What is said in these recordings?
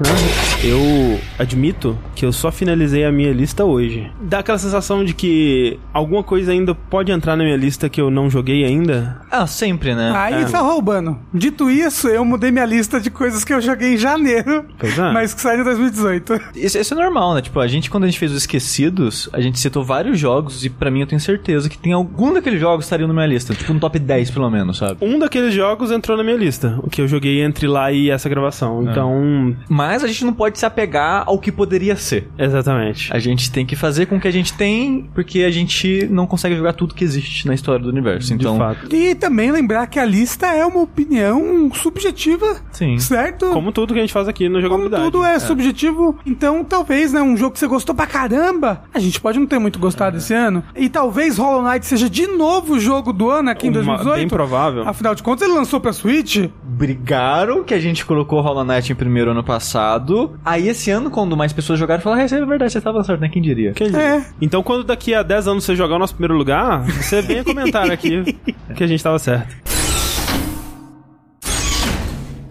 né? Eu admito que eu só finalizei a minha lista hoje. Dá aquela sensação de que alguma coisa ainda pode entrar na minha lista que eu não joguei ainda. Ah, sempre, né? Aí É. tá roubando. Dito isso, eu mudei minha lista de coisas que eu joguei em janeiro, Pois é. mas que saíram em 2018. Isso, isso é normal, né? Tipo, a gente, quando a gente fez os Esquecidos, a gente citou vários jogos e pra mim eu tenho certeza que tem algum daqueles jogos que estariam na minha lista. Tipo, no top 10, pelo menos, sabe? Um daqueles jogos entrou na minha lista, o que eu joguei entre lá e essa gravação. Então, Mas a gente não pode se apegar ao que poderia ser. exatamente. A gente tem que fazer com o que a gente tem, porque a gente não consegue jogar tudo que existe na história do universo. Então, de fato. E também lembrar que a lista é uma opinião subjetiva, sim. certo? Como tudo que a gente faz aqui no Como jogabilidade. tudo é, subjetivo, então talvez, né, um jogo que você gostou pra caramba, a gente pode não ter muito gostado esse ano, e talvez Hollow Knight seja de novo o jogo do ano aqui em Uma- 2018. bem provável. Afinal de contas, ele lançou pra Switch. Brigaram que a gente colocou Hollow Knight em primeiro ano passado. Aí esse ano, quando mais pessoas jogaram, falaram, ah, isso é verdade, você tava certo, né? Quem diria? Quem diria? É. Então, quando daqui a 10 anos você jogar o nosso primeiro lugar, você venha comentar aqui que a gente tava certo.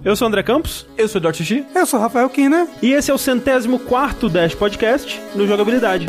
Eu sou o André Campos Eu sou o Eduardo Sushi. Eu sou Rafael Kina. e esse é o centésimo quarto Dash Podcast no Jogabilidade.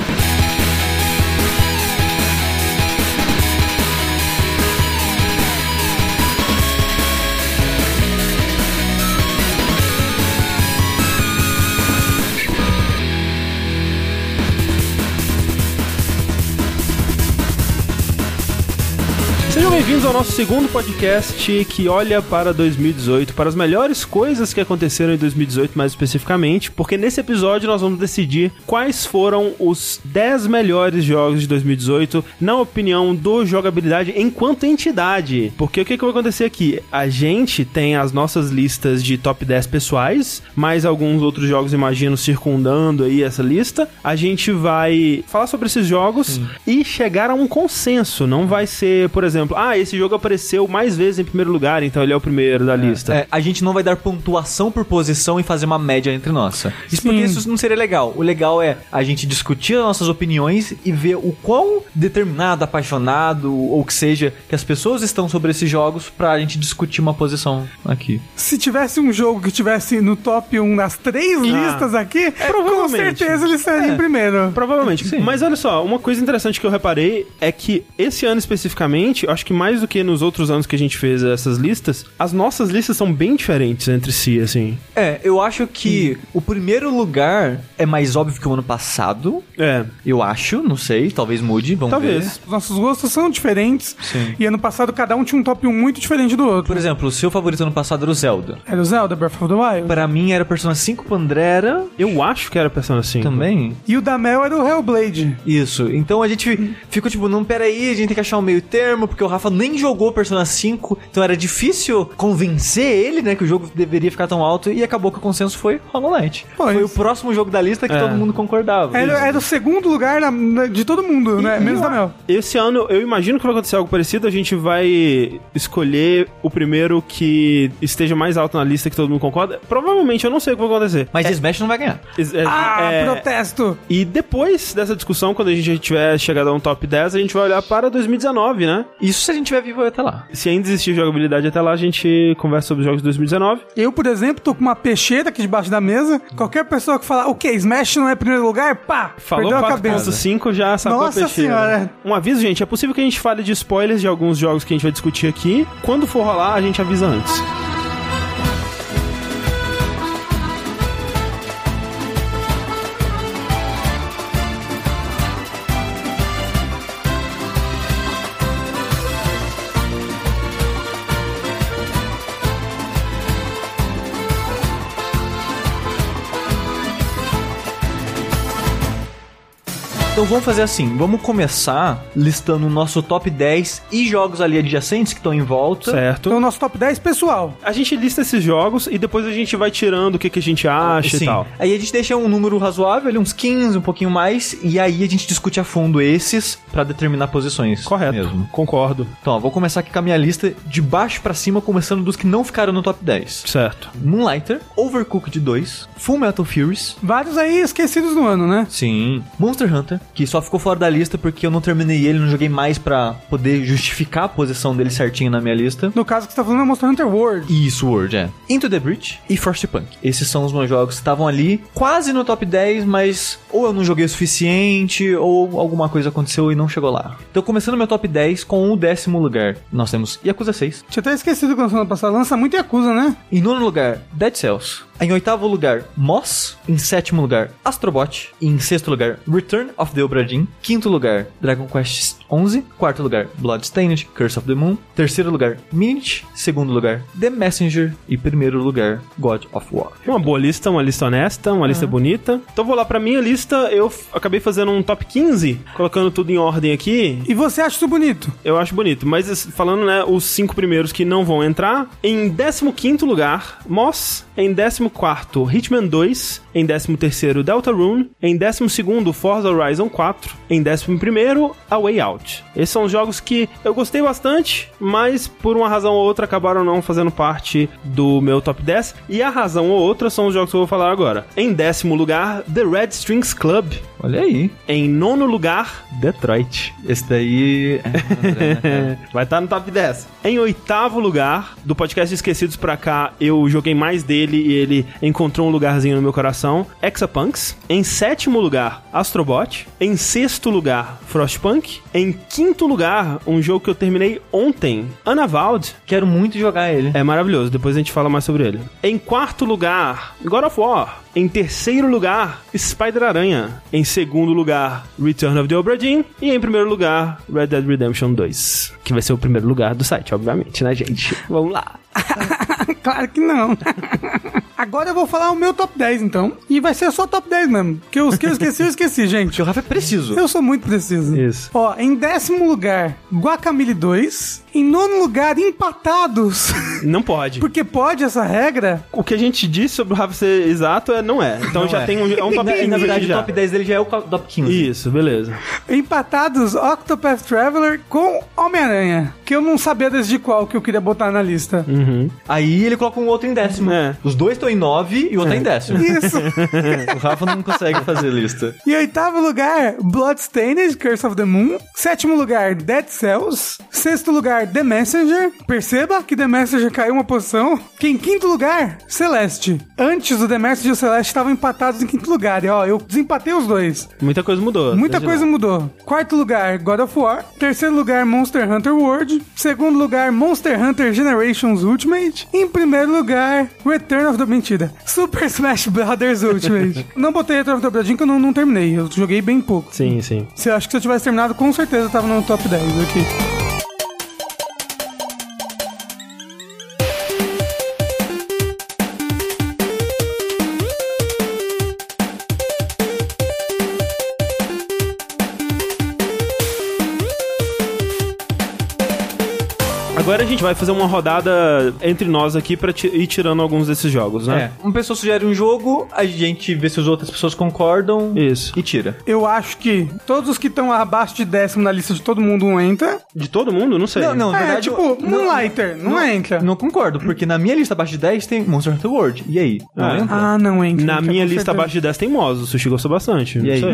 Bem-vindos ao nosso segundo podcast que olha para 2018, para as melhores coisas que aconteceram em 2018 mais especificamente, porque nesse episódio nós vamos decidir quais foram os 10 melhores jogos de 2018 na opinião do jogabilidade enquanto entidade. Porque o que, que vai acontecer aqui? A gente tem as nossas listas de top 10 pessoais, mais alguns outros jogos, imagino, circundando aí essa lista. A gente vai falar sobre esses jogos e chegar a um consenso. Não vai ser, por exemplo, ah, esse jogo apareceu mais vezes em primeiro lugar, então ele é o primeiro da lista. É, a gente não vai dar pontuação por posição e fazer uma média entre nossa. Isso porque isso não seria legal. O legal é a gente discutir as nossas opiniões e ver o quão determinado, apaixonado ou que seja que as pessoas estão sobre esses jogos pra gente discutir uma posição aqui. Se tivesse um jogo que tivesse no top 1 das três listas aqui, com Ah. provavelmente. certeza ele seria em primeiro. Provavelmente. Sim. Mas olha só, uma coisa interessante que eu reparei é que esse ano especificamente, eu acho que mais do que nos outros anos que a gente fez essas listas, as nossas listas são bem diferentes entre si, assim. É, eu acho que o primeiro lugar é mais óbvio que o ano passado. É, Eu acho, não sei, talvez mude, vamos ver. talvez. Os nossos gostos são diferentes. Sim. E ano passado cada um tinha um top 1 muito diferente do outro. Por exemplo, o seu favorito ano passado era o Zelda. Era o Zelda Breath of the Wild. Pra mim era Persona 5, pro André era Eu acho que era Persona 5. também. E o da Mel era o Hellblade. Isso. Então a gente ficou tipo, não, peraí, a gente tem que achar um meio termo, porque o Rafa nem jogou Persona 5, então era difícil convencer ele, né, que o jogo deveria ficar tão alto, e acabou que o consenso foi Hollow Knight. Pois. Foi o próximo jogo da lista que É. todo mundo concordava. Era, era o segundo lugar na- na- de todo mundo, né? Menos da Mel. Esse ano, eu imagino que vai acontecer algo parecido. A gente vai escolher o primeiro que esteja mais alto na lista que todo mundo concorda. Provavelmente, eu não sei o que vai acontecer. Mas Smash não vai ganhar. É- é- Ah, é- protesto! E depois dessa discussão, quando a gente tiver chegado a um top 10, a gente vai olhar para 2019, né? Isso se a gente tiver vivo até lá. Se ainda existir jogabilidade até lá, a gente conversa sobre os jogos de 2019. Eu, por exemplo, tô com uma peixeira aqui debaixo da mesa. Qualquer pessoa que falar, o que? Smash não é primeiro lugar? Pá! Falou perdeu a cabeça. 4.5, já sacou Nossa a peixeira. senhora. Um aviso, gente, é possível que a gente fale de spoilers de alguns jogos que a gente vai discutir aqui. Quando for rolar, a gente avisa antes. Então vamos fazer assim, vamos começar listando o nosso top 10 e jogos ali adjacentes que estão em volta. Certo? Então, nosso top 10 pessoal. A gente lista esses jogos e depois a gente vai tirando o que, que a gente acha Sim. e tal. Aí a gente deixa um número razoável, ali, uns 15, um pouquinho mais, e aí a gente discute a fundo esses pra determinar posições. Correto. Mesmo. Concordo. Então, ó, vou começar aqui com a minha lista de baixo pra cima, começando dos que não ficaram no top 10. Certo. Moonlighter, Overcooked 2, Full Metal Furies, Vários aí esquecidos no ano, né? sim, Monster Hunter, que só ficou fora da lista porque eu não terminei ele, não joguei mais pra poder justificar a posição dele certinho na minha lista. No caso que você tá falando é Monster Hunter World. E Sword, é. Into the Breach e Frostpunk. Esses são os meus jogos que estavam ali, quase no top 10, mas ou eu não joguei o suficiente, ou alguma coisa aconteceu e não chegou lá. Então, começando meu top 10 com o décimo lugar, nós temos Yakuza 6. Tinha até esquecido que semana passada lança muito Yakuza, né? Em nono lugar, Dead Cells. Em oitavo lugar, Moss. Em sétimo lugar, Astrobot. Em sexto lugar, Return of the Obra Dinn. Quinto lugar, Dragon Quest 11. Quarto lugar, Bloodstained, Curse of the Moon. Terceiro lugar, Minit. Segundo lugar, The Messenger. E primeiro lugar, God of War. Uma boa lista, uma lista honesta, uma lista bonita. Então vou lá pra minha lista, eu acabei fazendo um top 15, colocando tudo em ordem aqui. E você acha isso bonito? Eu acho bonito, mas falando, né, os cinco primeiros que não vão entrar, em 15º lugar, Moss, em 14º, Hitman 2, em 13º, Deltarune, em 12º, Forza Horizon 4, em 11º, A Way Out. Esses são os jogos que eu gostei bastante, mas por uma razão ou outra acabaram não fazendo parte do meu top 10, e a razão ou outra são os jogos que eu vou falar agora. Em décimo lugar, The Red Strings Club. Olha aí. Em nono lugar, Detroit. Esse daí. Vai estar no top 10. Em oitavo lugar, do podcast Esquecidos pra cá, eu joguei mais dele e ele encontrou um lugarzinho no meu coração. Exapunks. Em sétimo lugar, Astrobot. Em sexto lugar, Frostpunk. Em quinto lugar, um jogo que eu terminei ontem, Unavowed. Quero muito jogar ele. É maravilhoso, depois a gente fala mais sobre ele. Em quarto lugar, God of War. Em terceiro lugar, Spider-Aranha. Em segundo lugar, Return of the Obra Dinn. E em primeiro lugar, Red Dead Redemption 2. Que vai ser o primeiro lugar do site, obviamente, né, gente? Vamos lá. claro que não. Agora eu vou falar o meu top 10, então. E vai ser só top 10 mesmo. Porque os que eu esqueci, eu esqueci, gente. Porque o Rafa é preciso. Eu sou muito preciso. Isso. Ó, em décimo lugar, Guacamole 2. Em nono lugar, empatados. Não pode. Porque pode essa regra? O que a gente disse sobre o Rafa ser exato é não é. Então Não já é. tem um, é um top Na, 15 na verdade, já. o top 10 dele já é o top 15. Isso, beleza. Empatados Octopath Traveler com Homem-Aranha. Que eu não sabia decidir qual que eu queria botar na lista. Uhum. Aí ele coloca um outro em décimo. É. Os dois estão em 9 e o outro tá em décimo. Isso. o Rafa não consegue fazer lista. Em oitavo lugar, Bloodstained, Curse of the Moon. Sétimo lugar, Dead Cells. Sexto lugar, The Messenger. Perceba que The Messenger caiu uma posição. Que em quinto lugar, Celeste. Antes do The Messenger e o Celeste estavam empatados em quinto lugar. E ó, eu desempatei os dois. Muita coisa mudou. Muita desde coisa lá. mudou. Quarto lugar, God of War. Terceiro lugar, Monster Hunter World. Segundo lugar, Monster Hunter Generations Ultimate. Em primeiro lugar, Return of the Mentira. Super Smash Brothers Ultimate. não botei Return of the Obra Dinn que eu não, não terminei. Eu joguei bem pouco. Sim, sim. Se eu acho que se eu tivesse terminado, com certeza eu tava no top 10 aqui. A gente vai fazer uma rodada entre nós aqui pra ir tirando alguns desses jogos, né? É. Uma pessoa sugere um jogo, a gente vê se as outras pessoas concordam Isso. e tira. Eu acho que todos os que estão abaixo de décimo na lista de todo mundo um entra. De todo mundo? Não sei. Não, não, na é, verdade. tipo, eu- não- Moonlighter, não, entra. Não concordo, porque na minha lista abaixo de 10 tem Monster Hunter World. E aí? Não Ah. entra? Ah, não entra. Na entra, minha lista certeza. abaixo de 10 tem Moz, o Sushi gostou bastante. E aí? Isso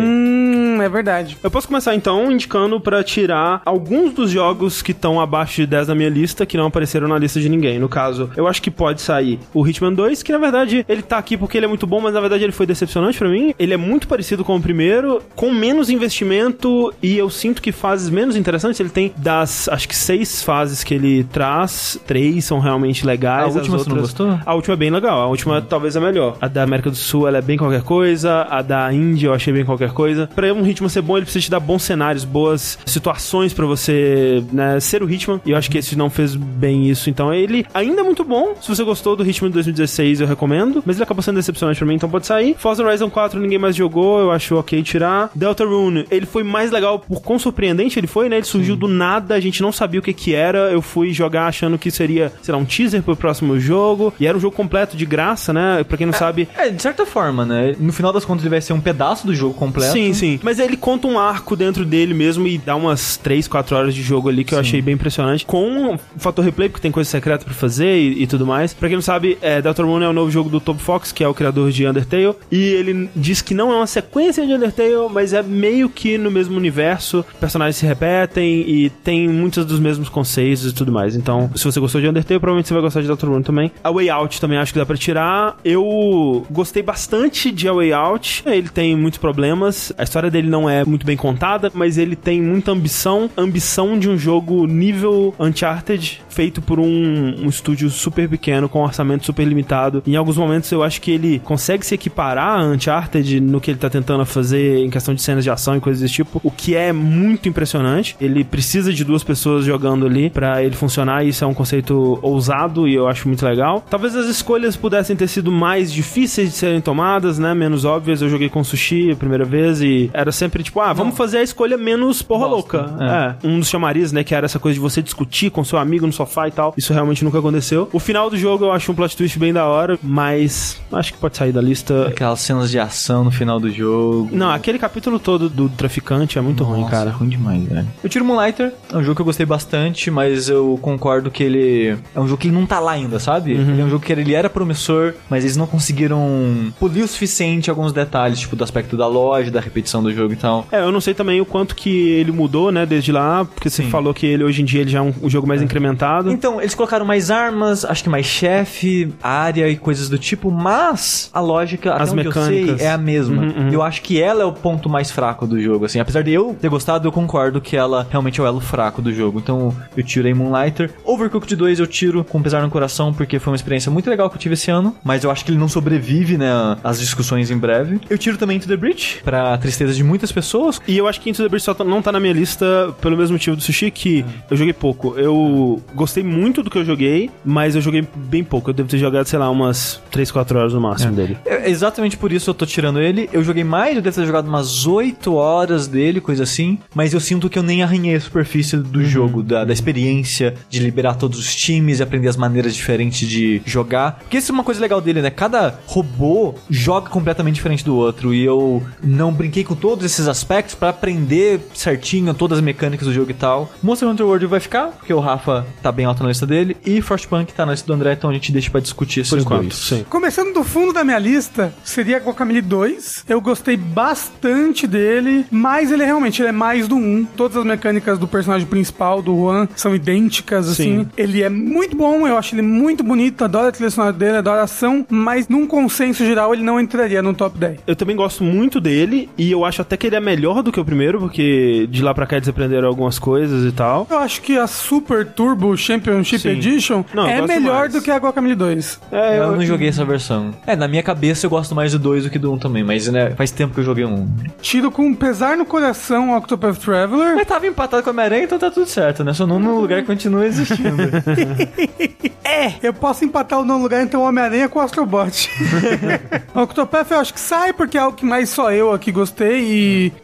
Hum, é verdade. Eu posso começar então indicando pra tirar alguns dos jogos que estão abaixo de 10 na minha lista, que não apareceram na lista de ninguém. No caso, eu acho que pode sair o Hitman 2, que na verdade ele tá aqui porque ele é muito bom, mas na verdade ele foi decepcionante pra mim. Ele é muito parecido com o primeiro, com menos investimento e eu sinto que fases menos interessantes. Ele tem das, acho que seis fases que ele traz, três são realmente legais. A as última você não outras- gostou? a última é bem legal, a última talvez é melhor. A da América do Sul, ela é bem qualquer coisa, a da Índia eu achei bem qualquer coisa. Pra um Hitman ser bom, ele precisa te dar bons cenários, boas situações pra você, né, ser o Hitman. E eu acho que esse não fez bem isso, então ele ainda é muito bom. Se você gostou do Hitman de 2016, eu recomendo, mas ele acabou sendo decepcionante pra mim, então pode sair. Forza Horizon 4 ninguém mais jogou, eu acho ok tirar. Deltarune, ele foi mais legal por quão surpreendente ele foi, né? Ele surgiu do nada, a gente não sabia o que que era. Eu fui jogar achando que seria, sei lá, um teaser pro próximo jogo, e era um jogo completo de graça, né? Pra quem não sabe, É, de certa forma, né? No final das contas ele vai ser um pedaço do jogo completo. Sim, sim. Mas Mas ele conta um arco dentro dele mesmo e dá umas 3, 4 horas de jogo ali que eu achei bem impressionante. Com o fator replay, porque tem coisa secreta pra fazer e, e tudo mais. Pra quem não sabe, é, Delta Moon é o novo jogo do Toby Fox, que é o criador de Undertale. E ele diz que não é uma sequência de Undertale, mas é meio que no mesmo universo. Personagens se repetem e tem muitos dos mesmos conceitos e tudo mais. Então, se você gostou de Undertale, provavelmente você vai gostar de Delta Moon também. A Way Out também acho que dá pra tirar. Eu gostei bastante de A Way Out. Ele tem muitos problemas. A história dele não é muito bem contada, mas ele tem muita ambição. Ambição de um jogo nível Uncharted, feito por um, um estúdio super pequeno, com um orçamento super limitado. Em alguns momentos eu acho que ele consegue se equiparar a Uncharted no que ele tá tentando fazer em questão de cenas de ação e coisas desse tipo, o que é muito impressionante. Ele precisa de duas pessoas jogando ali para ele funcionar, e isso é um conceito ousado e eu acho muito legal. Talvez as escolhas pudessem ter sido mais difíceis de serem tomadas, né? Menos óbvias. Eu joguei com sushi a primeira vez e era sempre tipo, ah, vamos fazer a escolha menos porra Bosta, louca. É. Um dos chamariz, né? Que era essa coisa de você discutir com seu amigo no sofá e tal. Isso realmente nunca aconteceu. O final do jogo eu acho um plot twist bem da hora, mas acho que pode sair da lista. Aquelas cenas de ação no final do jogo. Não, aquele capítulo todo do traficante é muito ruim, Nossa, cara. ruim demais, velho. Eu tiro Moonlighter, é um jogo que eu gostei bastante, mas eu concordo que ele é um jogo que ele não tá lá ainda, sabe? Ele é um jogo que ele era promissor, mas eles não conseguiram polir o suficiente alguns detalhes, tipo do aspecto da loja, da repetição do jogo e tal. É, eu não sei também o quanto que ele mudou, né, desde lá, porque você Sim. falou que ele hoje em dia ele já é um, um jogo mais incrementado. Então, eles colocaram mais armas, acho que mais chefe, área e coisas do tipo, mas a lógica, As até onde eu mecânicas. sei, é a mesma. Uhum, uhum. Eu acho que ela é o ponto mais fraco do jogo, assim. Apesar de eu ter gostado, eu concordo que ela realmente é o elo fraco do jogo. Então, eu tiro aí Moonlighter. Overcooked 2 eu tiro com pesar no coração, porque foi uma experiência muito legal que eu tive esse ano, mas eu acho que ele não sobrevive, né, às discussões em breve. Eu tiro também Into the Breach, pra tristeza de muitas pessoas. E eu acho que Into the Breach só tá- não tá na minha lista pelo mesmo motivo do Sushi, que eu joguei pouco. Eu gostei muito do que eu joguei, mas eu joguei bem pouco. Eu devo ter jogado, sei lá, umas 3, 4 horas no máximo dele. É, exatamente por isso eu tô tirando ele. Eu joguei mais, eu devo ter jogado umas 8 horas dele, coisa assim. Mas eu sinto que eu nem arranhei a superfície do jogo, da, da experiência de liberar todos os times e aprender as maneiras diferentes de jogar. Porque isso é uma coisa legal dele, né? Cada robô joga completamente diferente do outro. E eu não brinquei com todos esses aspectos pra aprender certinho todas as mecânicas do jogo e tal. Monster Hunter World vai ficar, porque o Rafa tá bem alto na lista dele. E Frostpunk tá na lista do André, então a gente deixa pra discutir esses Por enquanto, sim. Começando do fundo da minha lista, seria Guacamole 2. Eu gostei bastante dele, mas ele é realmente ele é mais do 1. Todas as mecânicas do personagem principal, do Juan, são idênticas, assim. Sim. Ele é muito bom, eu acho ele muito bonito, adoro a trilha sonora dele, adoro a ação, mas num consenso geral ele não entraria no top 10. Eu também gosto muito dele e eu acho até que ele é melhor do que o primeiro, porque de lá pra cá eles aprenderam algumas coisas e tal. Eu acho que a Super Turbo Championship Sim. Edition Não, eu é melhor mais. do que a Guacamole 2. É, Eu não joguei essa versão. É, na minha cabeça eu gosto mais do 2 do que do 1 um também, mas né, faz tempo que eu joguei um. Tiro com pesar no coração o Octopath Traveler. Mas tava empatado com a Homem-Aranha, então tá tudo certo, né? Seu nome no lugar continua existindo. É, eu posso empatar o nono lugar então o Homem-Aranha com o Astrobot. o Octopath eu acho que sai porque é algo que mais só eu aqui gostei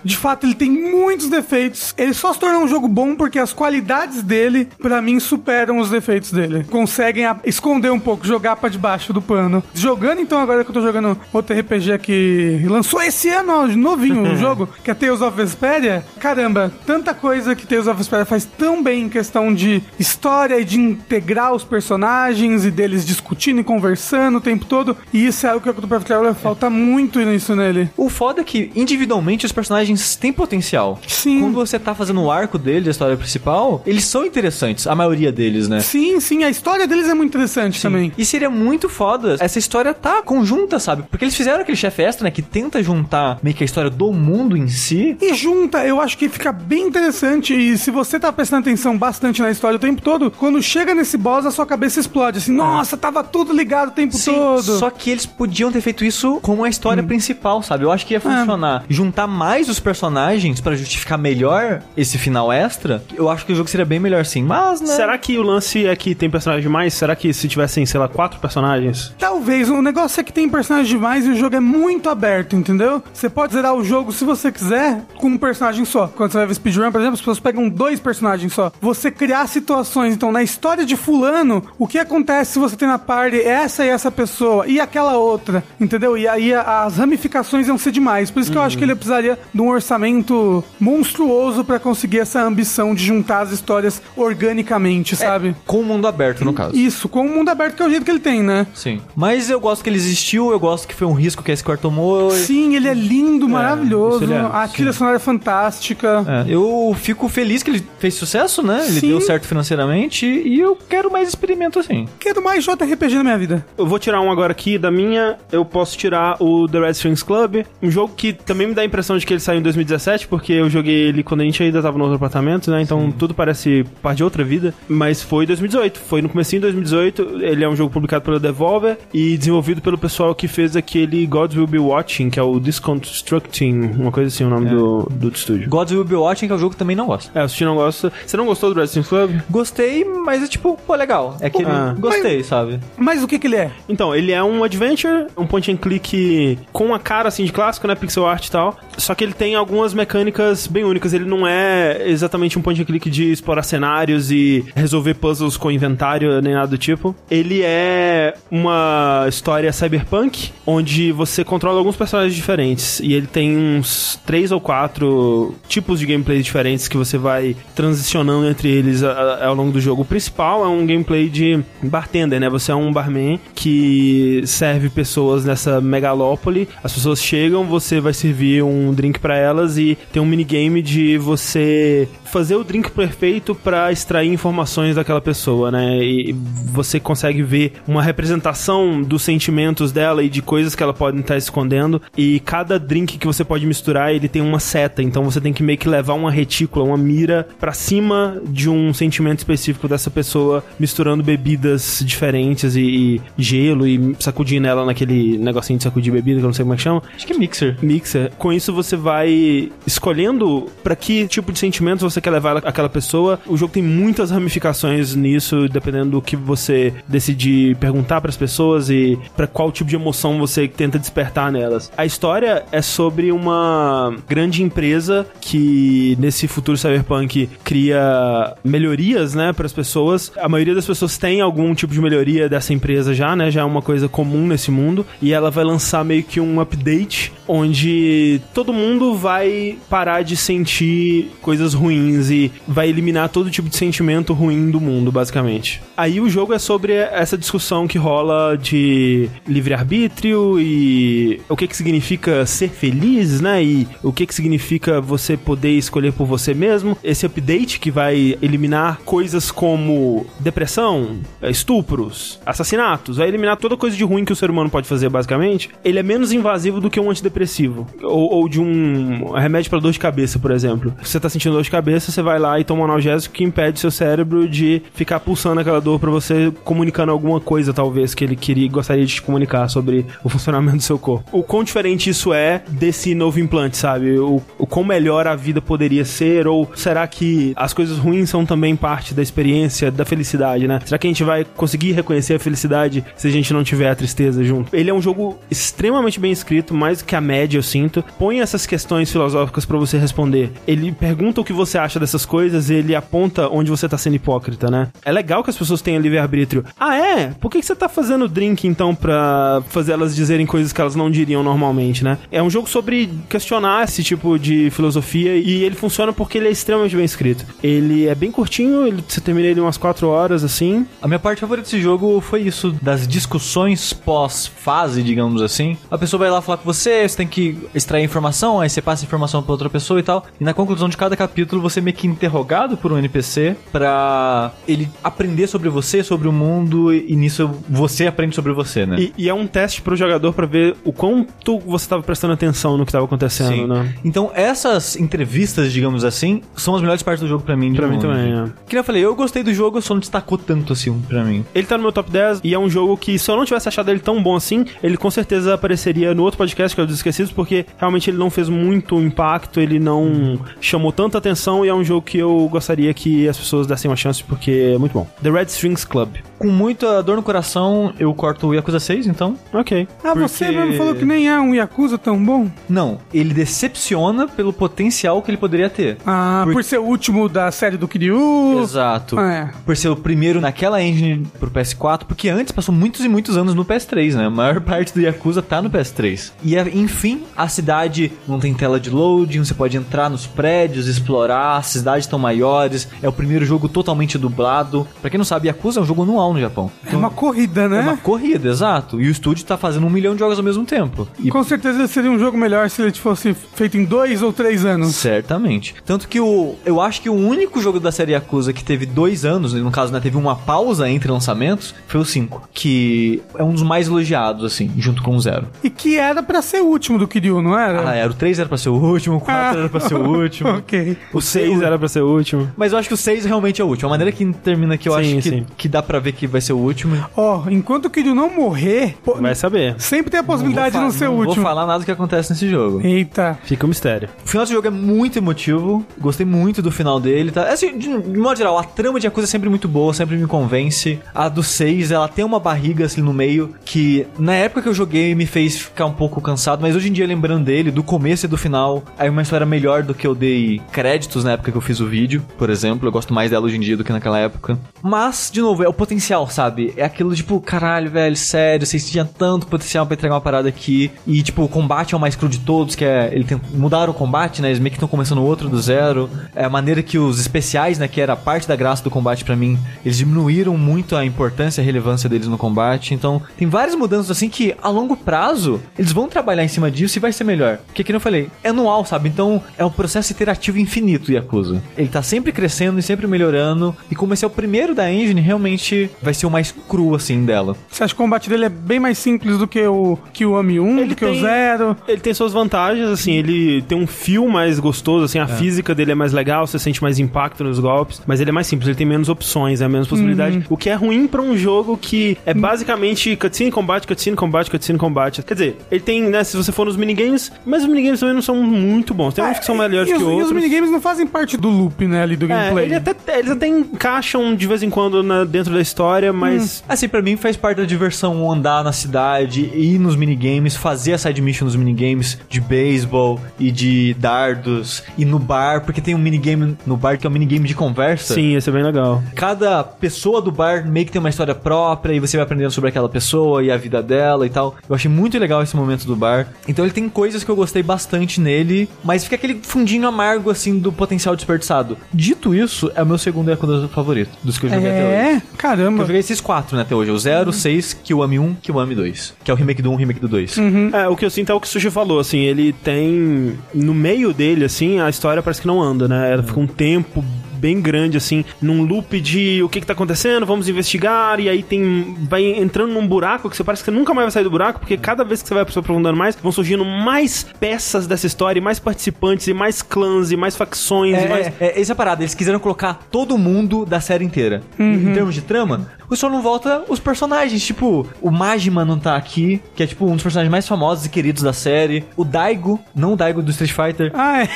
de fato ele tem muitos defeitos. Ele só se tornou um jogo bom porque as qualidades dele, pra mim, superam os defeitos dele. Conseguem esconder um pouco, jogar pra debaixo do pano. Jogando então agora que eu tô jogando outro RPG que lançou esse ano, ó, novinho o jogo, que é Tales of Vesperia. Caramba, tanta coisa que Tales of Vesperia faz tão bem em questão de história e de integrar os personagens e deles discutindo e conversando o tempo todo. E isso é algo que o Octopath Traveler falta muito nisso nele. o foda é que, individualmente, os personagens têm potencial. Sim. Quando você tá fazendo o arco deles, a história principal, eles são interessantes, a maioria deles, né? Sim, sim, a história deles é muito interessante também. E seria muito foda essa história tá conjunta, sabe? Porque eles fizeram aquele chefe extra, né? Que tenta juntar meio que a história do mundo em si. E junta, eu acho que fica bem interessante. E se você tá prestando atenção bastante na história o tempo todo, quando chega nesse boss, a sua cabeça explode. Assim, nossa, tava tudo ligado o tempo todo. Só que eles podiam ter feito isso com a história principal, sabe? Eu acho que ia funcionar. Juntar mais os personagens pra justificar melhor esse final extra, eu acho que o jogo seria bem melhor sim. Mas, né? Será que o lance é que tem personagem demais? Será que se tivessem, sei lá, quatro personagens? Talvez. O negócio é que tem personagem demais e o jogo é muito aberto, entendeu? Você pode zerar o jogo se você quiser com um personagem só. Quando você vai ver speedrun, por exemplo, as pessoas pegam dois personagens só. Você criar situações. Então, na história de fulano, o que acontece se você tem na party essa e essa pessoa e aquela outra, entendeu? E aí as ramificações iam ser demais. Por isso que eu acho que ele precisaria de um orçamento monstruoso pra conseguir essa ambição de juntar as histórias organicamente, sabe? Com o mundo aberto, no caso. Isso, com o mundo aberto que é o jeito que ele tem, né? Sim. Mas eu gosto que ele existiu, eu gosto que foi um risco que a Square tomou. Sim, ele é lindo, maravilhoso. isso ele é, a trilha sonora é fantástica. É, eu fico feliz que ele fez sucesso, né? Ele Sim. deu certo financeiramente e eu quero mais experimento assim. Quero mais JRPG na minha vida. Eu vou tirar um agora aqui da minha. Eu posso tirar o The Red Strings Club. Um jogo que também me dá a impressão de que ele saiu em 2017, porque eu joguei ele quando a gente ainda tava no outro apartamento, né? Então tudo parece parte de outra vida. Mas foi em 2018. Foi no comecinho de 2018. Ele é um jogo publicado pela Devolver e desenvolvido pelo pessoal que fez aquele Gods Will Be Watching, que é o Disconstructing, uma coisa assim, o nome do, do estúdio. Gods Will Be Watching, que é o jogo que também não gosto. É, o não gosta. Você não gostou do Red Strings Club? Gostei, mas é tipo, pô, legal. É que Ah. gostei, sabe? Mas o que que ele é? Então, ele é um adventure, um point and click com a cara assim de clássico, né, pixel art e tal. Só que ele tem algumas mecânicas bem únicas. Ele não é exatamente um point and click de explorar cenários e resolver puzzles com inventário nem nada do tipo. Ele é uma história cyberpunk onde você controla alguns personagens diferentes e ele tem uns três ou quatro tipos de gameplay diferentes que você vai transicionando entre eles ao longo do jogo. O principal é um gameplay de bartender, né? Você é um barman que serve pessoas nessa megalópole. As pessoas chegam, você vai servir um drink pra elas e tem um minigame de você fazer o drink perfeito pra extrair informações daquela pessoa, né? E você consegue ver uma representação dos sentimentos dela e de coisas que ela pode estar escondendo. E cada drink que você pode misturar, ele tem uma seta. Então você tem que meio que levar uma retícula, uma mira pra cima de um sentimento específico dessa pessoa, misturando bebidas diferentes e, e gelo e sacudindo ela naquele negocinho de sacudir bebida, que eu não sei como é que chama Acho que é Mixer. mixer. Com isso você vai escolhendo pra que tipo de sentimentos você quer levar ela- aquela pessoa. O jogo tem muitas ramificações nisso, dependendo do que você decidir perguntar pras pessoas e pra qual tipo de emoção você tenta despertar nelas. A história é sobre uma grande empresa que nesse futuro cyberpunk cria melhorias, né, para as pessoas. A maioria das pessoas tem algum tipo de melhoria dessa empresa já, né? Já é uma coisa comum nesse mundo e ela vai lançar meio que um update onde todo mundo vai parar de sentir coisas ruins e vai eliminar todo tipo de sentimento ruim do mundo, basicamente. Aí o jogo é sobre essa discussão que rola de livre-arbítrio e o que que significa ser feliz, né? E o que que significa você poder escolher por você mesmo. Esse update que vai eliminar coisas como depressão, estupros, assassinatos, vai eliminar toda coisa de ruim que o ser humano pode fazer, basicamente. Ele é menos invasivo do que um antidepressivo ou, ou de um remédio para dor de cabeça, por exemplo. Você tá sentindo dor de cabeça, você vai lá e toma um analgésico que impede seu cérebro de ficar pulsando aquela dor para você, comunicando alguma coisa, talvez, que ele queria, gostaria de te comunicar sobre o funcionamento do seu corpo. O quão diferente isso é desse novo implante, sabe? O, o quão melhor a vida poderia ser, ou será que as coisas ruins são também parte da experiência da felicidade, né? Será que a gente vai conseguir reconhecer a felicidade se a gente não tiver a tristeza junto? Ele é um jogo extremamente bem escrito, mais do que a média, eu sinto. Põe essas questões filosóficas pra você responder. Ele pergunta o que você acha dessas coisas e ele aponta onde você tá sendo hipócrita, né? É legal que as pessoas tenham livre-arbítrio. Ah, é? Por que você tá fazendo drink, então, pra fazer elas dizerem coisas que elas não diriam normalmente, né? É um jogo sobre questionar esse tipo de filosofia e ele funciona porque ele é extremamente bem escrito. Ele é bem curtinho, ele, você termina ele umas 4 horas, assim. A minha parte favorita desse jogo foi isso, das discussões pós-fase, digamos assim. A pessoa vai lá falar com você, você tem que extrair informação, aí você passa a informação pra outra pessoa e tal. E na conclusão de cada capítulo, você é meio que interrogado por um NPC pra ele aprender sobre você, sobre o mundo, e nisso você aprende sobre você, né? E, e é um teste pro jogador pra ver o quanto você tava prestando atenção no que tava acontecendo, Sim. né? Então, essas entrevistas, digamos assim, são as melhores partes do jogo pra mim. Pra mim também, é. Que eu falei, eu gostei do jogo, só não destacou tanto assim pra mim. Ele tá no meu top 10 e é um jogo que, se eu não tivesse achado ele tão bom assim, ele com certeza apareceria no outro podcast que é o dos Esquecidos, porque realmente ele não fez muito impacto, ele não chamou tanta atenção e é um jogo que eu gostaria que as pessoas dessem uma chance porque é muito bom. The Red Strings Club. com muita dor no coração, eu corto o Yakuza 6, então. Ok. Ah, você Porque- mesmo falou que nem é um Yakuza tão bom? Não, ele decepciona pelo potencial que ele poderia ter. Ah, Por- por, ser o último da série do Kiryu. Exato. É. Por ser o primeiro naquela engine pro PS4, porque antes passou muitos e muitos anos no PS3, né? A maior parte do Yakuza tá no PS3. E é, enfim, a cidade não tem tela de loading, você pode entrar nos prédios, explorar, as cidades estão maiores, é o primeiro jogo totalmente dublado. Pra quem não sabe, Yakuza é um jogo anual no Japão. É uma corrida, né? É uma corrida, exato. E o estúdio tá fazendo um milhão de jogos ao mesmo tempo. E Com certeza seria um jogo melhor se ele fosse feito em dois ou três anos. Certamente. Tanto que o, eu acho que o único jogo da série Yakuza que teve dois anos, no caso, né, teve uma pausa entre lançamentos, foi o 5. Que é um dos mais elogiados, assim, junto com o Zero. E que era pra ser o último do Kiryu, não era? Ah, era o 3 era pra ser o último, o 4 era pra ser o último. ok. O 6 era pra ser o último. Mas eu acho que o 6 realmente é o último. A maneira que termina aqui, eu Sim, acho que, que dá pra ver que vai ser o último. Ó, enquanto o Kiryu não morrer, pô, Vai saber. sempre tem a possibilidade de não Vou fa- ser o não último. vou falar nada do que acontece nesse jogo. Eita. Fica um mistério. O final desse jogo é muito emotivo. Gostei muito do final dele. Tá? Assim, de, de modo geral, a trama de Yakuza é sempre muito boa, sempre me convence. A do 6, ela tem uma barriga assim no meio que na época que eu joguei me fez ficar um pouco cansado, mas hoje em dia lembrando dele, do começo e do final, aí uma história melhor do que eu dei créditos na época que eu fiz o vídeo, por exemplo. Eu gosto mais dela hoje em dia do que naquela época. Mas, de novo, é o potencial, sabe? É aquilo tipo, caralho, velho, sério, vocês tinham tanto potencial pra entregar uma parada aqui. E, tipo, o combate é o mais cru de todos, que é. Ele tem, mudaram o combate, né? Eles meio que estão começando outro do zero. É a maneira que os especiais, né? Que era parte da graça do combate pra mim, eles diminuíram muito a importância e a relevância deles no combate. Então, tem várias mudanças assim que, a longo prazo, eles vão trabalhar em cima disso e vai ser melhor. Porque, como eu falei, é anual, sabe? Então, é um processo iterativo infinito, Yakuza. Ele tá sempre crescendo e sempre melhorando. E como esse é o primeiro da engine, realmente vai ser o mais cru, assim, dela. Você acha que o combate dele é bem mais simples do que o que o Ami 1, Ele do que tem- o Zero? Ele tem suas vantagens, assim, ele tem um fio mais gostoso, assim, a física dele é mais legal, você sente mais impacto nos golpes, mas ele é mais simples, ele tem menos opções, é menos possibilidade. O que é ruim pra um jogo que é basicamente cutscene, combate, cutscene, combate, cutscene, combate. Quer dizer, ele tem, né, se você for nos minigames, mas os minigames também não são muito bons. Tem uns que são melhores e os, que e os outros. minigames não fazem parte do loop, né, ali do É, gameplay. ele até, eles até encaixam de vez em quando na- dentro da história, mas Assim, pra mim faz parte da diversão andar na cidade, ir nos minigames, fazer a side mission nos minigames de beisebol e de dardos, e no bar, porque tem um minigame no bar que é um minigame de conversa. sim, esse é bem legal. Cada pessoa do bar meio que tem uma história própria e você vai aprendendo sobre aquela pessoa e a vida dela e tal. Eu achei muito legal esse momento do bar. Então ele tem coisas que eu gostei bastante nele, mas fica aquele fundinho amargo assim do potencial desperdiçado. Dito isso, é o meu segundo Yakuza favorito dos que eu joguei até hoje. É, caramba. Eu joguei esses quatro, né, até hoje. O 0, o 6, Kiwami 1, Kiwami 2. Que é o remake do 1, remake do 2. É, o que eu sinto é o que o Sushi falou, assim, ele tem. No meio dele, assim, a história parece que não anda, né? Ela fica um tempo bem grande, assim, num loop de o que que tá acontecendo, vamos investigar, e aí tem. Vai entrando num buraco que você parece que você nunca mais vai sair do buraco, porque cada vez que você vai se aprofundando mais, vão surgindo mais peças dessa história, e mais participantes, e mais clãs, e mais facções, e mais. É, é, essa é a parada, eles quiseram colocar todo mundo da série inteira. Em termos de trama, o só não volta os personagens. Tipo, o Majima não tá aqui, que é tipo um dos personagens mais famosos e queridos da série. O Daigo, não o Daigo do Street Fighter, Ah, é.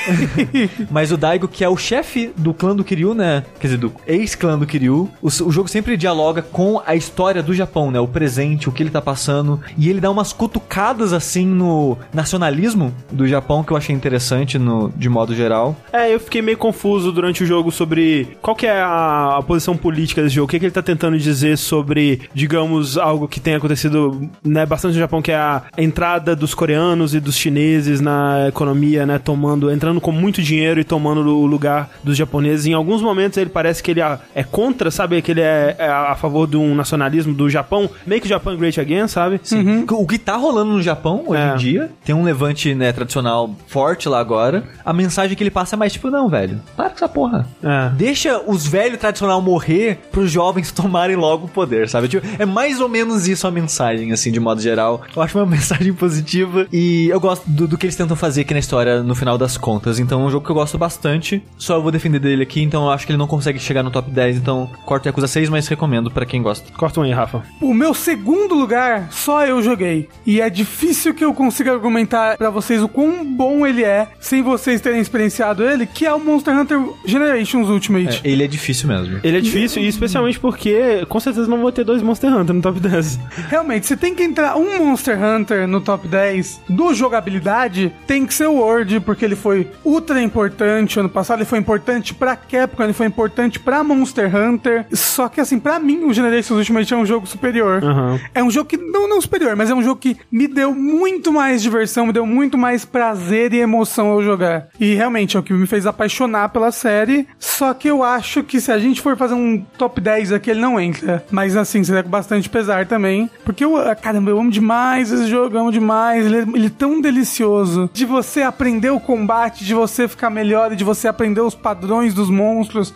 mas o Daigo, que é o chefe do clã do Kiryu, né? Quer dizer, do ex-clã do Kiryu. O, o jogo sempre dialoga com a história do Japão, né? O presente, o que ele tá passando. E ele dá umas cutucadas, assim, no nacionalismo do Japão, que eu achei interessante, no, de modo geral. É, eu fiquei meio confuso durante o jogo sobre qual que é a, a posição política desse jogo, o que, que ele tá tentando dizer sobre, digamos, algo que tem acontecido né, bastante no Japão, que é a entrada dos coreanos e dos chineses na economia, né, tomando, entrando com muito dinheiro e tomando o lugar dos japoneses. Em alguns momentos ele parece que ele é, contra, sabe, que ele é, é a favor de um nacionalismo do Japão, make Japan great again, sabe? Sim. O que tá rolando no Japão hoje É. em dia, tem um levante, né, tradicional forte lá agora. A mensagem que ele passa é mais tipo, não, velho, para com essa porra. É. Deixa os velhos tradicional morrer pros jovens tomarem logo o poder, sabe? Tipo, é mais ou menos isso a mensagem, assim, de modo geral. Eu acho uma mensagem positiva e eu gosto do, do que eles tentam fazer aqui na história no final das contas. Então é um jogo que eu gosto bastante. Só eu vou defender dele aqui, então então eu acho que ele não consegue chegar no top 10. Então, corto Yakuza 6, mas recomendo pra quem gosta. Corta um aí, Rafa. O meu segundo lugar, só eu joguei. E é difícil que eu consiga argumentar pra vocês o quão bom ele é, sem vocês terem experienciado ele, que é o Monster Hunter Generations Ultimate. É, ele é difícil mesmo. Ele é difícil, e especialmente porque com certeza não vou ter dois Monster Hunter no top 10. Realmente, você tem que entrar um Monster Hunter no top 10 do jogabilidade, tem que ser o World, porque ele foi ultra importante ano passado, ele foi importante pra Capcom, ele foi importante pra Monster Hunter. Só que assim, pra mim, o Generations Ultimate é um jogo superior. Aham. É um jogo que, não, não superior, mas é um jogo que me deu muito mais diversão, me deu muito mais prazer e emoção ao jogar. E realmente é o que me fez apaixonar pela série. Só que eu acho que se a gente for fazer um top 10 aqui, ele não entra. Mas assim, seria com bastante pesar também. Porque eu, ah, caramba, eu amo demais esse jogo, eu amo demais. Ele é, ele é tão delicioso. De você aprender o combate, de você ficar melhor e de você aprender os padrões dos monstros.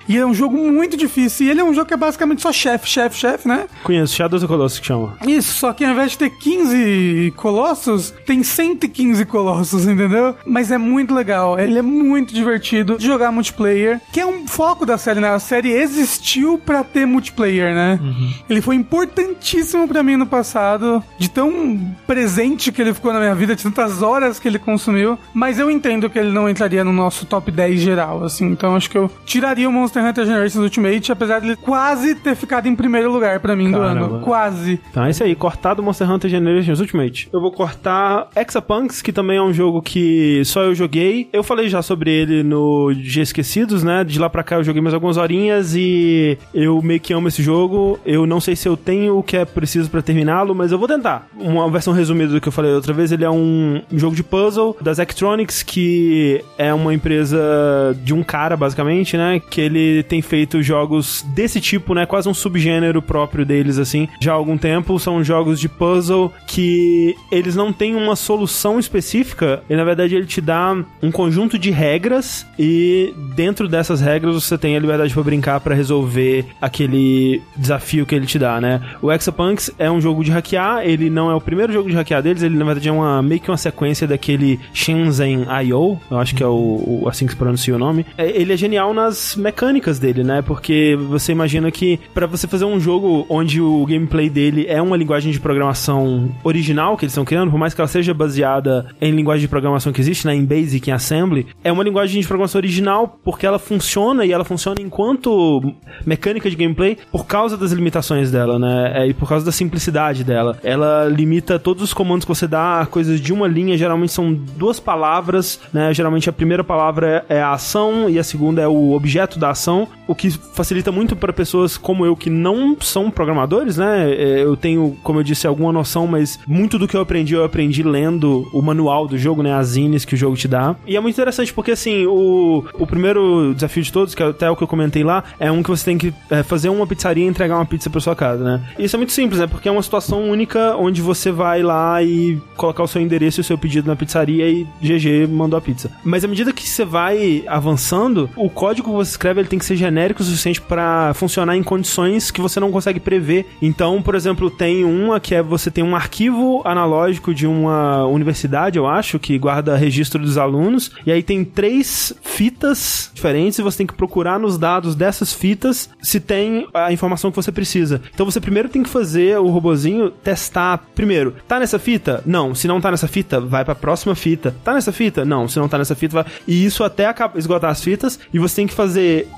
E é um jogo muito difícil. E ele é um jogo que é basicamente só chefe, chefe, chefe, né? Conheço, Shadows of Colossus que chama. Isso, só que ao invés de ter 15 colossos, tem 115 colossos, entendeu? Mas é muito legal, ele é muito divertido de jogar multiplayer, que é um foco da série, né? A série existiu pra ter multiplayer, né? Ele foi importantíssimo pra mim no passado, de tão presente que ele ficou na minha vida, de tantas horas que ele consumiu, mas eu entendo que ele não entraria no nosso top 10 geral, assim, então acho que eu tiraria o Monster Hunter Generations Ultimate, apesar de ele quase ter ficado em primeiro lugar pra mim do Caramba. ano, quase. Então é isso aí, cortado Monster Hunter Generations Ultimate. Eu vou cortar Exapunks, que também é um jogo que só eu joguei. Eu falei já sobre ele no Dia Esquecidos, né? De lá pra cá eu joguei mais algumas horinhas e eu meio que amo esse jogo. Eu não sei se eu tenho o que é preciso pra terminá-lo, mas eu vou tentar. Uma versão resumida do que eu falei outra vez, ele é um jogo de puzzle da Zectronics, que é uma empresa de um cara, basicamente, né? Que ele tem feito jogos desse tipo, né? Quase um subgênero próprio deles, assim, já há algum tempo. São jogos de puzzle que eles não têm uma solução específica. E na verdade ele te dá um conjunto de regras e dentro dessas regras você tem a liberdade para brincar para resolver aquele desafio que ele te dá, né? O Exapunks é um jogo de hackear, ele não é o primeiro jogo de hackear deles, ele na verdade é uma meio que uma sequência daquele Shenzhen IO, eu acho que é o, o- assim que se pronuncia o nome. É, ele é genial nas mecânicas dele, né? Porque você imagina que para você fazer um jogo onde o gameplay dele é uma linguagem de programação original que eles estão criando, por mais que ela seja baseada em linguagem de programação que existe, né, em Basic, em Assembly, é uma linguagem de programação original porque ela funciona e ela funciona enquanto mecânica de gameplay por causa das limitações dela, né, é, e por causa da simplicidade dela. Ela limita todos os comandos que você dá a coisas de uma linha, geralmente são duas palavras, né, geralmente a primeira palavra é a ação e a segunda é o objeto da ação, o que facilita muito para pessoas como eu que não são programadores, né? É, Eu tenho, como eu disse, alguma noção, mas muito do que eu aprendi eu aprendi lendo o manual do jogo, né? As zines que o jogo te dá. E é muito interessante porque, assim, o, o primeiro desafio de todos, que é até o que eu comentei lá, é um que você tem que é, fazer uma pizzaria e entregar uma pizza pra sua casa, né? E isso é muito simples, né? Porque é uma situação única onde você vai lá e colocar o seu endereço e o seu pedido na pizzaria e GG mandou a pizza. Mas à medida que você vai avançando, o código você escreve ele tem que ser genérico o suficiente para funcionar em condições que você não consegue prever. Então, por exemplo, tem uma que é você tem um arquivo analógico de uma universidade, eu acho, que guarda registro dos alunos, e aí tem três fitas diferentes e você tem que procurar nos dados dessas fitas se tem a informação que você precisa. Então você primeiro tem que fazer o robozinho testar primeiro, tá nessa fita? Não, se não tá nessa fita, vai pra próxima fita. Tá nessa fita? Não, se não tá nessa fita, vai. E isso até esgotar as fitas e você tem que fazer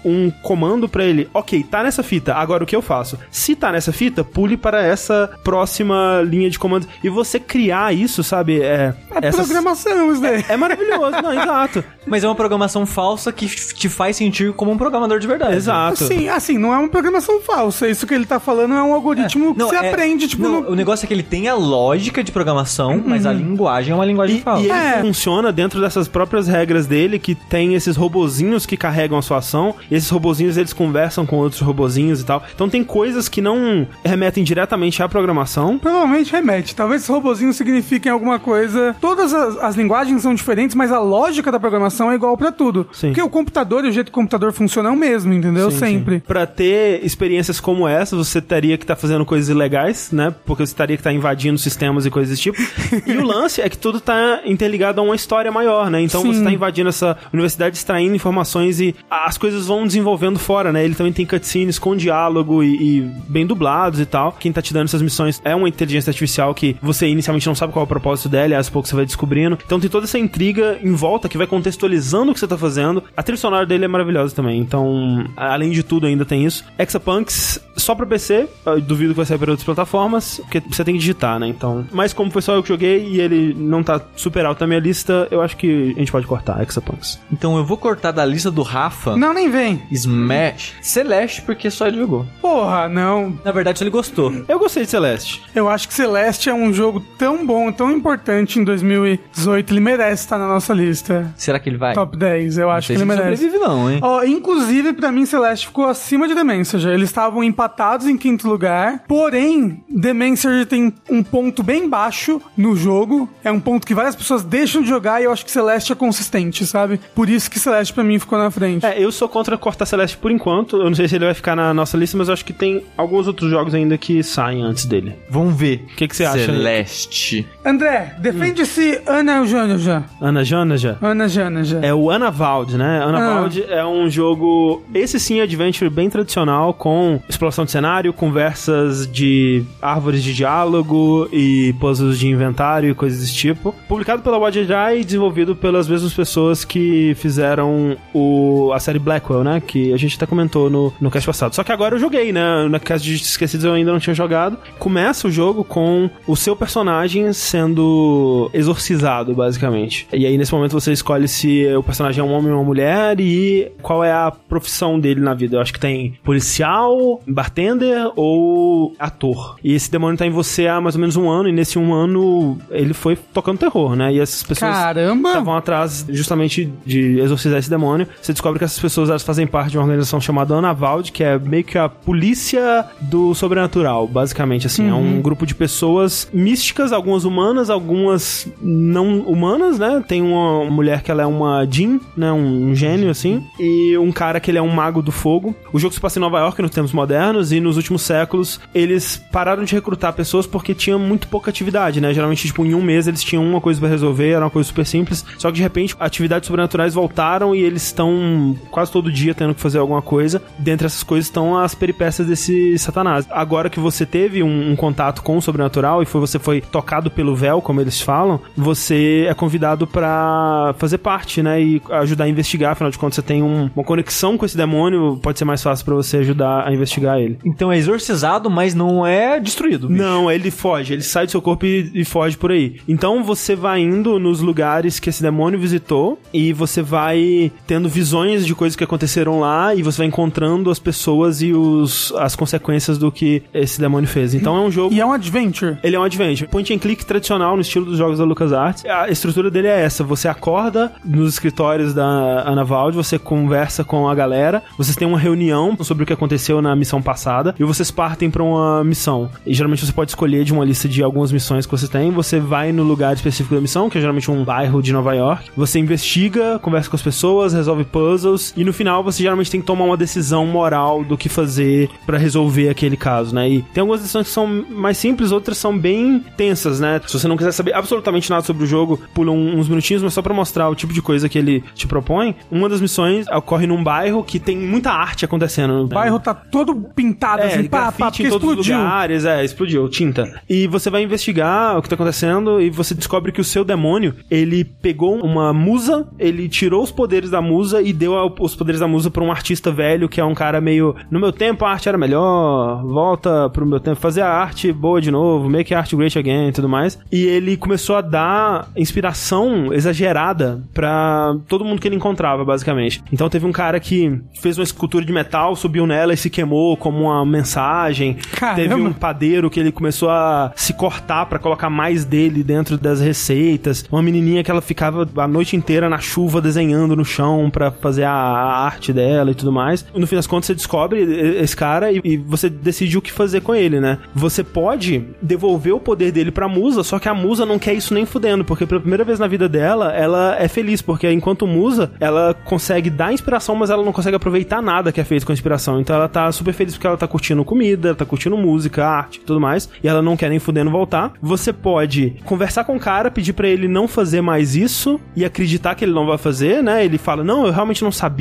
um comando pra ele. OK, tá nessa fita. Agora o que eu faço? Se tá nessa fita, pule para essa próxima linha de comando e você criar isso, sabe? É, É essas- programação isso daí. é maravilhoso, não, exato. Mas é uma programação falsa que te faz sentir como um programador de verdade. Exato. Assim, assim, não é uma programação falsa. Isso que ele tá falando é um algoritmo que Não, você é- aprende, tipo, não, no- O negócio é que ele tem a lógica de programação, mas a linguagem é uma linguagem E, falsa. e ele É. funciona dentro dessas próprias regras dele, que tem esses robozinhos que carregam a sua e esses robozinhos eles conversam com outros robozinhos e tal. Então tem coisas que não remetem diretamente à programação. Provavelmente remete. Talvez esses robozinhos signifiquem alguma coisa. Todas as, as linguagens são diferentes, mas a lógica da programação é igual pra tudo. Sim. Porque o computador e o jeito que o computador funciona é o mesmo, entendeu? Sim, Sempre. Pra ter experiências como essa, você teria que estar fazendo coisas ilegais, né? Porque você teria que estar invadindo sistemas e coisas desse tipo. e o lance é que tudo tá interligado a uma história maior, né? Então Sim. você tá invadindo essa universidade, extraindo informações e a as coisas vão desenvolvendo fora, né? Ele também tem cutscenes com diálogo e, e bem dublados e tal. Quem tá te dando essas missões é uma inteligência artificial que você inicialmente não sabe qual é o propósito dela, e aos poucos você vai descobrindo. Então tem toda essa intriga em volta que vai contextualizando o que você tá fazendo. A trilha sonora dele é maravilhosa também. Então, além de tudo, ainda tem isso. Exapunks só pra PC, eu duvido que vai sair para outras plataformas, porque você tem que digitar, né? Então, mas como foi só eu que joguei e ele não tá super alto na minha lista, eu acho que a gente pode cortar Exapunks. Então eu vou cortar da lista do Rafa Não, nem vem. Smash Celeste, porque só ele jogou. Porra, não. Na verdade, só ele gostou. Eu gostei de Celeste. Eu acho que Celeste é um jogo tão bom, tão importante em 2018. Ele merece estar na nossa lista. Será que ele vai? Top 10, eu acho que Não ele merece. sobrevive não, hein? Ó, inclusive, pra mim, Celeste ficou acima de The Messenger. Eles estavam empatados em quinto lugar. Porém, The Messenger tem um ponto bem baixo no jogo. É um ponto que várias pessoas deixam de jogar e eu acho que Celeste é consistente, sabe? Por isso que Celeste pra mim ficou na frente. É, eu sou contra cortar Celeste por enquanto. Eu não sei se ele vai ficar na nossa lista, mas eu acho que tem alguns outros jogos ainda que saem antes dele. Vamos ver. O que, que você acha? Celeste. André, defende-se Ana Janaja. Ana Janaja? Ana Janaja. É o Anavald, né? Anavald é um jogo, esse sim, adventure bem tradicional, com exploração de cenário, conversas de árvores de diálogo e puzzles de inventário e coisas desse tipo. Publicado pela Wadjai e desenvolvido pelas mesmas pessoas que fizeram o, a série Blackwell, né? Que a gente até comentou no, no cast passado. Só que agora eu joguei, né? Na cast de Esquecidos eu ainda não tinha jogado. Começa o jogo com o seu personagem sendo exorcizado, basicamente. E aí, nesse momento, você escolhe se o personagem é um homem ou uma mulher e qual é a profissão dele na vida. Eu acho que tem policial, bartender ou ator. E esse demônio tá em você há mais ou menos um ano, e nesse um ano ele foi tocando terror, né? E essas pessoas estavam atrás justamente de exorcizar esse demônio. Você descobre que essas pessoas elas fazem parte de uma organização chamada Anavald, que é meio que a polícia do sobrenatural, basicamente assim. É um grupo de pessoas místicas, algumas humanas, algumas não humanas, né? Tem uma mulher que ela é uma Jin, né? Um, um gênio, assim. E um cara que ele é um mago do fogo. O jogo se passa em Nova York nos tempos modernos e nos últimos séculos eles pararam de recrutar pessoas porque tinha muito pouca atividade, né? Geralmente, tipo, em um mês eles tinham uma coisa pra resolver, era uma coisa super simples. Só que de repente, atividades sobrenaturais voltaram e eles estão quase todo dia tendo que fazer alguma coisa. Dentre essas coisas estão as peripécias desse satanás. Agora que você teve um, um contato com o sobrenatural e foi, você foi tocado pelo véu, como eles falam, você é convidado pra fazer parte, né? E ajudar a investigar. Afinal de contas, você tem um- uma conexão com esse demônio, pode ser mais fácil pra você ajudar a investigar ele. Então é exorcizado, mas não é destruído. bicho. Não, ele foge, ele sai do seu corpo e, e foge por aí. Então você vai indo nos lugares que esse demônio visitou e você vai tendo visões de coisas que aconteceram lá e você vai encontrando as pessoas e os, as consequências do que esse demônio fez. Então é um jogo. E é um adventure. Ele é um adventure. Point and click tradicional no estilo dos jogos da LucasArts. A estrutura dele é essa. Você acorda nos escritórios da Ana Vald, você conversa com a galera, vocês têm uma reunião sobre o que aconteceu na missão passada e vocês partem pra uma missão. E geralmente você pode escolher de uma lista de algumas missões que você tem. Você vai no lugar específico da missão, que é geralmente um bairro de Nova York. Você investiga, conversa com as pessoas, resolve puzzles e no final você geralmente tem que tomar uma decisão moral do que fazer pra resolver aquele caso, né? E tem algumas decisões que são mais simples, outras são bem tensas, né? Se você não quiser saber absolutamente nada sobre o jogo, pula uns minutinhos, mas só pra mostrar o tipo de coisa que ele te propõe. Uma das missões ocorre num bairro que tem muita arte acontecendo. O bairro tá todo pintado, É, assim, pá, pá, porque em todos os explodiu. lugares, é, explodiu, tinta. E você vai investigar o que tá acontecendo e você descobre que o seu demônio, ele pegou uma musa, ele tirou os poderes da musa e deu os poderes da musa pra um artista velho, que é um cara meio, no meu tempo a arte era melhor, volta pro meu tempo, fazer a arte boa de novo, make art great again e tudo mais. E ele começou a dar inspiração exagerada pra todo mundo que ele encontrava, basicamente. Então teve um cara que fez uma escultura de metal, subiu nela e se queimou como uma mensagem. Caramba. Teve um padeiro que ele começou a se cortar pra colocar mais dele dentro das receitas. Uma menininha que ela ficava a noite inteira na chuva desenhando no chão pra fazer a, a arte dela e tudo mais. No fim das contas você descobre esse cara e, e você decide o que fazer com ele, né? Você pode devolver o poder dele pra musa, só que a musa não quer isso nem fudendo, porque pela primeira vez na vida dela, ela é feliz, porque enquanto musa, ela consegue dar inspiração, mas ela não consegue aproveitar nada que é feito com a inspiração. Então ela tá super feliz porque que ela tá curtindo comida, tá curtindo música, arte e tudo mais, e ela não quer nem fudendo voltar. Você pode conversar com o cara, pedir para ele não fazer mais isso e acreditar que ele não vai fazer, né? Ele fala: "Não, eu realmente não sabia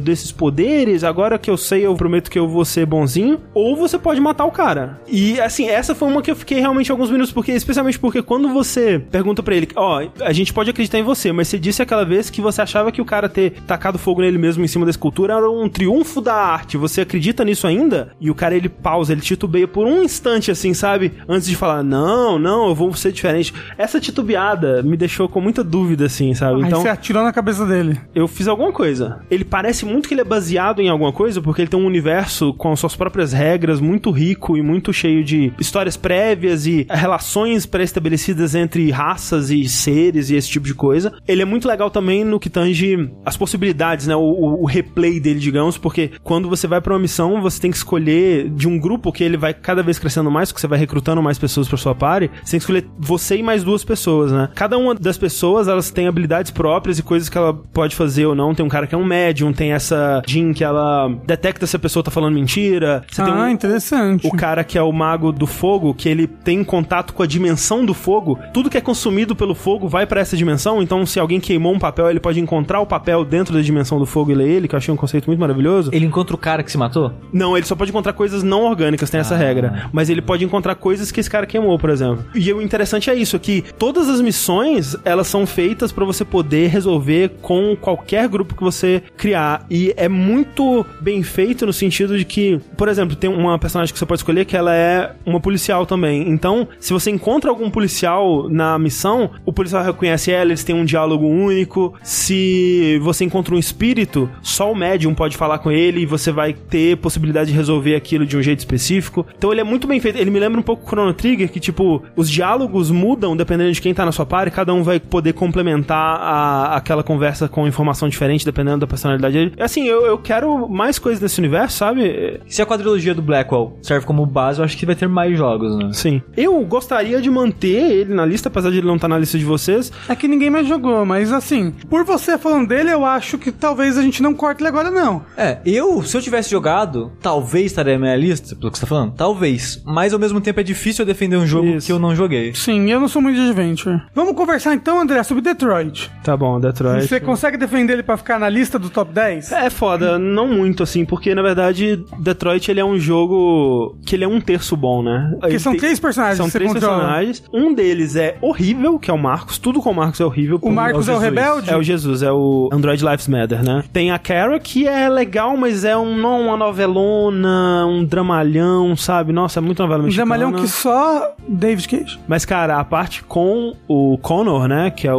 desses poderes, agora que eu sei, eu prometo que eu vou ser bonzinho". Ou você pode matar o cara. E assim, essa foi uma que eu fiquei realmente alguns minutos porque especialmente porque quando você pergunta para ele, ó, oh, a gente pode acreditar em você, mas você disse aquela vez que você achava que o cara ter tacado fogo nele mesmo em cima da escultura era um triunfo da arte. Você acredita nisso ainda? E o cara ele pausa, ele titubeia por um instante assim, sabe? Antes de falar: "Não, não, eu vou ser diferente". Essa titubeada me deixou com muita dúvida assim, sabe? Aí Então, você atirou na cabeça dele. eu fiz alguma coisa. Ele parece muito que ele é baseado em alguma coisa, porque ele tem um universo com suas próprias regras, muito rico e muito cheio de histórias prévias e relações pré-estabelecidas entre raças e seres e esse tipo de coisa. Ele é muito legal também no que tange as possibilidades, né? O, o- o replay dele, digamos, porque quando você vai pra uma missão, você tem que escolher de um grupo que ele vai cada vez crescendo mais, porque você vai recrutando mais pessoas pra sua party, você tem que escolher você e mais duas pessoas, né? Cada uma das pessoas, elas têm habilidades próprias e coisas que ela pode fazer ou não. Tem um cara que é um médium, tem essa Jean que ela detecta se a pessoa tá falando mentira. Você tem ah, um, interessante. o cara que é o mago do fogo, que ele tem contato com a dimensão do fogo. Tudo que é consumido pelo fogo vai pra essa dimensão. Então, se alguém queimou um papel, ele pode encontrar o papel dentro da dimensão do fogo e ler ele, que eu achei um conceito muito maravilhoso. Ele encontra o cara que se matou? Não, ele só pode encontrar coisas não orgânicas, tem essa regra. Mas ele pode encontrar coisas que esse cara queimou, por exemplo. E o interessante é isso, que todas as missões, elas são feitas pra você poder resolver com qualquer grupo que você criar. E é muito bem feito no sentido de que, por exemplo, tem uma personagem que você pode escolher que ela é uma policial também. Então, se você encontra algum policial na missão, o policial reconhece ela, eles têm um diálogo único. Se você encontra um espírito, só o médium pode falar com ele e você vai ter possibilidade de resolver aquilo de um jeito específico. Então ele é muito bem feito. Ele me lembra um pouco o Chrono Trigger, que tipo, os diálogos mudam dependendo de quem tá na sua party, cada um vai poder complementar a- aquela conversa com informação diferente, dependendo da personalidade dele. E, Assim, eu, eu quero mais coisas nesse universo, sabe? Se a quadrilogia do Blackwell serve como base, eu acho que vai ter mais jogos, né? Sim. Eu gostaria de manter ele na lista, apesar de ele não estar na lista de vocês. É que ninguém mais jogou, mas assim, por você falando dele, eu acho que talvez a gente não corte ele agora, não. É, eu, se eu tivesse jogado, talvez estaria na minha lista, pelo que você tá falando. Talvez. Mas ao mesmo tempo é difícil eu defender um jogo Isso. que eu não joguei. Sim, eu não sou muito de adventure. Vamos conversar então, André, sobre Detroit. Tá bom, Detroit. Você consegue defender ele pra ficar na lista do top 10? É foda, não muito assim, porque na verdade Detroit ele é um jogo que ele é um terço bom, né? Porque Ele são tem- três personagens São três controla. personagens. Um deles é horrível, que é o Marcos. Tudo com o Marcos é horrível. O Marcos é o, Jesus. rebelde? É o Jesus, é o Android Lives Matter, né? Tem a Kara, que é legal, mas é um, não uma novelona, um dramalhão, sabe? Nossa, é muito novela Um mexicana. dramalhão que só David Cage. Mas, cara, a parte com o Connor, né? Que é o,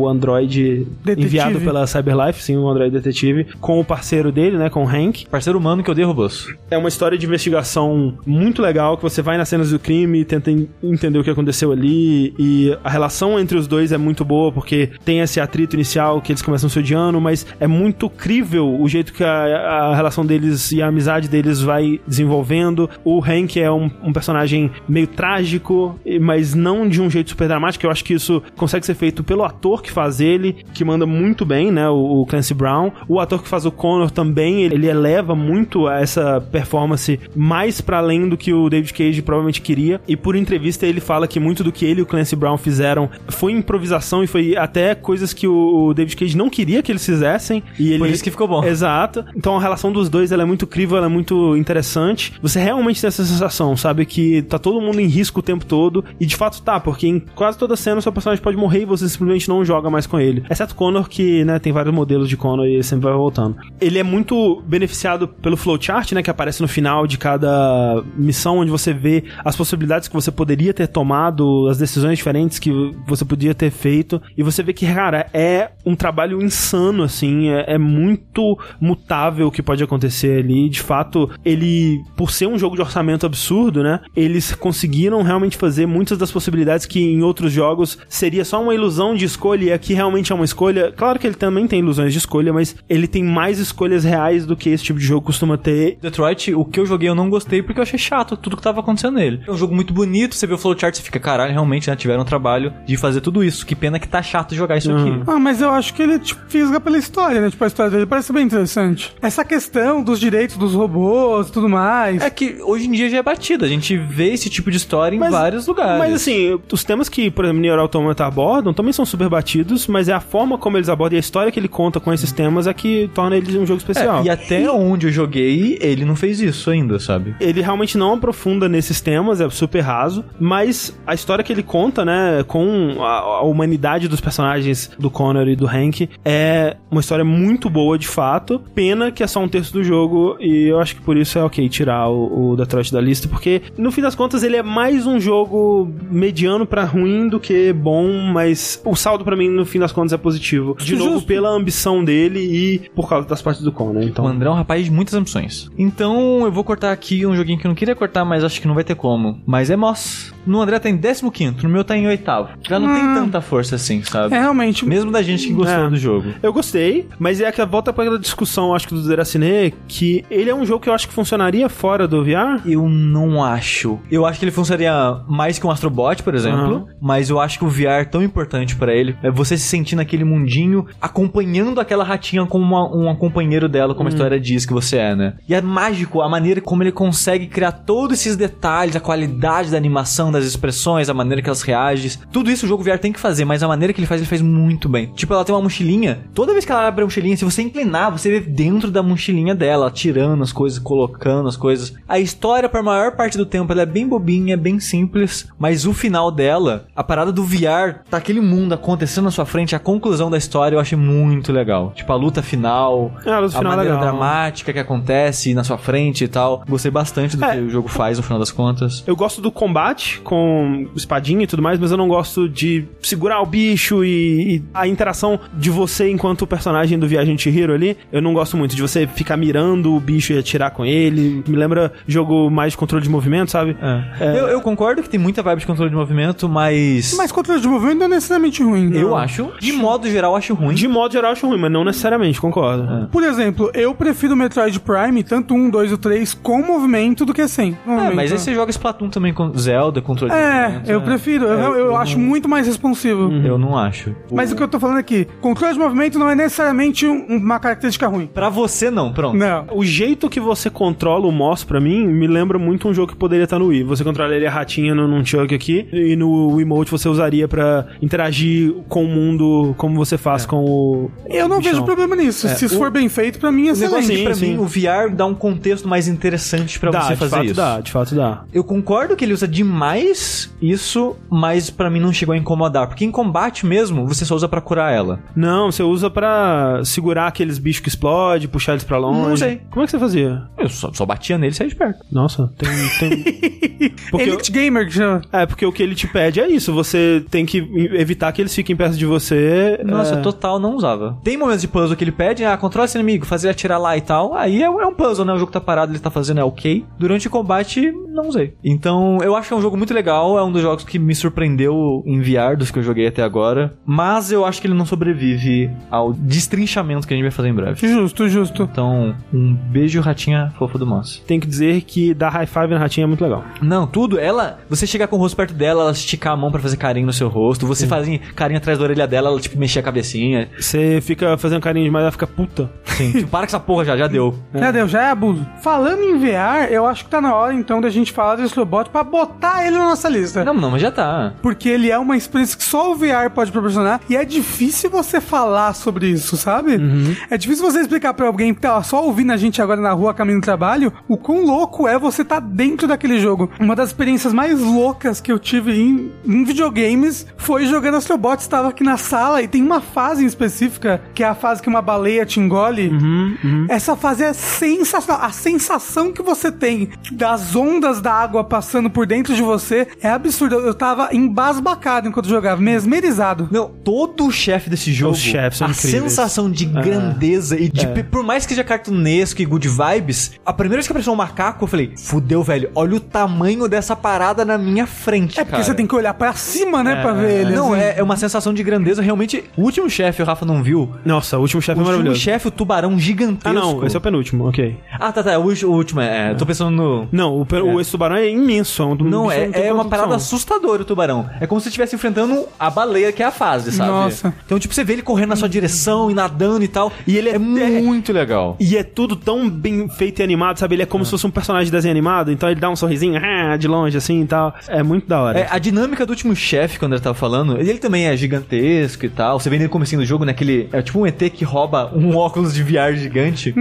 o android Detetive. enviado pela Cyberlife, sim, o android detetive, com o parceiro dele, né? Com o Hank. Parceiro humano que odeia robôs. É uma história de investigação muito legal, que você vai nas cenas do crime e tenta en- entender o que aconteceu ali. E a relação entre os dois é muito boa, porque tem esse atrito inicial que eles começam se odiando, mas é muito crível o jeito que a, a relação deles e a amizade deles vai desenvolvendo. O Hank é um, um personagem meio trágico, mas não de um jeito super dramático. Eu acho que isso consegue ser feito pelo ator que faz ele, que manda muito bem, né? O, o Clancy Brown. O ator que faz o Connor também, ele, ele eleva muito essa performance mais pra além do que o David Cage provavelmente queria. E por entrevista ele fala que muito do que ele e o Clancy Brown fizeram foi improvisação e foi até coisas que o David Cage não queria que eles fizessem. E ele, Por isso que ficou bom. Exato. Então a relação dos dois ela é muito incrível, ela é muito interessante. Você realmente tem essa sensação, sabe? Que tá todo mundo em risco o tempo todo. E de fato tá, porque em quase toda cena o seu personagem pode morrer e você simplesmente não joga mais com ele. Exceto Connor, que né, tem vários modelos de Connor e ele sempre vai voltando. Ele é muito beneficiado pelo flowchart, né? Que aparece no final de cada missão, onde você vê as possibilidades que você poderia ter tomado, as decisões diferentes que você podia ter feito. E você vê que, cara, é um trabalho insano, assim. É, é muito mutável o que pode acontecer ali. De fato, ele, por ser um jogo de orçamento absurdo, né? Eles conseguiram realmente fazer muitas das possibilidades que em outros jogos seria só uma ilusão de escolha e aqui realmente é uma escolha. Claro que ele também tem ilusões de escolha, mas ele tem mais escolhas reais do que esse tipo de jogo costuma ter. Detroit, o que eu joguei eu não gostei porque eu achei chato tudo que tava acontecendo nele. É um jogo muito bonito, você vê o flowchart e fica, caralho, realmente, né, tiveram um trabalho de fazer tudo isso. Que pena que tá chato jogar isso aqui. Ah, mas eu acho que ele tipo, fisga pela história, né? Tipo, a história dele parece bem interessante. Essa questão dos direitos dos robôs e tudo mais. É que hoje em dia já é batido. A gente vê esse tipo de história em Mas- vários lugares. Mas assim, os temas que, por exemplo, Nier Automata abordam também são super batidos, mas é a forma como eles abordam e a história que ele conta com esses temas é que torna ele um jogo especial. É, e até onde eu joguei, ele não fez isso ainda, sabe? Ele realmente não aprofunda nesses temas, é super raso, mas a história que ele conta, né, com a, a humanidade dos personagens do Connor e do Hank é uma história muito boa de fato. Pena que é só um terço do jogo e eu acho que por isso é ok tirar o, o Detroit da lista, porque no fim das contas ele é mais um jogo mediano pra ruim do que bom, mas o saldo pra mim no fim das contas é positivo. De Justo. novo, pela ambição dele e por causa das partes do Connor. Então, O André é um rapaz de muitas ambições. Então eu vou cortar aqui um joguinho que eu não queria cortar, mas acho que não vai ter como. Mas é Moss. No André tá em 15, no meu tá em oitavo. Já não tem Hum. tanta força assim, sabe? É realmente. Mesmo da gente que gostou É. do jogo. Eu gostei, mas é que volta para aquela discussão, acho que do Deracine, que ele é um jogo que eu acho que funcionaria fora do VR. Eu não acho. Eu acho que ele funcionaria mais que um Astrobot, por exemplo. Aham. Mas eu acho que o VR é tão importante pra ele. É você se sentir naquele mundinho, acompanhando aquela ratinha como uma, um companheiro dela, como a história diz que você é, né? E é mágico a maneira como ele consegue criar todos esses detalhes, a qualidade da animação, das expressões, a maneira que elas reagem. Tudo isso o jogo VR tem que fazer, mas a maneira que ele faz, ele faz muito bem. Tipo, ela tem uma mochilinha. Toda vez que ela abre a mochilinha, se você inclinar, você vê dentro da mochilinha dela, tirando as coisas, colocando as coisas. A história, por maior parte do tempo, ela é bem bobinha, bem simples, mas o final dela, a parada do VR, tá aquele mundo acontecendo na sua frente, a conclusão da história eu achei muito legal. Tipo, a luta final, É, a luta final é maneira legal. dramática que acontece na sua frente e tal. Gostei bastante do É. que o jogo faz no final das contas. Eu gosto do combate com espadinha e tudo mais, mas eu não gosto de segurar o bicho e, e a interação de você enquanto personagem do Viajante Hero ali. Eu não gosto muito de você ficar mirando o bicho e atirar com ele. Me lembra jogo mais de controle de movimento, sabe? É. Eu, eu concordo que tem muita vibe de controle de movimento, mas. Mas controle de movimento não é necessariamente ruim. eu não. acho, de modo geral, acho ruim. De modo geral, eu acho ruim, mas não necessariamente, concordo. Por exemplo, eu prefiro o Metroid Prime, tanto um, dois ou três, com movimento do que sem. É, mas aí você joga Splatoon também com Zelda, controle de É, movimento. eu né? prefiro. Eu, É, eu eu acho muito mais responsivo. Eu não acho. Mas o que eu tô falando aqui, controle de movimento não é necessariamente um- uma característica ruim. Pra você, não, pronto. Não. O jeito que você controla o Moss, pra mim, me lembra muito um jogo que poderia estar no Wii. Você controlaria a ratinha no, num chug aqui, e no Wiimote você usaria pra interagir com o mundo como você faz com o. Eu não bichão. vejo problema nisso. Se isso for bem feito, pra mim é é excelente. que pra sim. mim, o VR dá um contexto mais interessante pra Dá, você de fazer fato isso. dá, de fato dá. Eu concordo que ele usa demais isso, mas pra mim não chegou a incomodar. Porque em combate mesmo, você só usa pra curar ela. Não, você usa pra segurar aqueles bichos que explodem, puxar eles pra longe. Não sei. Como é que você fazia? Eu só, só batia nele e saía de perto. Nossa, tem. tem... Porque eu- Elite Gamer que chama. É, porque o que ele te pede é isso. Você tem que evitar que eles fiquem perto de você. Nossa, é... total não usava. Tem momentos de puzzle que ele pede, ah, controla esse inimigo, fazer ele atirar lá e tal. Aí é, é um puzzle, né? O jogo tá parado, ele tá fazendo, é ok. Durante o combate, não usei. Então, eu acho que é um jogo muito legal, é um dos jogos que me surpreendeu em VR dos que eu joguei até agora. Mas eu acho que ele não sobrevive ao destrinchamento que a gente vai fazer em breve. Justo, justo. Então, um beijo, ratinha fofa do Moss. Tem que dizer que dar high five na ratinha é muito legal. Não, tudo. Ela, você chegar com o rosto perto dela, ela esticar a mão pra fazer carinho no seu rosto. Você fazer carinho atrás da orelha dela, ela tipo mexer a cabecinha. Você fica fazendo carinho demais, ela fica puta. Sim. tipo, para com essa porra já, já deu. Já deu, já é abuso. Falando em VR, eu acho que tá na hora então da gente falar desse robot pra botar ele na nossa lista. Não, não, mas já tá. Porque ele é uma experiência que só o VR pode proporcionar e é difícil você falar sobre isso, sabe? É difícil você explicar pra alguém que tá só ouvindo a gente agora na rua, caminho do trabalho, o quão louco é você tá dentro daquele jogo. Uma das experiências mais loucas que eu tive em, em videogames foi jogando Astrobot. Estava aqui na sala e tem uma fase em específica, que é a fase que uma baleia te engole. Essa fase é sensacional. A sensação que você tem das ondas da água passando por dentro de você é absurda. Eu tava embasbacado enquanto jogava, mesmerizado. Não, todo o chefe desse jogo, Os chefes são a incríveis. sensação de grandeza e de, por mais que seja cartunesco e good vibes, a primeira vez que apareceu um macaco, eu falei, fudeu, velho, olha o tamanho dessa parada na minha frente, É porque cara. você tem que olhar pra cima, né, pra ver ele. Não, assim. é, é uma sensação de grandeza, realmente. O último chefe, o Rafa não viu. Nossa, o último chefe O é último maravilhoso. chefe, o tubarão gigantesco. Ah, não, esse é o penúltimo, ok. Ah, tá, tá, o, o último, é, tô pensando no... Não, o, o esse tubarão é imenso. É um, Não, é, tem é uma parada assustadora o tubarão. É como se você estivesse enfrentando a baleia, que é a fase, sabe? Nossa. Então, tipo, você vê ele correndo na sua direção e nadando e tal. E ele é muito legal. E é tudo tão bem feito jeito animado, sabe? Ele é como se fosse um personagem de desenho animado, então ele dá um sorrisinho ah, de longe assim e tal. É muito da hora. É, a dinâmica do último chefe, quando ele tava falando, ele, ele também é gigantesco e tal. Você vê nele comecinho do jogo, naquele. É tipo um ET que rouba um óculos de VR gigante.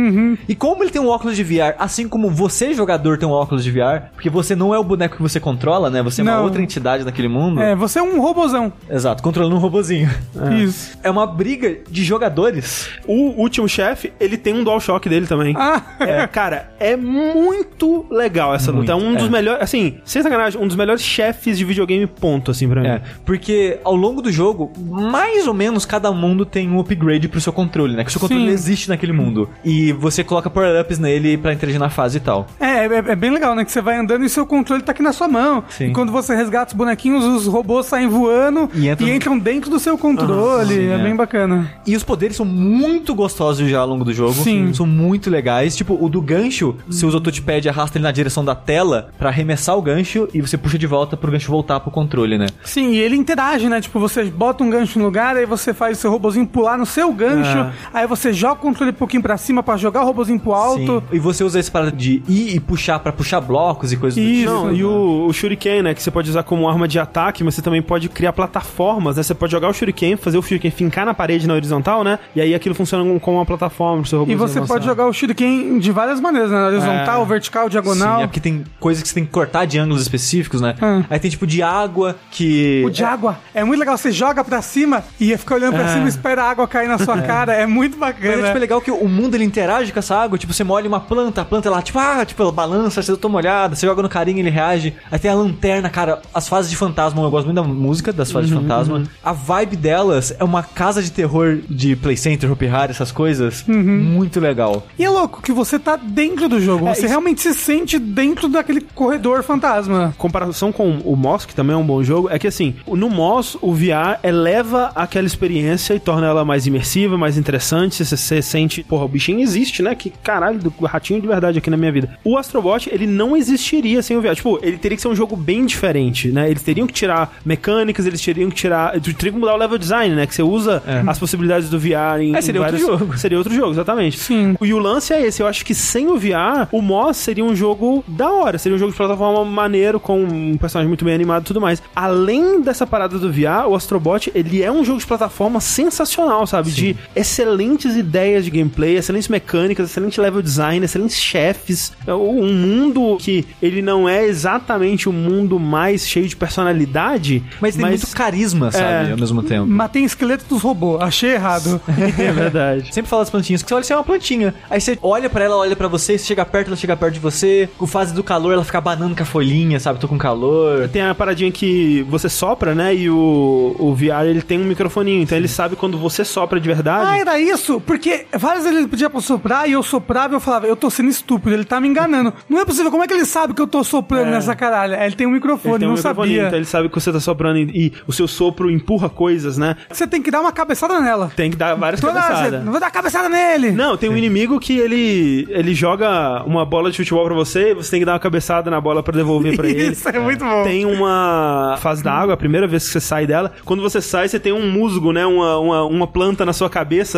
E como ele tem um óculos de VR, assim como você, jogador, tem um óculos de VR, porque você não é o boneco que você controla, né? Você é uma Não. outra entidade naquele mundo. É, você é um robozão. Exato, controlando um robozinho. Isso. É uma briga de jogadores. O último chefe, ele tem um DualShock dele também. Ah, É, cara, é muito legal essa luta. É um Muito, dos é. melhores, assim, sem sacanagem, um dos melhores chefes de videogame, ponto, assim, pra mim. É, porque ao longo do jogo, mais ou menos cada mundo tem um upgrade pro seu controle, né? Que o seu controle Sim. existe naquele mundo. E você coloca power-ups nele pra interagir na fase e tal. é, é, é bem legal, né? Que você vai andando e seu controle tá aqui na sua mão. Sim. E quando você resgata os bonequinhos, os robôs saem voando E e entram- dentro do seu controle. sim, é, é. bem bacana. E os poderes são muito gostosos já ao longo do jogo. Sim. São muito legais. Tipo, o do gancho, você usa o touchpad e arrasta ele na direção da tela pra arremessar o gancho e você puxa de volta pro gancho voltar pro controle, né? Sim, e ele interage, né? Tipo, você bota um gancho no lugar, aí você faz o seu robozinho pular no seu gancho, É. aí você joga o controle um pouquinho pra cima pra jogar o robozinho pro alto. Sim. E você usa esse parada de ir e puxar pra puxar blocos e coisas do Isso. tipo. Não, e o, o Shuriken, né? Que você pode usar como arma de ataque, mas você também pode criar plataformas, né? Você pode jogar o Shuriken, fazer o Shuriken fincar na parede na horizontal, né? E aí aquilo funciona como- uma plataforma pro seu robô E você pode jogar o Shuriken de várias maneiras, né? Horizontal, É. vertical, Sim, diagonal. é porque tem coisas que você tem que cortar de ângulos específicos, né? Hum. Aí tem tipo de água que. O de água é muito legal, você joga pra cima e fica olhando pra É. cima e espera a água cair na sua cara. É muito Mas bacana. é tipo, é legal que o mundo ele interage com essa água. Tipo, você molha uma planta, a planta ela, tipo, ah, tipo, ela balança, você toma molhada, você joga no carinho, ele reage. Aí tem a lanterna, cara, as fases de fantasma, eu gosto muito da música das fases de fantasma. A vibe delas é uma casa de terror de Play Center, Hopi Hari, essas coisas. Muito legal. E é louco que você tá dentro do jogo. É, você isso- realmente se sente dentro daquele corredor fantasma. comparação com o Moss, que também é um bom jogo, é que assim, no Moss, o VR eleva aquela experiência e torna ela mais imersiva, mais interessante. Você, você sente, porra, o bichinho existe, né? Que caralho, do ratinho de verdade aqui na minha vida. O Astrobot, ele não existiria sem o VR. Tipo, ele teria que ser um jogo bem diferente, né? Eles teriam que tirar mecânicas, eles teriam que tirar. Teriam que mudar o level design, né? Que você usa as possibilidades do VR em. É, seria em outro várias- jogo. Seria outro jogo, exatamente. Sim. E o lance é esse. Eu acho que sem o VR, o Moss seria um jogo da hora. Seria um jogo de plataforma maneiro, com um personagem muito bem animado e tudo mais. Além dessa parada do VR, o Astrobot, ele é um jogo de plataforma sensacional, sabe? De excelentes ideias de gameplay, excelentes mecânicas, excelente level design, excelentes chefes. É Um mundo que ele não é exatamente o mundo mais cheio de personalidade, Mas tem muito carisma, sabe? É. Ao mesmo tempo. Matei esqueleto dos robôs. Achei errado. é verdade. Sempre fala das plantinhas, que você olha, você é uma plantinha. Aí você olha pra ela, ela olha pra você, você chega perto, ela chega perto de você. Com fase do calor, ela fica banando com a folhinha, sabe? Tô com calor. Tem a paradinha que você sopra, né? E o, o VR ele tem um microfoninho, então ele sabe quando você sopra de verdade. Ah, era isso? Porque várias vezes ele pedia pra eu soprar e eu soprava e eu falava, eu tô sendo estúpido, ele tá me enganando. Não é possível, como é que ele sabe que eu tô soprando nessa caralho? Ele tem um Ele microfone, tem um não microfoninho, sabia. então ele sabe que você tá soprando e, e o seu sopro empurra coisas, né? Você tem que dar uma cabeçada nela. Tem que dar várias Toda cabeçadas. Não vou dar cabeçada nele. Não, tem um inimigo que ele ele joga uma bola de futebol pra você e você tem que dar uma cabeçada na bola pra devolver pra ele. Isso é muito bom. Tem uma fase da água, a primeira vez que você sai dela. Quando você sai, você tem um musgo, né? Uma, uma, uma planta na sua cabeça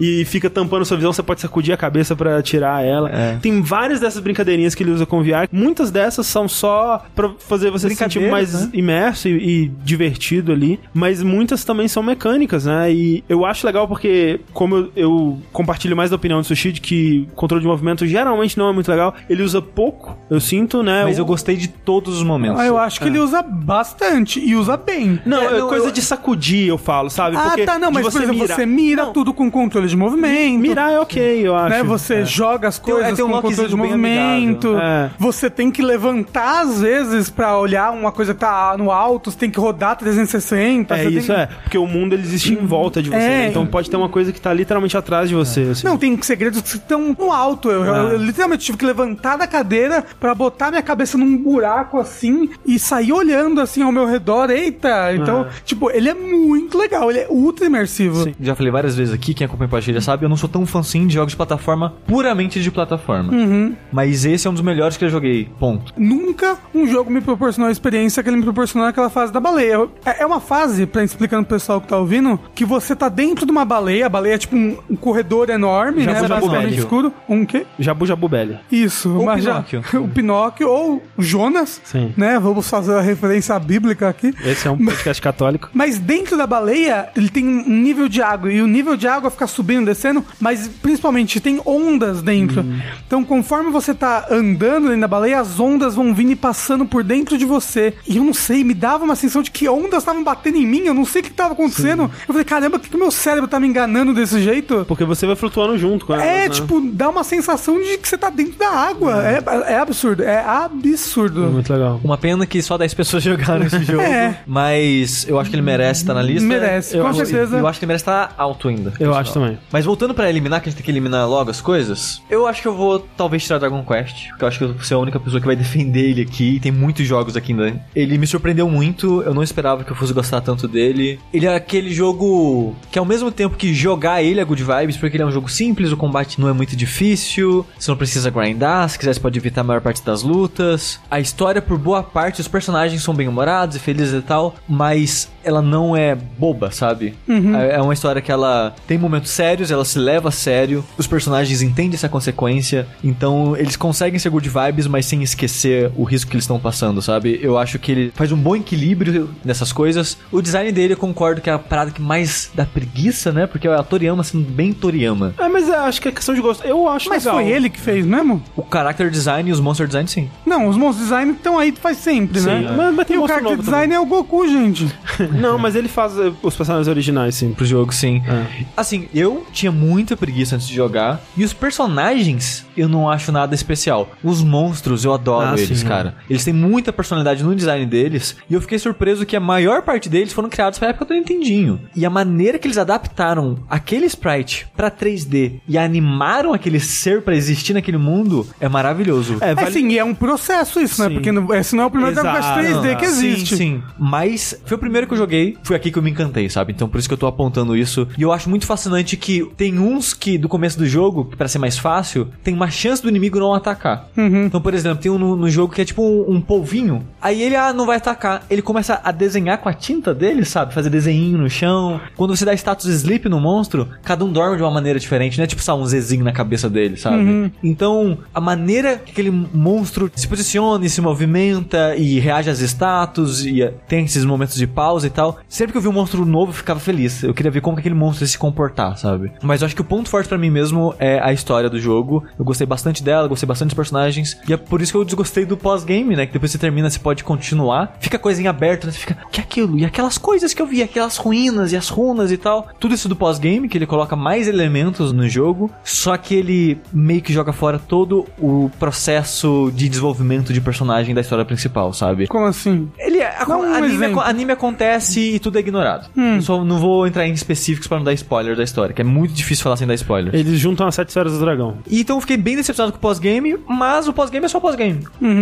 e fica tampando sua visão. Você pode sacudir a cabeça pra tirar ela. É. Tem várias dessas brincadeirinhas que ele usa com VR. Muitas dessas são só pra fazer você se sentir mais né? imerso e, e divertido ali. Mas muitas também são mecânicas, né? E eu acho legal porque, como eu, eu compartilho mais da opinião do Sushi, de que controle de movimento geralmente não é muito legal. Ele usa pouco, eu sinto, né? Mas O- eu gostei de todos os momentos. Ah, eu acho que ele usa bastante e usa bem. Não, É, é, não, coisa eu- de sacudir, eu falo, sabe? Ah, Porque tá, não, mas por exemplo, mira- você mira Não, tudo com controle de movimento. Mirar é ok, eu acho. né? Você joga as um- coisas é, tem um com controle de movimento. É. Você tem que levantar às vezes pra olhar uma coisa que tá no alto, você tem que rodar 360. É você tem isso, que- é. Porque o mundo ele existe em volta de você. É. né? Então pode ter uma coisa que tá literalmente atrás de você. assim. Não, tem segredos que estão no alto. Eu, eu- Ah. eu literalmente tive que levantar da cadeira pra botar minha cabeça num buraco assim e sair olhando assim ao meu redor. Eita! Então, tipo, ele é muito legal, ele é ultra imersivo. Sim. Já falei várias vezes aqui, quem acompanha o já sabe, eu não sou tão fã assim de jogos de plataforma puramente de plataforma. Uhum. Mas esse é um dos melhores que eu joguei. Ponto. Nunca um jogo me proporcionou a experiência que ele me proporcionou naquela fase da baleia. É é uma fase, pra explicando pro pessoal que tá ouvindo, que você tá dentro de uma baleia. A baleia é tipo um, um corredor enorme, Já né? Basicamente escuro. Um quê? Jabu Jabu Belly. Isso, Ou mas já- Pinóquio. o Pinóquio ou o Jonas, Sim. né? Vamos fazer a referência bíblica aqui. Esse é um podcast católico. Mas dentro da baleia, ele tem um nível de água. E o nível de água fica subindo e descendo, mas principalmente tem ondas dentro. Hum. Então, conforme você tá andando dentro da baleia, as ondas vão vindo e passando por dentro de você. E eu não sei, me dava uma sensação de que ondas estavam batendo em mim. Eu não sei o que tava acontecendo. Eu falei, caramba, por que, que meu cérebro tá me enganando desse jeito? Porque você vai flutuando junto com elas, É, né? tipo, dá uma sensação de que você tá dentro da água. É, é absurdo, é absurdo. Muito legal. Uma pena que só 10 pessoas jogaram esse jogo. É. Mas eu acho que ele merece estar na lista. Merece, eu com acho- certeza. Eu acho que ele merece estar alto ainda. Eu acho também. Mas voltando pra eliminar, que a gente tem que eliminar logo as coisas, eu acho que eu vou talvez tirar Dragon Quest, porque eu acho que eu vou ser a única pessoa que vai defender ele aqui. Tem muitos jogos aqui ainda. Ele me surpreendeu muito, eu não esperava que eu fosse gostar tanto dele. Ele é aquele jogo que ao mesmo tempo que jogar ele é good vibes, porque ele é um jogo simples, o combate não é muito difícil, você não precisa grindar, se quiser você pode evitar a maior parte das lutas. A história, por boa parte, os personagens são bem humorados e felizes e tal, mas ela não é boba, sabe? É é uma história que ela tem momentos sérios, ela se leva a sério, os personagens entendem essa consequência, então eles conseguem ser good vibes, mas sem esquecer o risco que eles estão passando, sabe? Eu acho que ele faz um bom equilíbrio nessas coisas. O design dele eu concordo que é a parada que mais dá preguiça, né? Porque a Toriyama sendo bem Toriyama. É, mas eu acho que é questão de gosto. Eu acho Mas legal. foi ele que fez mesmo? O character design e os monster design, sim. Não, os monstros design estão aí faz sempre, Sim, né? mas- mas tem e o character design é o Goku, gente. Não, mas ele faz eh, os personagens originais, sim. pro jogo, sim. É. Assim, eu tinha muita preguiça antes de jogar. E os personagens, eu não acho nada especial. Os monstros, eu adoro Ah, eles, sim. cara. Eles têm muita personalidade no design deles. E eu fiquei surpreso que a maior parte deles foram criados pra época do Nintendinho. E a maneira que eles adaptaram aquele sprite pra 3D e animaram aquele ser pra existir naquele mundo é maravilhoso. É, É vale... sim, e é um processo isso, né? Sim. Porque não, esse não é o primeiro Dragon Quest Exato. 3D que Sim, existe. Sim, Mas foi o primeiro que eu joguei, foi aqui que eu me encantei, sabe? Então por isso que eu tô apontando isso. E eu acho muito fascinante que tem uns que do começo do jogo, pra ser mais fácil, tem uma chance do inimigo não atacar. Então, por exemplo, tem um no, no jogo que é tipo um, um polvinho. Aí ele ah, não vai atacar. Ele começa a desenhar com a tinta dele, sabe? Fazer desenho no chão. Quando você dá status sleep no monstro, cada um dorme de uma maneira diferente, né? Tipo, sabe, um Zzinho na cabeça dele, sabe? Então, a maneira que aquele monstro se posiciona e se movimenta e reage às status e tem esses momentos de pausa e tal. Sempre que eu vi um monstro novo, eu ficava feliz. Eu queria ver como que aquele monstro ia se comportar, sabe? Mas eu acho que o ponto forte pra mim mesmo é a história do jogo. Eu gostei bastante dela, gostei bastante dos personagens. E é por isso que eu desgostei do pós-game, né? Que depois você termina, você pode continuar. Fica coisa em aberto, né? Você fica, o que é aquilo? E aquelas coisas que eu vi, aquelas ruínas e as runas e tal. Tudo isso do pós-game, que ele coloca mais elementos no jogo. Só que ele meio que joga fora todo o processo de desenvolvimento de personagem da história principal, sabe? Como assim? Ele é, a- Dá um anime, anime acontece e tudo é ignorado. Eu só não vou entrar em específicos pra não dar spoiler da história, que é muito difícil falar sem dar spoiler. Eles juntam as sete esferas do dragão. E então eu fiquei bem decepcionado com o pós-game, mas o pós-game é só pós-game.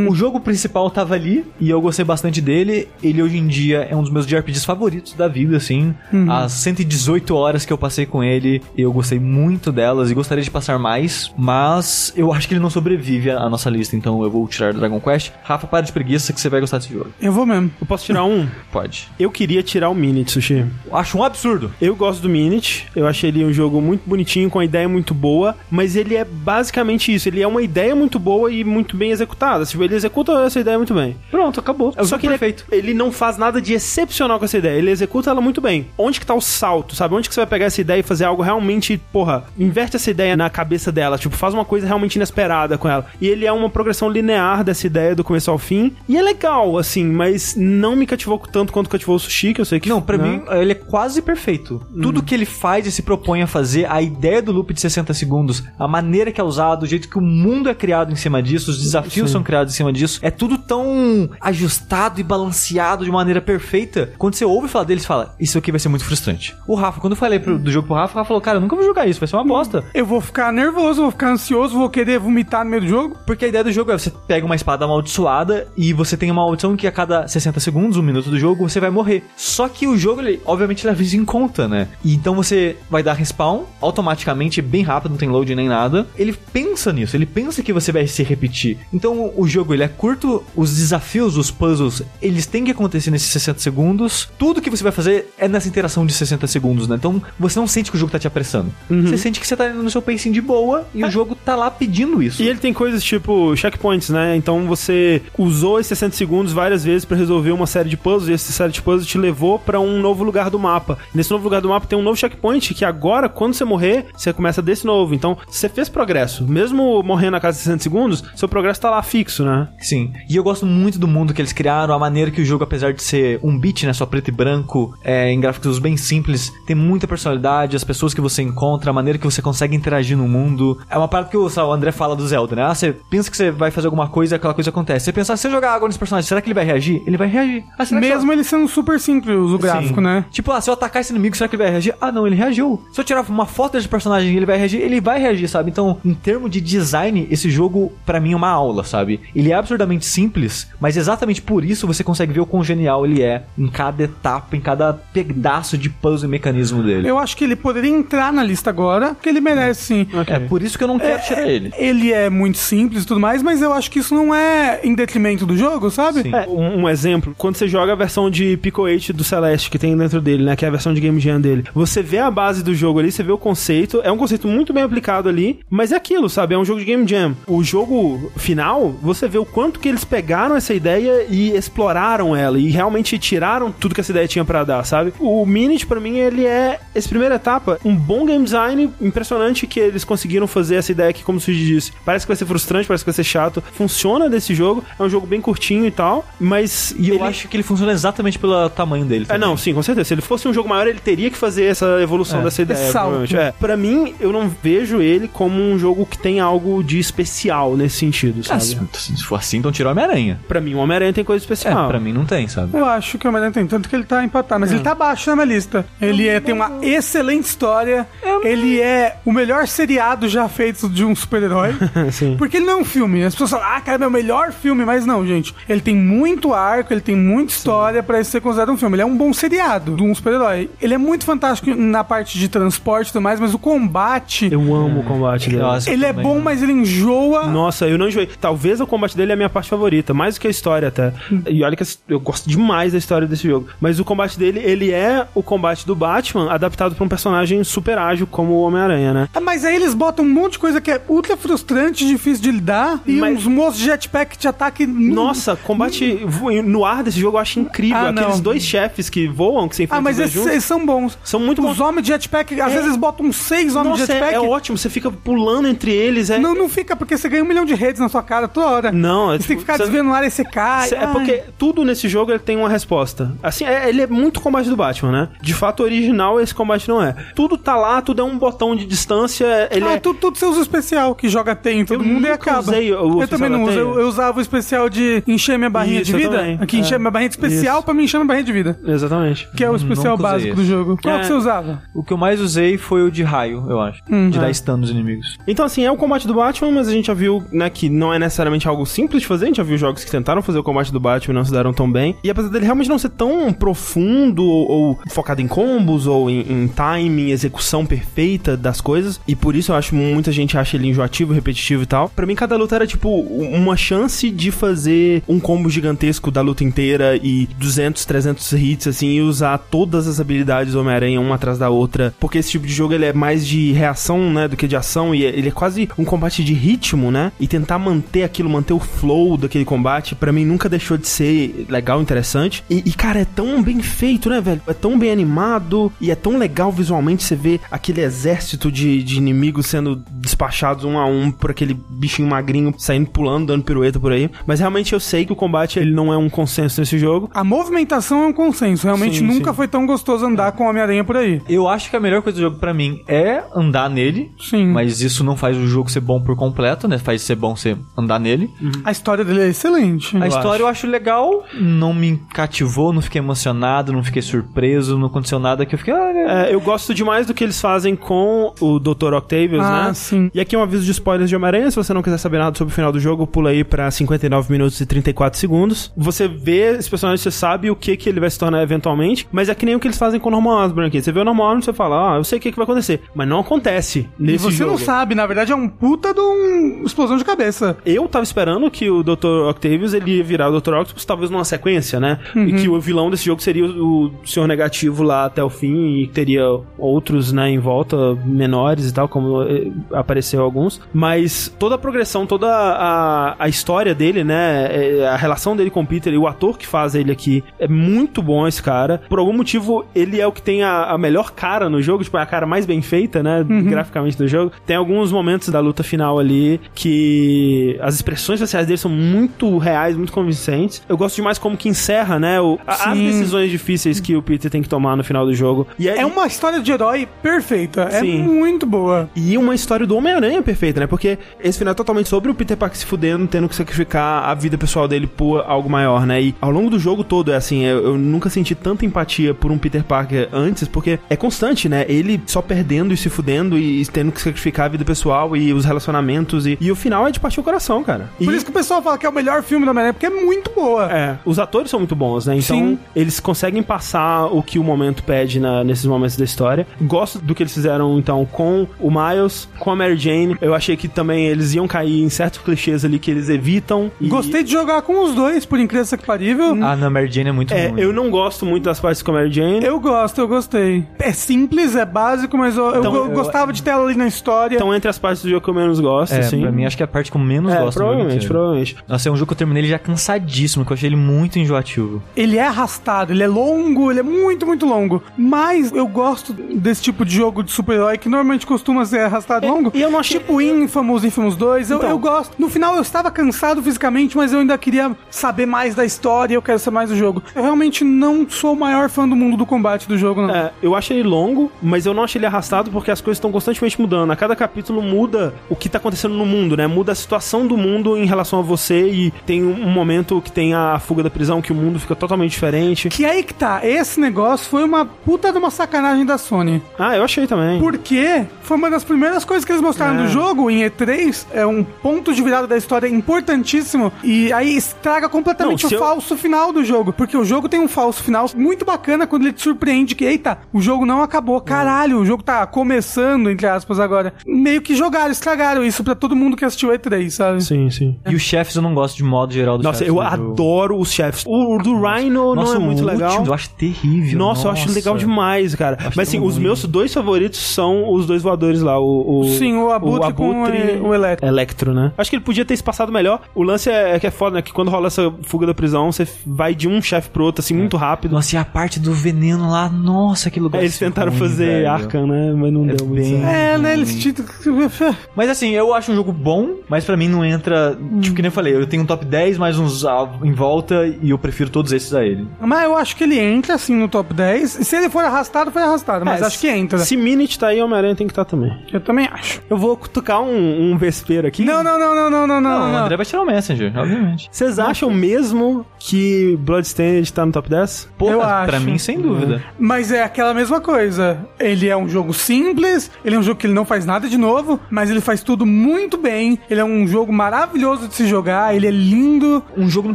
O jogo principal tava ali e eu gostei bastante dele. Ele hoje em dia é um dos meus JRPGs favoritos da vida, assim. As 118 horas que eu passei com ele, eu gostei muito delas e gostaria de passar mais, mas eu acho que ele não sobrevive à nossa lista, então eu vou tirar do Dragon Quest. Rafa, para de preguiça que você vai gostar desse jogo. Eu vou mesmo. Eu posso tirar um? Pode. Eu queria tirar o Minute, Sushi. Eu acho um absurdo. Eu gosto do Minute, eu achei ele um jogo muito bonitinho, com a ideia muito boa, mas ele é basicamente isso, ele é uma ideia muito boa e muito bem executada. Tipo, ele executa essa ideia muito bem. Pronto, acabou. É Só que ele, perfeito. ele não faz nada de excepcional com essa ideia, ele executa ela muito bem. Onde que tá o salto, sabe? Onde que você vai pegar essa ideia e fazer algo realmente, porra, inverte essa ideia na cabeça dela, tipo, faz uma coisa realmente inesperada com ela. E ele é uma progressão linear dessa ideia do começo ao fim, e é legal, assim, mas não me cativou tanto quanto cativou o Sushi, que eu sei que... Não, pra né? mim, ele é quase perfeito. Tudo que ele faz e se propõe a fazer, a ideia do loop de 60 segundos, a maneira que é usado, o jeito que o mundo é criado em cima disso, os desafios Sim. são criados em cima disso, é tudo tão ajustado e balanceado de maneira perfeita. Quando você ouve falar dele, você fala, isso aqui vai ser muito frustrante. O Rafa, quando eu falei pro- do jogo pro Rafa, o Rafa falou, cara, eu nunca vou jogar isso, vai ser uma bosta. Eu vou ficar nervoso, vou ficar ansioso, vou querer vomitar no meio do jogo. Porque a ideia do jogo é você pega uma espada amaldiçoada e você tem uma maldição que a cada 60 segundos, um minuto do jogo, você vai morrer. Dele. Só que o jogo, ele, obviamente, leva isso em conta, né? E então você vai dar respawn automaticamente, bem rápido, não tem load nem nada. Ele pensa nisso, ele pensa que você vai se repetir. Então o jogo, ele é curto, os desafios, os puzzles, eles têm que acontecer nesses 60 segundos. Tudo que você vai fazer é nessa interação de 60 segundos, né? Então você não sente que o jogo tá te apressando. Você sente que você tá indo no seu pacing de boa e o jogo tá lá pedindo isso. E ele tem coisas tipo checkpoints, né? Então você usou esses 60 segundos várias vezes pra resolver uma série de puzzles e essa série de puzzles te levou pra um novo lugar do mapa. Nesse novo lugar do mapa tem um novo checkpoint que agora, quando você morrer, você começa desse novo. Então você fez progresso. Mesmo morrendo a cada 60 segundos, seu progresso tá lá fixo, né? Sim. E eu gosto muito do mundo que eles criaram, a maneira que o jogo, apesar de ser um beat, né? Só preto e branco, é, em gráficos bem simples, tem muita personalidade, as pessoas que você encontra, a maneira que você consegue interagir no mundo. É uma parte que o, sabe, o André fala do Zelda, né? Ah, você pensa que você vai fazer alguma coisa e aquela coisa acontece. Você pensa, ah, se eu jogar água nesse personagem, será que ele vai reagir? Ele vai reagir. Ah, Mesmo ele sendo super simples, o gráfico, Sim. né? Tipo, ah, se eu atacar esse inimigo, será que ele vai reagir? Ah, não, ele reagiu. Se eu tirar uma foto desse personagem, ele vai reagir? Ele vai reagir, sabe? Então, em termos de design, esse jogo, pra mim, é uma aula, sabe? Ele é absurdamente simples, mas exatamente por isso você consegue ver o quão genial ele é em cada etapa, em cada pedaço de puzzle e mecanismo dele. Eu acho que ele poderia entrar na lista agora, porque ele merece sim. É por isso que eu não quero tirar ele. Ele é muito simples e tudo mais, mas eu acho que isso não é em detrimento do jogo, sabe? Sim. É, um, um exemplo, quando você joga a versão de Pico 8 do Celeste que tem dentro dele, né, que é a versão de Game Jam dele, você vê a base do jogo ali, você vê o conceito, é um conceito muito bem aplicado ali, mas é aquilo, sabe? É um jogo de Game Jam. O jogo final, você vê o quanto que eles pegaram essa ideia e exploraram ela e realmente tiraram tudo que essa ideia tinha pra dar, sabe? O Minit, pra mim, ele é, essa primeira etapa, um bom game design, impressionante que eles conseguiram fazer essa ideia que, como o Suji disse, parece que vai ser frustrante, parece que vai ser chato, funciona desse jogo, é um jogo bem curtinho e tal, mas... E eu ele- acho que ele funciona exatamente pelo tamanho dele. é, também. não, sim, com certeza. Se ele fosse um jogo maior, ele teria que fazer essa evolução É. dessa ideia. Esse salto. É. Pra mim, eu não vejo ele como um jogo que tem algo de especial nesse sentido, Ah, sabe? se, se for assim, então tirou Homem-Aranha. Pra mim, o Homem-Aranha tem coisa É, especial. pra mim não tem, sabe? Eu acho que o Homem-Aranha tem tanto que ele tá empatado, mas ele tá abaixo na minha lista. Ele é, tem uma excelente história, ele é o melhor seriado já feito de um super-herói. Porque ele não é um filme. As pessoas falam, ah, cara, é o melhor filme, mas não, gente. Ele tem muito arco, ele tem muita história pra ser considerado um filme. Ele é um bom seriado de um super-herói. Ele é muito fantástico na parte de transporte e tudo mais, mas o combate. Eu amo o combate dele. Nossa, Ele é bom, mas ele enjoa. Nossa, eu não enjoei. Talvez o combate dele é a minha parte favorita, mais do que a história até. E olha que eu gosto demais da história desse jogo. Mas o combate dele, ele é o combate do Batman adaptado pra um personagem super ágil como o Homem-Aranha, né? Ah, Mas aí eles botam um monte de coisa que é ultra frustrante, difícil de lidar, e Mas- uns moços de jetpack te atacam. Nossa, combate no ar desse jogo eu acho incrível. Ah, Aqueles não. dois chefes que voam, que se enfrentam Ah, mas esses, juntos, são bons. são muito bons. Os homens de jetpack, às vezes eles botam uns seis homens Nossa, de é, jetpack. é ótimo, você fica pulando entre eles. É... Não, não fica, porque você ganha um milhão de redes na sua cara toda hora. Não, é Você tem que tipo, ficar você- desviando no ar e você cai. Cê- É porque tudo nesse jogo ele tem uma resposta. Assim, é- ele é muito combate do Batman, né? De fato, original esse combate não é. Tudo tá lá, tudo é um botão de distância. Ele Ah, é. tudo, tudo você usa o especial que joga tem em todo Eu mundo e acaba. usei o eu também não uso. Eu, eu usava o especial de encher minha barrinha Isso, de vida. também. Aqui É. encher minha barrinha de especial Isso. pra me encher minha barrinha de vida. Exatamente. Que é o especial nunca usei básico do esse. jogo. Qual É. que você usava? O que eu mais usei foi o de raio, eu acho. Hum, de é. dar stun nos inimigos. Então, assim, é o combate do Batman, mas a gente já viu, né, que não é necessariamente algo simples de fazer. A gente já viu jogos que tentaram fazer o combate do Batman e não se deram tão bem. E apesar dele realmente não ser tão profundo ou, ou focado em combos ou em, em timing, execução perfeita das coisas, e por isso eu acho muita gente acha ele enjoativo, repetitivo e tal. Pra mim, cada luta era tipo uma chance de fazer um combo gigantesco da luta inteira e 200, 300 hits, assim, e usar todas as habilidades do Homem-Aranha uma atrás da outra. Porque esse tipo de jogo ele é mais de reação, né, do que de ação, e ele é quase um combate de ritmo, né? E tentar manter aquilo, manter o flow daquele combate, pra mim nunca deixou de ser legal, interessante. E, e, cara, é tão bem feito, né, velho? É tão bem animado e é tão legal visualmente você ver aquele exército de, de inimigos sendo despachados um a um por aquele bichinho magrinho saindo pulando, dando pirueta por aí. Mas realmente eu sei que o combate ele não é um consenso nesse jogo. A movimentação é um consenso. Realmente Sim, nunca sim. foi tão gostoso andar com o Homem-Aranha por aí. Eu acho que a melhor coisa do jogo pra mim é andar nele. Sim. Mas isso não faz o jogo ser bom por completo, né? Faz ser bom você andar nele. A história dele é excelente. A Eu história acho. eu acho legal, não me cativou, não fiquei emocionado, não fiquei surpreso, não aconteceu nada que eu fiquei. Ah, é. É, eu gosto demais do que eles fazem com o Dr. Octavius, Ah, né? sim. E aqui um aviso de spoilers de Homem-Aranha. Se você não quiser saber nada sobre o final do jogo, pula aí pra 59 minutos e 34 segundos. Você vê esse personagem, você sabe o que que ele vai se tornar eventualmente, mas é que nem o que eles fazem com o Norman Osborn aqui. Você vê o Norman Osborn e você fala, ah, eu sei o que, que vai acontecer. Mas não acontece E nesse você jogo. não sabe, na verdade é um puta de um explosão de cabeça. Eu tava esperando que o Dr. Octavius ele ia virar o Dr. Octopus, talvez numa sequência, né? E que o vilão desse jogo seria o, o Senhor Negativo lá até o fim e teria outros, né, em volta, menores e tal, como eh, apareceu alguns. Mas toda a progressão, toda a, a história dele, né, eh, a relação dele com o Peter e o ator que faz ele aqui é muito bom esse cara. Por algum motivo, ele é o que tem a, a melhor cara no jogo, tipo, é a cara mais bem feita, né, graficamente do jogo. Tem alguns momentos da luta final ali que as expressões faciais dele são muito reais, muito convincentes. Eu gosto demais como que encerra, né, o, a- as decisões difíceis que o Peter tem que tomar no final do jogo. E É uma história de herói perfeita. É Sim. muito boa. E uma história do Homem-Aranha perfeita, né? Porque esse final é totalmente sobre o Peter Parker se fudendo, tendo que sacrificar a vida pessoal dele por algo maior, né? E ao longo do jogo todo é assim, eu, eu nunca senti tanta empatia por um Peter Parker antes, porque é constante, né? Ele só perdendo e se fudendo e tendo que sacrificar a vida pessoal e os relacionamentos. E, e o final é de partir o coração, cara. E- Por isso que o pessoal fala que é o melhor filme da Homem-Aranha, porque é muito boa. é, os atores são muito bons, né? Então, Sim. eles conseguem passar o que o momento pede na- nesses momentos da história. Gosto do que eles fizeram, então, com o Miles, com a Mary Jane. Eu achei que também eles iam cair em certos clichês ali que eles evitam. E- Gostei de jogar com os dois, por incrível que parível. Ah, não, Mary Jane é muito É, ruim. Eu não gosto muito das partes com a Mary Jane. Eu gosto, eu gostei. É simples, é básico, mas eu, eu- Então, eu eu- gostava de ter ela ali na história. Então, entre as partes do jogo que eu menos gosto, É, assim. pra mim acho que é a parte que eu menos é, gosto provavelmente, provavelmente. Nossa, é um jogo que eu terminei ele já cansadíssimo, que eu achei ele muito enjoativo. Ele é arrastado, ele é longo, ele é muito, muito longo. Mas eu gosto desse tipo de jogo de super-herói que normalmente costuma ser arrastado longo. e eu não achei- Tipo Infamous, Infamous 2. Eu, Então. eu gosto. No final eu estava cansado fisicamente, mas eu ainda queria saber mais da história e eu quero saber mais do jogo. Eu realmente não sou o maior fã do mundo do combate do jogo, não. É, eu acho ele longo, mas eu não acho ele arrastado porque as coisas estão constantemente mudando. A cada capítulo muda o que tá acontecendo no mundo, né? Muda a situação do mundo em relação a você e tem um momento que tem a fuga da prisão que o mundo fica totalmente diferente. Que aí que tá, esse negócio foi uma puta de uma sacanagem da Sony. Ah, eu achei também. Porque foi uma das primeiras coisas que eles mostraram É. no jogo, em E3, é um ponto de virada da história importantíssimo, e aí estraga completamente Não, o eu- falso final do jogo, porque o jogo tem um falso final muito bacana quando ele te surpreende que, eita, o jogo não acabou, caralho, o jogo tá começando, entre aspas, agora. Meio que jogaram, estragaram isso pra todo mundo que assistiu E3, sabe? Sim, sim. E os chefes eu não gosto de modo geral dos Nossa, chefes eu do jogo. adoro os chefes. O do Rhino Nossa, não é muito o legal. último eu acho terrível. Nossa, eu acho legal demais, cara. acho Mas assim, tão os ruim. meus dois favoritos são os dois voadores lá, o... o Sim, o Abutre com o- o Electro. Electro, né? Acho que ele podia ter se passado melhor. O lance é, é que é foda, né? Que quando rola essa fuga da prisão, você vai de um chefe pro outro, assim, muito rápido. Nossa, e a parte do veneno lá, nossa, que lugar É, eles tentaram ruim, fazer. Arkham, né? Mas não É deu muito bem- certo. É, né, eles te... Mas assim, eu acho um jogo bom, mas pra mim não entra. Tipo, que nem eu falei, eu tenho um top 10, mais uns em volta, e eu prefiro todos esses a ele. Mas eu acho que ele entra, assim, no top 10, e se ele for arrastado, foi arrastado, mas É, acho que entra. Se Minute tá aí, Homem-Aranha tem que estar também. Eu também acho. Eu vou cutucar um, um vespeiro aqui. Não, não, não, não, não, não, não. Não, o não. André vai tirar o Messenger, obviamente. Vocês acham mesmo que Bloodstained tá no top 10? Porra, Eu pra acho. mim, sem dúvida. Mas é aquela mesma coisa. Ele é um jogo simples, ele é um jogo que ele não faz nada de novo, mas ele faz tudo muito bem. Ele é um jogo maravilhoso de se jogar, ele é lindo. Um jogo não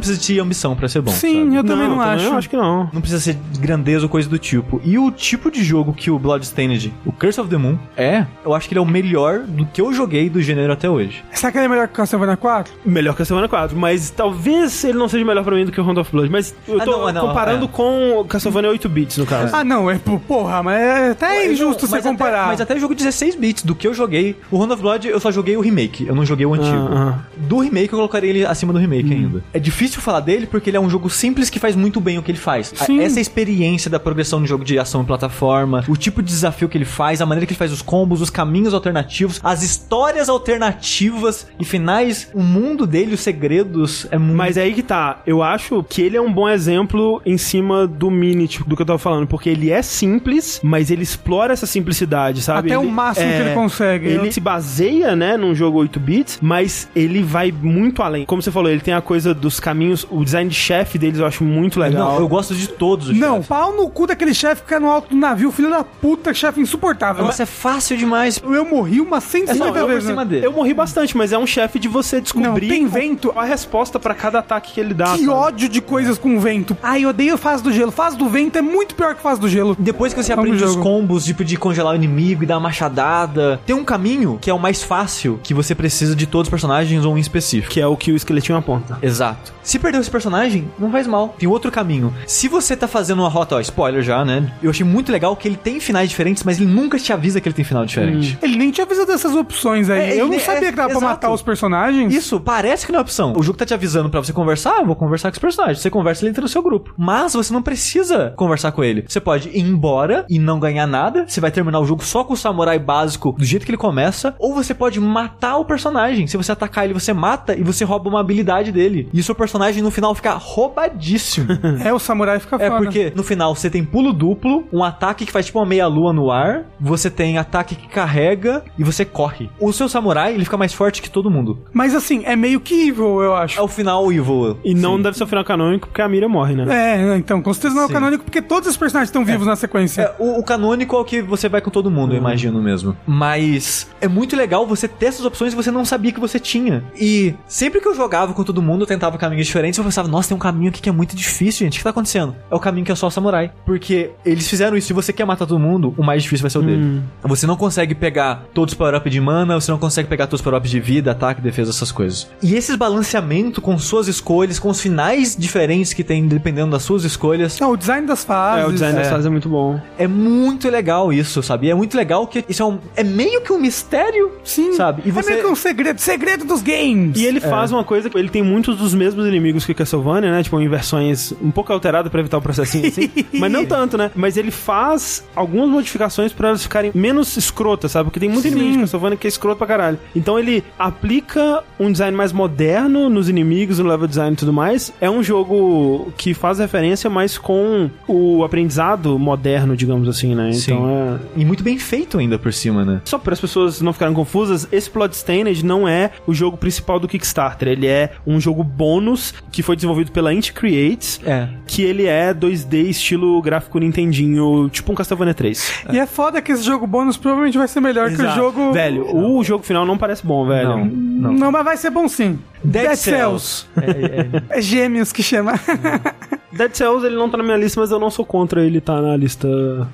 precisa de ambição pra ser bom. Sim, sabe? eu também não, acho. Eu acho que não. Não precisa ser grandeza ou coisa do tipo. E o tipo de jogo que o Bloodstained, o Curse of the Moon, é, eu acho que ele é o melhor do que eu joguei do gênero até hoje. Será que ele é melhor que Castlevania 4? Melhor que a Semana 4, mas talvez ele não seja melhor pra mim do que o Round of Blood. Mas eu Ah, tô não, ah, não, comparando é. com Castlevania 8 bits, no caso. Ah, não, é porra, mas é até injusto Não, você mas comparar. Até, mas até jogo 16 bits do que eu joguei. O Round of Blood eu só joguei o remake, eu não joguei o antigo. Ah, Do remake eu colocaria ele acima do remake ainda. É difícil falar dele porque ele é um jogo simples que faz muito bem o que ele faz. A- Sim. Essa experiência da progressão no jogo de ação e plataforma, o tipo de desafio que ele faz, a maneira que ele faz os combos, os caminhos alternativos, as histórias alternativas e finais, o mundo dele, os segredos, é muito. Mas é aí que tá. Eu acho que ele é um bom exemplo em cima do Minit, do que eu tava falando. Porque ele é simples, mas ele explora essa simplicidade, sabe? Até o Ele- máximo que ele consegue. Ele se baseia, né, num jogo 8 bits, mas ele vai muito além. Como você falou, ele tem a coisa dos caminhos, o design de chefe deles eu acho muito legal. Não, eu gosto de todos os Não, chefes. pau no cu daquele chefe que fica no alto do navio, filho da puta, chefe insuportável. Nossa, é fácil demais. Eu morri umas É 150 só eu por vezes. cima né? dele. Eu morri bastante, mas é um chefe de você descobrir Não, tem vento. a resposta pra cada ataque que ele dá. Que sabe? ódio de coisas com vento. Ai, eu odeio fase do gelo. Fase do vento é muito pior que fase do gelo. Depois que você Vamos aprende os combos, tipo, de congelar o inimigo e dar uma machadada, tem um caminho que é o mais fácil, que você precisa de todos os personagens ou um em específico. Que é o que o esqueletinho aponta. Exato. Se perdeu esse personagem, não faz mal. Tem outro caminho. Se você tá fazendo uma rota, ó, spoiler já, né? Eu achei muito legal que ele tem finais diferentes, mas ele nunca te avisa que ele tem final diferente. Ele nem te avisa dessas opções aí. É, eu não nem- sabia é, que dava pra exato. matar os personagens. Isso, parece que não é opção. O jogo tá te avisando pra você conversar, eu vou conversar com os personagens. Você conversa, ele entra no seu grupo. Mas você não precisa conversar com ele. Você pode ir embora e não ganhar nada. Você vai terminar o jogo só com o samurai básico do jeito que ele começa. Ou você pode matar o personagem. Se você atacar ele, você mata e você rouba uma habilidade dele. E o seu personagem no final fica roubadíssimo. É, o samurai fica É foda. porque no final você tem pulo duplo, um ataque que faz tipo uma meia-lua no ar, você tem ataque que carrega e você corre. O seu samurai, ele fica mais forte que todo mundo. Mas assim, é meio que evil, eu acho. É o final evil. E não Sim. deve ser o final canônico porque a Mira morre, né? É, então, com certeza não é o Sim. canônico, porque todos os personagens estão vivos na sequência. É, o, o canônico é o que você vai com todo mundo, eu imagino mesmo. Mas é muito legal você ter essas opções que você não sabia que você tinha. E sempre que eu jogava com todo mundo, eu tentava caminhos diferentes, eu pensava, nossa, tem um caminho aqui que é muito difícil, gente. O que tá acontecendo? É o caminho que é só o samurai. Porque eles fizeram isso. Se você quer matar todo mundo, o mais difícil vai ser o dele. Você não consegue pegar todos os power-up de mana, você não consegue pegar todos os power-ups de vida, ataque, defesa, essas coisas. E esses balanceamento com suas escolhas, com os finais diferentes que tem dependendo das suas escolhas, Não, o design das fases. É, o design das é. fases é muito bom. é muito legal isso, sabe? E é muito legal que isso é, um, é meio que um mistério, Sim. sabe? E É meio que um segredo, segredo dos games. E ele faz uma coisa, ele tem muitos dos mesmos inimigos que Castlevania, né? Tipo, em versões um pouco alteradas pra evitar o processinho assim. mas não tanto, né? Mas ele faz algumas modificações pra elas ficarem menos escrotas, sabe? Porque tem muito Sim. inimigo de Castlevania que é escroto pra caralho. Então ele aplica um design mais moderno nos inimigos, no level design e tudo mais. É um jogo que faz referência, mas com o aprendizado moderno, digamos assim, né? Sim. Então é. E muito bem feito ainda por cima, né? Só para as pessoas não ficarem confusas, esse Bloodstained não é o jogo principal do Kickstarter. Ele é um jogo bônus que foi desenvolvido pela Inti Creates, É. que ele é 2D estilo gráfico Nintendinho, tipo um Castlevania 3. E é foda que esse jogo bônus provavelmente vai ser melhor que o Exato. jogo. Velho, o jogo final não parece bom, velho. Não, não. Não, mas vai ser bom sim. Dead Cells. É, é, É gêmeos que chama. Dead Cells ele não tá na minha lista, mas eu não sou contra ele tá na lista.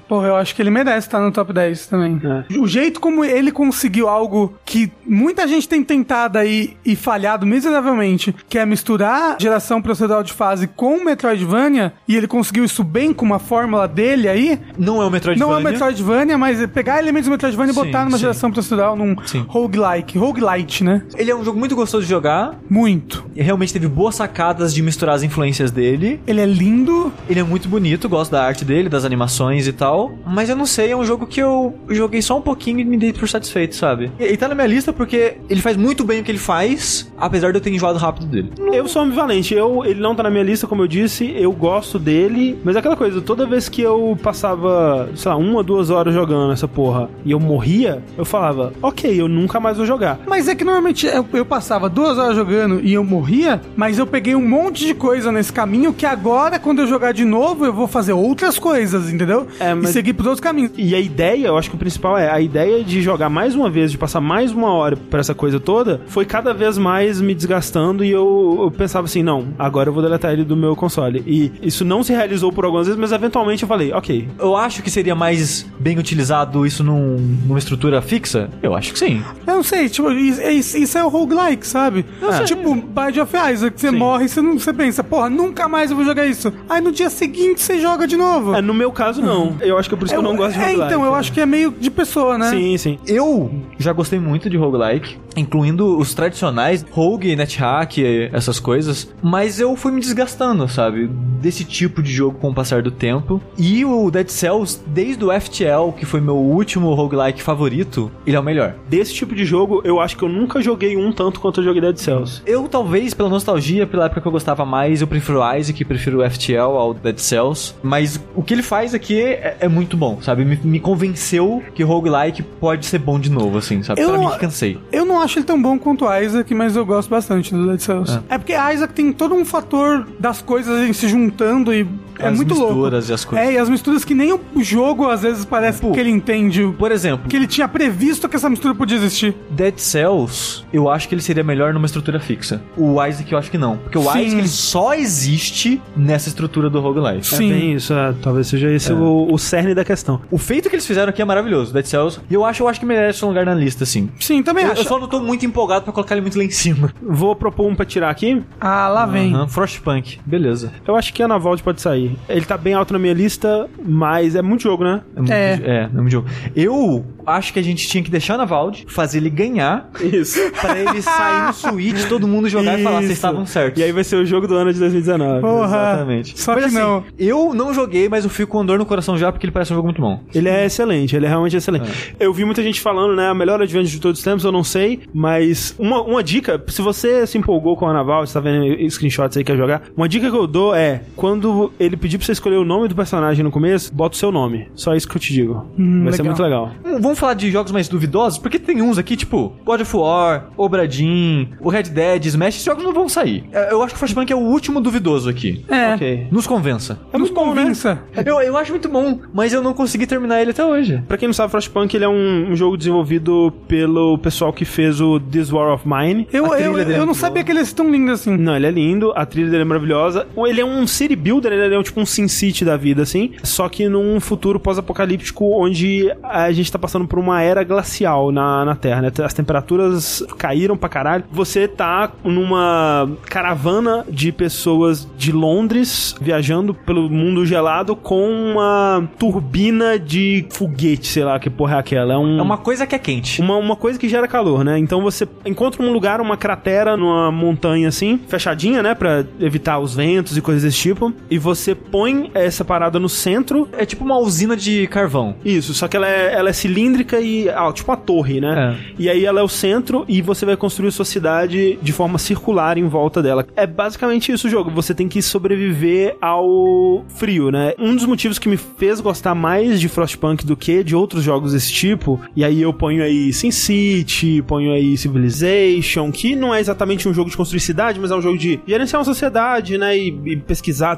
Porra, eu acho que ele merece estar no top 10 também. É. O jeito como ele conseguiu algo que muita gente tem tentado aí e falhado miseravelmente, que é misturar geração procedural de fase com Metroidvania, e ele conseguiu isso bem com uma fórmula dele aí. não é o Metroidvania. Não é o Metroidvania, mas é pegar elementos do Metroidvania e Sim, botar numa sim. geração procedural, num Sim. roguelike, roguelite, né? Ele é um jogo muito gostoso de jogar. Muito. E realmente teve boas sacadas de misturar as influências dele. Ele é lindo. Ele é muito bonito, gosto da arte dele, das animações e tal. Mas eu não sei, é um jogo que eu joguei só um pouquinho e me dei por satisfeito, sabe? E ele tá na minha lista porque ele faz muito bem o que ele faz, apesar de eu ter enjoado rápido dele. Eu sou ambivalente. Eu, ele não tá na minha lista, como eu disse. Eu gosto dele. Mas é aquela coisa, toda vez que eu passava, sei lá, uma, duas horas jogando essa porra e eu morria, eu falava, ok, eu nunca mais vou jogar. Mas é que normalmente eu, eu passava duas horas jogando e eu morria, mas eu peguei um monte de coisa nesse caminho que agora, quando eu jogar de novo, eu vou fazer outras coisas, entendeu? É, mas- E seguir por outros caminhos. E a ideia, eu acho que o principal é, a ideia de jogar mais uma vez, de passar mais uma hora pra essa coisa toda, foi cada vez mais me desgastando e eu, eu pensava assim, não, agora eu vou deletar ele do meu console. E isso não se realizou por algumas vezes, mas eventualmente eu falei, ok. Eu acho que seria mais bem utilizado isso num- numa estrutura fixa? Eu acho que sim. Eu não sei, tipo, isso, isso- é o roguelike, sabe? sei. Tipo, Bind of Isaac, você Sim. morre e você, não, você pensa, porra, nunca mais eu vou jogar isso. Aí no dia seguinte você joga de novo. É, no meu caso, não. Eu acho que é por isso que eu não gosto de É, roguelike. então, eu acho que é meio de pessoa, né? Sim, sim. Eu já gostei muito de roguelike, incluindo os tradicionais, Rogue, NetHack, essas coisas, mas eu fui me desgastando, sabe? Desse tipo de jogo com o passar do tempo. E o Dead Cells, desde o FTL, que foi meu último roguelike favorito, ele é o melhor. Desse tipo de jogo, eu acho que eu nunca joguei um tanto quanto eu joguei Dead Cells. Eu, talvez, pela nostalgia, pela época que eu gostava mais, eu prefiro o Isaac, prefiro o FTL ao Dead Cells. Mas o que ele faz aqui é, é muito bom, sabe? Me, me convenceu que roguelike pode ser bom de novo, assim, sabe? Eu pra não- mim que cansei. Eu não acho ele tão bom quanto o Isaac, mas eu gosto bastante do Dead Cells. É, porque Isaac tem todo um fator das coisas em se juntando e É As muito louco. misturas e as coisas. É, e as misturas que nem o jogo às vezes parece Pô. que ele entende. Por exemplo, Que ele tinha previsto que essa mistura podia existir. Dead Cells, eu acho que ele seria melhor numa estrutura fixa. O Isaac eu acho que não. Porque o Sim. Isaac ele só existe nessa estrutura do roguelite. Sim. É bem isso, é, talvez seja esse o, o cerne da questão. O feito que eles fizeram aqui é maravilhoso, Dead Cells. E eu acho, eu acho que merece um lugar na lista, assim. Sim, também Eu, acho. eu só não tô muito empolgado pra colocar ele muito lá em cima. Vou propor um pra tirar aqui. Ah, lá vem. Aham, Frostpunk, beleza. Eu acho que a Anavald pode sair. Ele tá bem alto na minha lista, mas é muito jogo, né? É, muito, É. é, é muito jogo. Eu acho que a gente tinha que deixar na Vald, fazer ele ganhar, Isso. pra ele sair no Switch, todo mundo jogar e falar, vocês estavam certos. E aí vai ser o jogo do ano de 2019. Porra. Exatamente. Só Mas que assim, não. eu não joguei, mas eu fico com dor no coração já, porque ele parece um jogo muito bom. Ele é excelente, ele é realmente excelente. Eu vi muita gente falando, né, a melhor advance de todos os tempos, eu não sei, mas uma, uma dica, se você se empolgou com o Anaval, você tá vendo screenshots aí que quer jogar, uma dica que eu dou é, quando ele pedir pra você escolher o nome do personagem no começo, bota o seu nome. Só isso que eu te digo. vai ser legal. muito legal. Hum, Vamos falar de jogos mais duvidosos? Porque tem uns aqui, tipo, God of War, Obradin, o Red Dead, Smash, esses jogos não vão sair. É, Eu acho que o Frostpunk é o último duvidoso aqui. É. Ok. Nos convença. É Nos bom, né? convença. Eu, eu acho muito bom, mas eu não consegui terminar ele até hoje. Pra quem não sabe, Frostpunk ele é um, um jogo desenvolvido pelo pessoal que fez o This War of Mine. Eu, trilha eu, dele é eu não sabia que ele é tão lindo assim. Não, ele é lindo, a trilha dele é maravilhosa. Ele é um city builder, ele é tipo um Sin City da vida, assim. Só que num futuro pós-apocalíptico onde a gente tá passando por uma era glacial na, na Terra, né? As temperaturas caíram pra caralho. Você tá numa caravana de pessoas de Londres viajando pelo mundo gelado com uma turbina de foguete, sei lá que porra é aquela. É, um, É uma coisa que é quente. uma, uma coisa que gera calor, né? Então você encontra um lugar, uma cratera numa montanha assim, fechadinha, né? Pra evitar os ventos e coisas desse tipo. E você põe essa parada no centro. É tipo uma usina de carvão. Isso, só que ela é, ela é cilíndrica e. Ah, tipo a torre, né? E aí ela é o centro e você vai construir sua cidade de forma circular em volta dela. É basicamente isso o jogo. Você tem que sobreviver ao frio, né? Um dos motivos que me fez gostar mais de Frostpunk do que de outros jogos desse tipo, e aí eu ponho aí SimCity, ponho aí Civilization, que não é exatamente um jogo de construir cidade, mas é um jogo de gerenciar uma sociedade, né? E, e pesquisar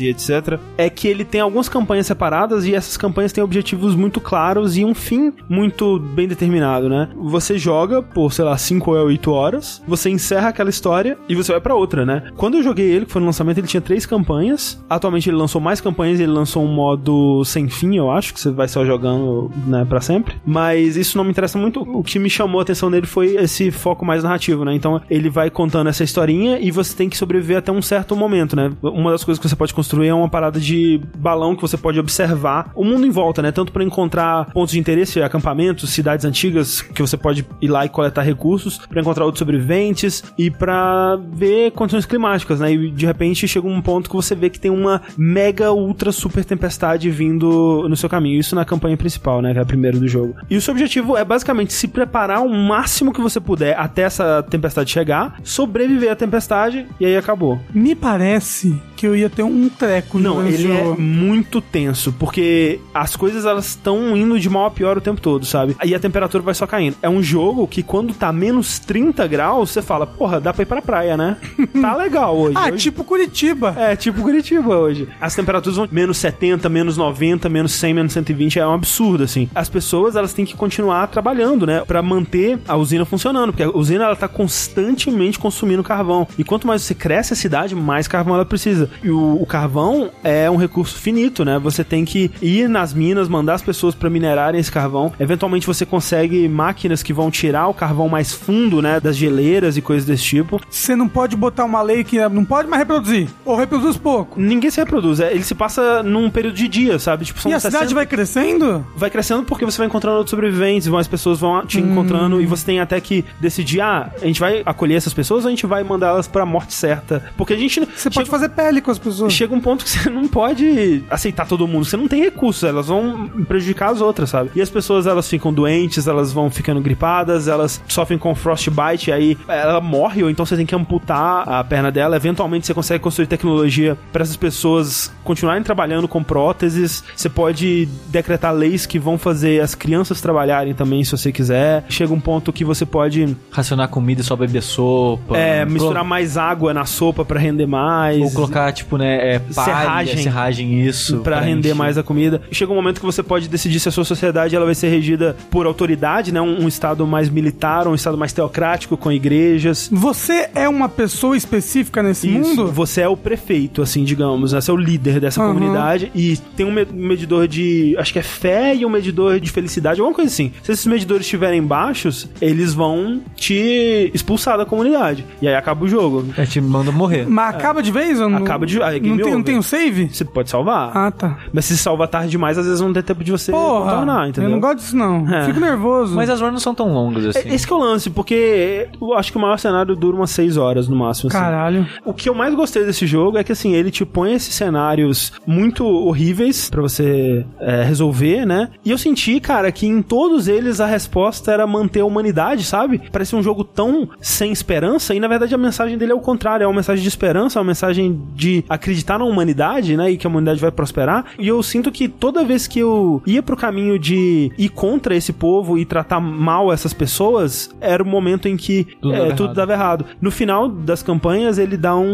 e etc. É que ele tem algumas campanhas separadas e essas campanhas têm objetivos muito claros e um fim muito bem determinado, né? Você joga por, sei lá, 5 ou 8 horas, você encerra aquela história e você vai pra outra, né? Quando eu joguei ele, que foi no lançamento, ele tinha três campanhas. Atualmente ele lançou mais campanhas, ele lançou um modo sem fim, eu acho, que você vai só jogando, né, pra sempre. Mas isso não me interessa muito. O que me chamou a atenção dele foi esse foco mais narrativo, né? Então ele vai contando essa historinha e você tem que sobreviver até um certo momento, né? Uma das coisas que você pode construir é uma parada de balão que você pode observar o mundo em volta, né? Tanto pra encontrar pontos de interesse, acampamentos, cidades antigas que você pode ir lá e coletar recursos, pra encontrar outros sobreviventes e pra ver condições climáticas, né? E de repente chega um ponto que você vê que tem uma mega ultra super tempestade vindo no seu caminho. Isso na campanha principal, né? Que é a primeira do jogo. E o seu objetivo é basicamente se preparar o máximo que você puder até essa tempestade chegar, sobreviver à tempestade e aí acabou. Me parece que eu ia ter um treco Não, ele é jogo. muito tenso, porque as coisas elas estão indo de mal a pior o tempo todo, sabe? Aí a temperatura vai só caindo. É um jogo que quando tá menos 30 graus, você fala, porra, dá pra ir pra praia, né? tá legal hoje. Ah, Hoje- tipo Curitiba. É, tipo Curitiba hoje. As temperaturas vão menos 70, menos 90, menos 100, menos 120, é um absurdo, assim. As pessoas, elas têm que continuar trabalhando, né, Pra manter a usina funcionando, porque a usina, ela tá constantemente consumindo carvão. E quanto mais você cresce a cidade, mais carvão ela precisa. E o, o carvão é um recurso finito, né? Você tem que ir nas minas, mandar as pessoas pra minerarem esse carvão. Eventualmente você consegue máquinas que vão tirar o carvão mais fundo, né, das geleiras e coisas desse tipo. Você não pode botar uma lei que não pode mais reproduzir. Ou reproduz pouco. Ninguém se reproduz, é, ele se passa num período de dia, sabe? Tipo, são E a cidade 60 vai crescendo? vai crescendo porque você vai encontrando outros sobreviventes, vão as pessoas vão te encontrando e você tem até que decidir, ah, a gente vai acolher essas pessoas ou a gente vai mandar elas pra morte certa? Porque a gente Você pode fazer pele com as pessoas. Chega um ponto que você não pode aceitar todo mundo, você não tem recursos, elas vão prejudicar as outras, sabe? E as pessoas elas ficam doentes, elas vão ficando gripadas, elas sofrem com frostbite, aí ela morre, ou então você tem que amputar a perna dela. Eventualmente você consegue construir tecnologia para essas pessoas continuarem trabalhando com próteses. Você pode decretar leis que vão fazer as crianças trabalharem também, se você quiser. Chega um ponto que você pode Racionar comida e só beber sopa. é, misturar mais água na sopa para render mais. Ou colocar tipo, né, é, palha, Serragem. serragem, isso. Pra render encher. mais a comida. Chega um momento que você pode decidir se a sua sociedade ela vai ser regida por autoridade, né? Um, um estado mais militar, um estado mais teocrático, com igrejas. Você é uma pessoa específica nesse Isso. mundo? Você é o prefeito, assim, digamos. Né? Você é o líder dessa Aham. comunidade. E tem um me- medidor de. Acho que é fé e um medidor de felicidade, alguma coisa assim. Se esses medidores estiverem baixos, eles vão te expulsar da comunidade. E aí acaba o jogo. É, te manda morrer. Mas acaba de vez ou não? Acaba de- é game não, tem, não tem o save? Você pode salvar. Ah, tá. Mas se salva tarde demais, às vezes não tem tempo de você Porra, contornar, entendeu? eu não gosto disso não. É. Fico nervoso. Mas as runs não são tão longas assim. É, Esse que é o lance, porque eu acho que o maior cenário dura umas 6 horas no máximo. assim. Caralho. O que eu mais gostei desse jogo é que, assim, ele te põe esses cenários muito horríveis pra você é, resolver, né? E eu senti, cara, que em todos eles a resposta era manter a humanidade, sabe? Parecia um jogo tão sem esperança e, na verdade, a mensagem dele é o contrário. É uma mensagem de esperança, é uma mensagem de acreditar na humanidade, né? E que a humanidade vai prosperar. E eu sinto que toda vez que eu ia pro caminho de ir contra esse povo e tratar mal essas pessoas, era o momento em que Tudo é, dava tudo errado. dava errado. No final das campanhas, ele dá um,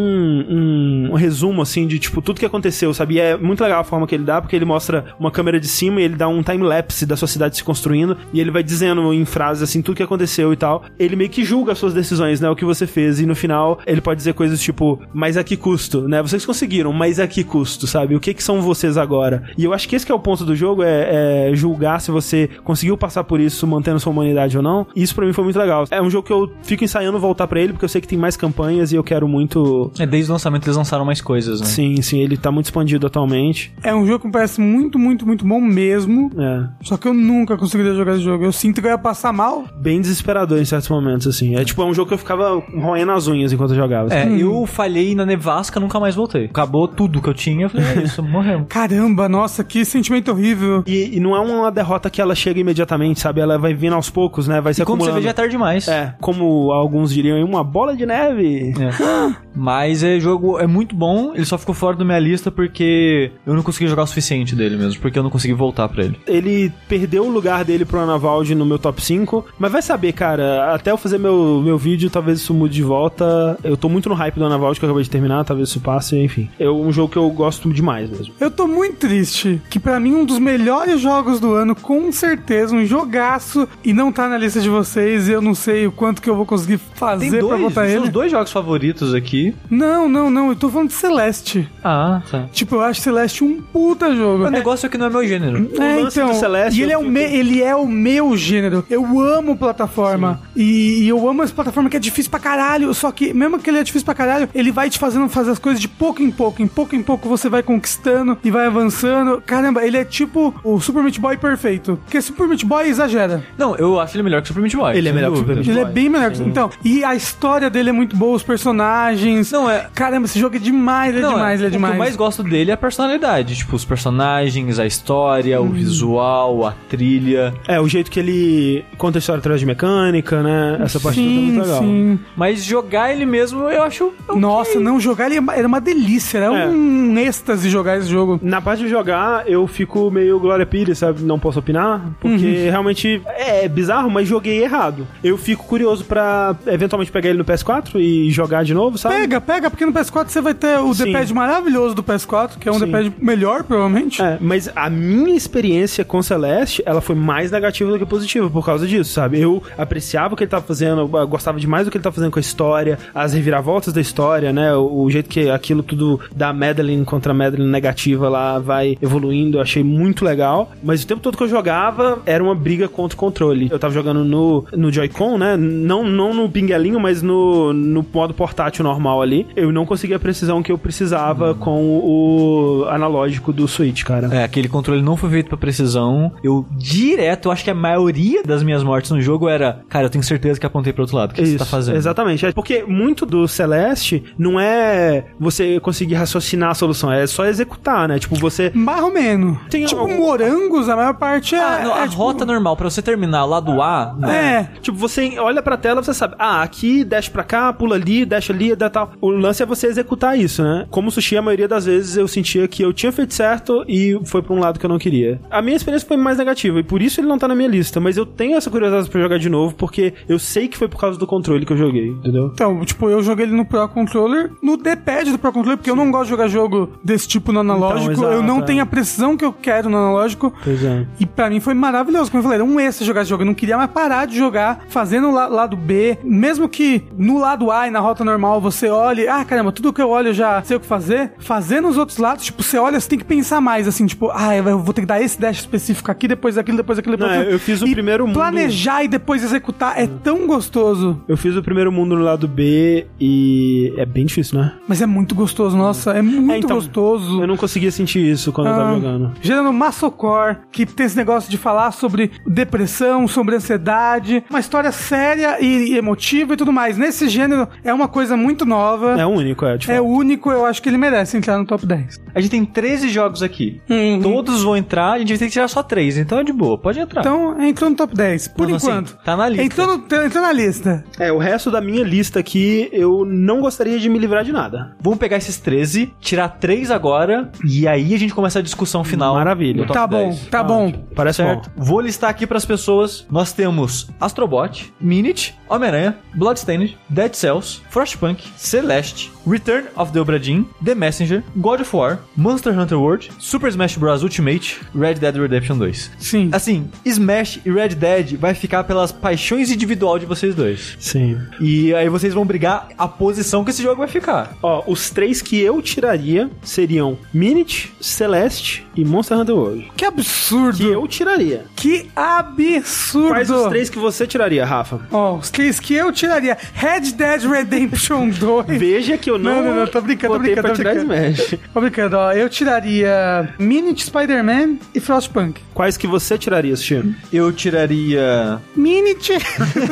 um, um resumo, assim, de, tipo, tudo que aconteceu, sabe? E é muito legal a forma que ele dá, porque ele mostra uma câmera de cima e ele dá um time-lapse da sua cidade se construindo, e ele vai dizendo em frases, assim, tudo que aconteceu e tal. Ele meio que julga as suas decisões, né? O que você fez, e no final, ele pode dizer coisas tipo, mas a que custo, né? Vocês conseguiram, mas a que custo, sabe? O que que são vocês agora? E eu acho que esse que é o ponto do jogo, é, é julgar se você conseguiu passar por isso mantendo sua humanidade ou não. E isso pra mim foi muito legal. É um jogo que eu fico ensaiando voltar pra ele, porque eu sei que tem mais campanhas e eu quero muito... É, desde o lançamento eles lançaram mais coisas, né? Sim, sim, ele tá muito expandido atualmente. É um jogo que me parece muito, muito, muito bom mesmo. É. Só que eu nunca conseguiria jogar esse jogo. Eu sinto que eu ia passar mal. Bem desesperador em certos momentos, assim. É tipo, é um jogo que eu ficava roendo as unhas enquanto eu jogava. É, assim. eu falhei na nevasca, nunca mais voltei. Acabou tudo que eu tinha, eu falei, é isso, morremos. Caramba, nossa, que sentimento horrível. E, e não é uma derrota que ela chega imediatamente, sabe? Ela vai vindo aos poucos, né? Vai se E como você acumulando. vê, já é tarde demais. É, como alguns diriam, uma bola de neve. É. Mas é jogo é muito bom, ele só ficou fora da minha lista porque eu não consegui jogar o suficiente dele mesmo, porque eu não consegui voltar pra ele. Ele perdeu o lugar dele pro Anavalde no meu top 5, mas vai saber, cara, até eu fazer meu, meu vídeo, talvez isso mude de volta. Eu tô muito no hype do Anavalde que eu acabei de terminar, talvez isso passe, enfim. É um jogo que eu gosto demais mesmo. Eu tô muito triste que pra mim um dos melhores jogos do ano, com certeza, um jogaço, e não tá na lista de vocês, e eu não sei o quanto que eu vou conseguir fazer pra botar são ele. os dois jogos favoritos aqui. Não, não, não, eu tô falando de Celeste. Ah, tá. Tipo, eu acho Celeste um puta jogo. O negócio é que não é meu gênero. É, lance então, do Celeste, e ele eu é, o me- ele é o meu gênero. Eu amo plataforma. E, e eu amo essa plataforma que é difícil pra caralho. Só que, mesmo que ele é difícil pra caralho, ele vai te fazendo fazer as coisas de pouco em pouco. Em pouco em pouco você vai conquistando e vai avançando. Caramba, ele é tipo o Super Meat Boy perfeito. Porque Super Meat Boy exagera. Não, eu acho ele melhor que o Super Meat Boy. Ele é melhor que o dúvida. Super Meat Ele é bem melhor. que- Então, e a história dele é muito boa, os personagens. Não, é- Caramba, esse jogo é demais, ele é Não, demais, ele é o demais. que eu mais gosto dele é a personalidade. Tipo, os personagens, a história, Uhum. o visual, a trilha. É, o jeito que ele conta a história através de mecânica, né? Essa parte toda é muito Sim, legal. sim. Mas jogar ele mesmo, eu acho. ok. Nossa, não, jogar ele é- era uma delícia, era É. um êxtase jogar esse jogo. Na parte de jogar, eu fico meio Glória Pires, sabe? Não posso opinar, porque Uhum. realmente é bizarro, mas joguei errado. Eu fico curioso pra eventualmente pegar ele no PS4 e jogar de novo, sabe? Pega, pega, porque no PS4 você vai ter o. D-pad maravilhoso do PS4, que é um. D-pad melhor, provavelmente. É, mas a minha experiência com Celeste, ela foi mais negativa do que positiva por causa disso, sabe? Eu apreciava o que ele tava fazendo, gostava demais do que ele tava fazendo com a história, as reviravoltas da história, né? O, o jeito que aquilo tudo da Madeline contra a Madeline negativa lá vai evoluindo, eu achei muito legal. Mas o tempo todo que eu jogava era uma briga contra o controle. Eu tava jogando no, no Joy-Con, né? Não, não no pinguelinho, mas no, no modo portátil normal ali. Eu não conseguia a precisão que eu precisava com o, o analógico do Switch, cara. É, aquele controle não foi feito pra precisão. Eu direto, eu acho que a maioria das minhas mortes no jogo era, cara, eu tenho certeza que apontei pro outro lado. O que, que você tá fazendo? Exatamente. É porque muito do Celeste não é você conseguir raciocinar a solução, é só executar, né? Tipo, você. Mais ou menos. Tem tipo, algum- morangos, a maior parte é. Ah, não, a é, tipo, rota normal, pra você terminar lá do A, né? É. Tipo, você olha pra tela, você sabe, ah, aqui, desce pra cá, pula ali, desce ali, dá tal. O lance é você executar isso, né? Como sushi, a maioria das vezes eu sentia que eu tinha feito certo e foi pra um lado que eu não queria. A minha experiência foi mais negativa e por isso ele não tá na minha lista, mas eu tenho essa curiosidade pra jogar de novo porque eu sei que foi por causa do controle que eu joguei, entendeu? Então, tipo, eu joguei ele no Pro Controller, no D-pad do pra controle, porque eu não gosto de jogar jogo desse tipo no analógico. Então, eu não exato, tenho é. a precisão que eu quero no analógico. Pois é. E pra mim foi maravilhoso. Como eu falei, era um extra jogar esse jogo. Eu não queria mais parar de jogar, fazendo o la- lado B. Mesmo que no lado A e na rota normal você olhe, ah, caramba, tudo que eu olho eu já sei o que fazer. Fazendo os outros lados, tipo, você olha, você tem que pensar mais, assim, tipo, ah, eu vou ter que dar esse dash específico aqui, depois daquilo, depois daquilo, depois Não, daquilo. eu fiz o E primeiro mundo- Planejar e depois executar é tão gostoso. Eu fiz o primeiro mundo no lado B e é bem difícil, né? Mas é muito gostoso, nossa, é muito É, então, gostoso. Eu não conseguia sentir isso quando eu tava Ah, jogando. Gerando Massocor, que tem esse negócio de falar sobre depressão, sobre ansiedade, uma história séria e, e emotiva e tudo mais. Nesse gênero é uma coisa muito nova. É único, é. de É único, eu acho que ele merece entrar no top 10. A gente tem 13 jogos aqui. Uhum. Todos vão entrar, a gente vai ter que tirar só 3, então é de boa, pode entrar. Então, entrou no top 10, por Não, assim, enquanto. tá na lista. Entrou, no- entrou na lista. É, o resto da minha lista aqui, eu não gostaria de me livrar de nada. Vamos pegar esses 13, tirar 3 agora, e aí a gente começa a discussão final. Maravilha. Tá bom, 10. tá bom. Parece Certo? bom. Vou listar aqui pras pessoas. Nós temos Astrobot, Minit, Homem-Aranha, Bloodstained, Dead Cells, Frostpunk, Celeste, Return of the Obra Dinn, The Messenger, God of War, Monster Hunter World, Super Smash Bros. Ultimate, Red Dead Redemption 2. Sim. Assim, Smash e Red Dead vai ficar pelas paixões individual de vocês dois. Sim. E aí vocês vão brigar a posição que esse jogo vai ficar. Ó, os três que eu tiraria seriam Minute, Celeste e Monster Hunter World. Que absurdo. Que eu tiraria. Que absurdo. Quais os três que você tiraria, Rafa? Ó, os três que eu tiraria. Red Dead Redemption 2. Veja que eu não. Não, não, não, tô brincando, tô brincando, tô brincando. Smash. Tô brincando, ó. Eu tiraria Minute Spider-Man e Frostpunk. Quais que você tiraria, Steve? Eu tiraria. Minute.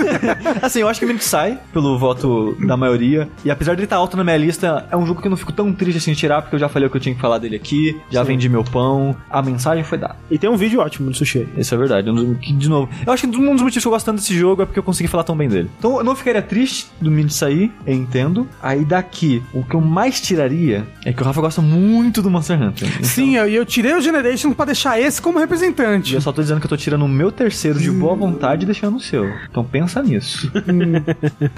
Assim, eu acho que o Minute sai pelo voto da maioria. E apesar dele estar alto na minha lista, é um jogo que eu não fico tão triste assim de tirar, porque eu já falei o que eu tinha que falar dele aqui, já vendi meu pão, a mensagem foi dada. E tem um vídeo ótimo do Sushi. Isso é verdade. Um de novo, eu acho que um dos motivos que eu gosto tanto desse jogo é porque eu consegui falar tão bem dele. Então eu não ficaria triste do Minute sair, eu entendo. Aí daqui, o que eu mais tiraria é que o Rafa gosta muito do Monster Hunter. Então, Sim, eu- e eu tirei o Generation pra deixar esse como E representante. eu só tô dizendo que eu tô tirando o meu terceiro de boa vontade e deixando o seu. Então pensa nisso.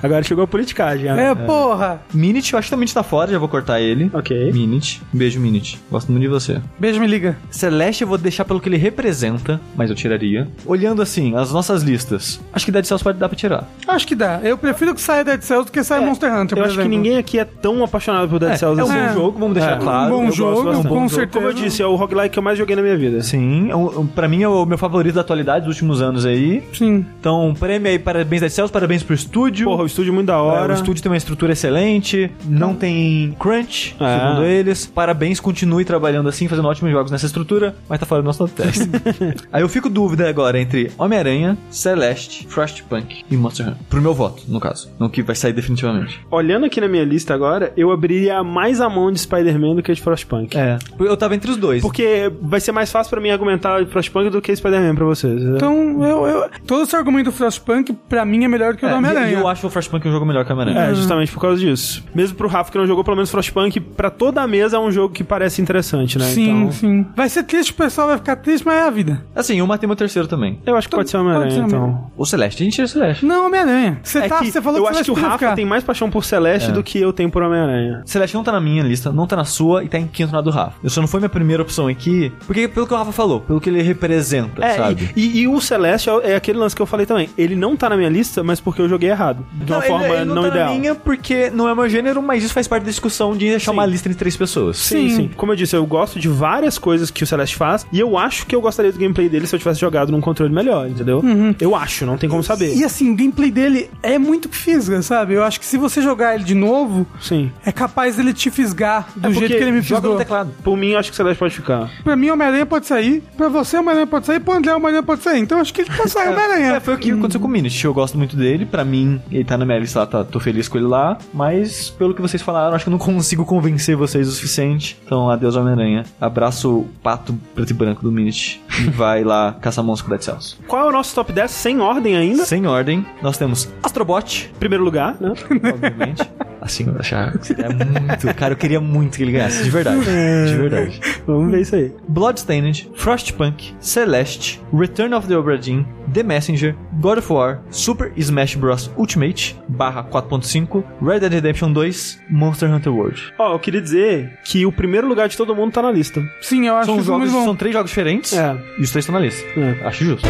Agora chegou a politicagem. né? É, porra. Minute, eu acho que também tá fora, já vou cortar ele. Ok. Minute. Beijo, Minute. Gosto muito de você. Beijo, me liga. Celeste eu vou deixar pelo que ele representa, mas eu tiraria. Olhando assim, as nossas listas, acho que Dead Cells pode dar pra tirar. Acho que dá. Eu prefiro que saia Dead Cells do que saia Monster Hunter, Eu por acho que exemplo. ninguém aqui é tão apaixonado por Dead É, Cells é um assim. bom jogo, vamos deixar É. claro. Um bom Eu gosto jogo, bastante. com Como certeza. eu disse, é o roguelike que eu mais joguei na minha vida. Sim, é pra mim é o meu favorito da atualidade dos últimos anos aí. Sim. Então, prêmio aí, parabéns Dead Cells, parabéns pro estúdio. Porra, o estúdio é muito da É, hora. o estúdio tem uma estrutura excelente, não tem crunch, É. segundo eles. Parabéns, continue trabalhando assim, fazendo ótimos jogos nessa estrutura, mas tá fora do nosso top 10. Aí eu fico dúvida agora entre Homem-Aranha, Celeste, Frostpunk e Monster Hunter. Pro meu voto, no caso. Não que vai sair definitivamente. Olhando aqui na minha lista agora, eu abriria mais a mão de Spider-Man do que de Frostpunk. É. Eu tava entre os dois. Porque vai ser mais fácil pra mim argumentar Frostpunk do que Spider-Man pra vocês. né? Então, eu, eu, todo esse argumento do Frostpunk, pra mim, é melhor do que o É, do e Homem-Aranha. eu acho o Frostpunk um jogo melhor que o Homem-Aranha. É, justamente por causa disso. Mesmo pro Rafa que não jogou, pelo menos Frostpunk, pra toda a mesa é um jogo que parece interessante, né? Sim, Então, sim. Vai ser triste, o pessoal vai ficar triste, mas é a vida. Assim, eu matei meu terceiro também. eu acho que pode ser Pode Homem-Aranha, ser então. Homem-Aranha. O Celeste, a gente tira o Celeste. Não, Homem-Aranha. Você É tá, que você falou eu que acho você que o Rafa ficar. tem mais paixão por Celeste do que eu tenho por Homem-Aranha. Celeste não tá na minha lista, não tá na sua e tá em quinto na do Rafa. Eu só não foi minha primeira opção aqui, porque pelo que o Rafa falou, pelo que ele representa, É, sabe? e, e- e o Celeste é é aquele lance que eu falei também. Ele não tá na minha lista, mas porque eu joguei errado. De uma ele- forma ele não, tá ideal. na minha porque não é meu gênero, mas isso faz parte da discussão de deixar Sim. uma lista entre três pessoas. Sim, Sim. sim. Como eu disse, eu gosto de várias coisas que o Celeste faz e eu acho que eu gostaria do gameplay dele se eu tivesse jogado num controle melhor, entendeu? Eu acho, não tem como saber. E assim, o gameplay dele é muito física, sabe? Eu acho que se você jogar ele de novo, Sim. é capaz dele te fisgar do É jeito que ele me Joga fisgou. no teclado. Por mim, eu acho que o Celeste pode ficar. Pra mim, Homem-Aranha pode sair. Pra você, Homem-Aranha pode sair. Pro André, Homem-Aranha pode sair. Então, acho que ele tá saindo Homem-Aranha. É, foi o que aconteceu com o Minute. Eu gosto muito dele, pra mim, ele tá na minha lista lá, tá, tô feliz com ele lá, mas pelo que vocês falaram, acho que não consigo convencer vocês o suficiente. Então, adeus Homem-Aranha. Abraço o pato preto e branco do Minute e vai lá caçar monstros com Dead Cells. Qual é o nosso top 10 sem ordem ainda? Sem ordem, nós temos Astrobot, Primeiro lugar, né? obviamente. A senhora Sharks. É muito. Cara, eu queria muito que ele ganhasse, de verdade. De verdade. Vamos ver isso aí. Bloodstained, Frostpunk, Celeste, Return of the Obra Dinn, The Messenger, God of War, Super Smash Bros. Ultimate, barra 4.5, Red Dead Redemption 2, Monster Hunter World. Ó, eu queria dizer que o primeiro lugar de todo mundo tá na lista. Sim, eu acho São, isso jogos, são três jogos diferentes É. e os três estão na lista. É. Acho justo.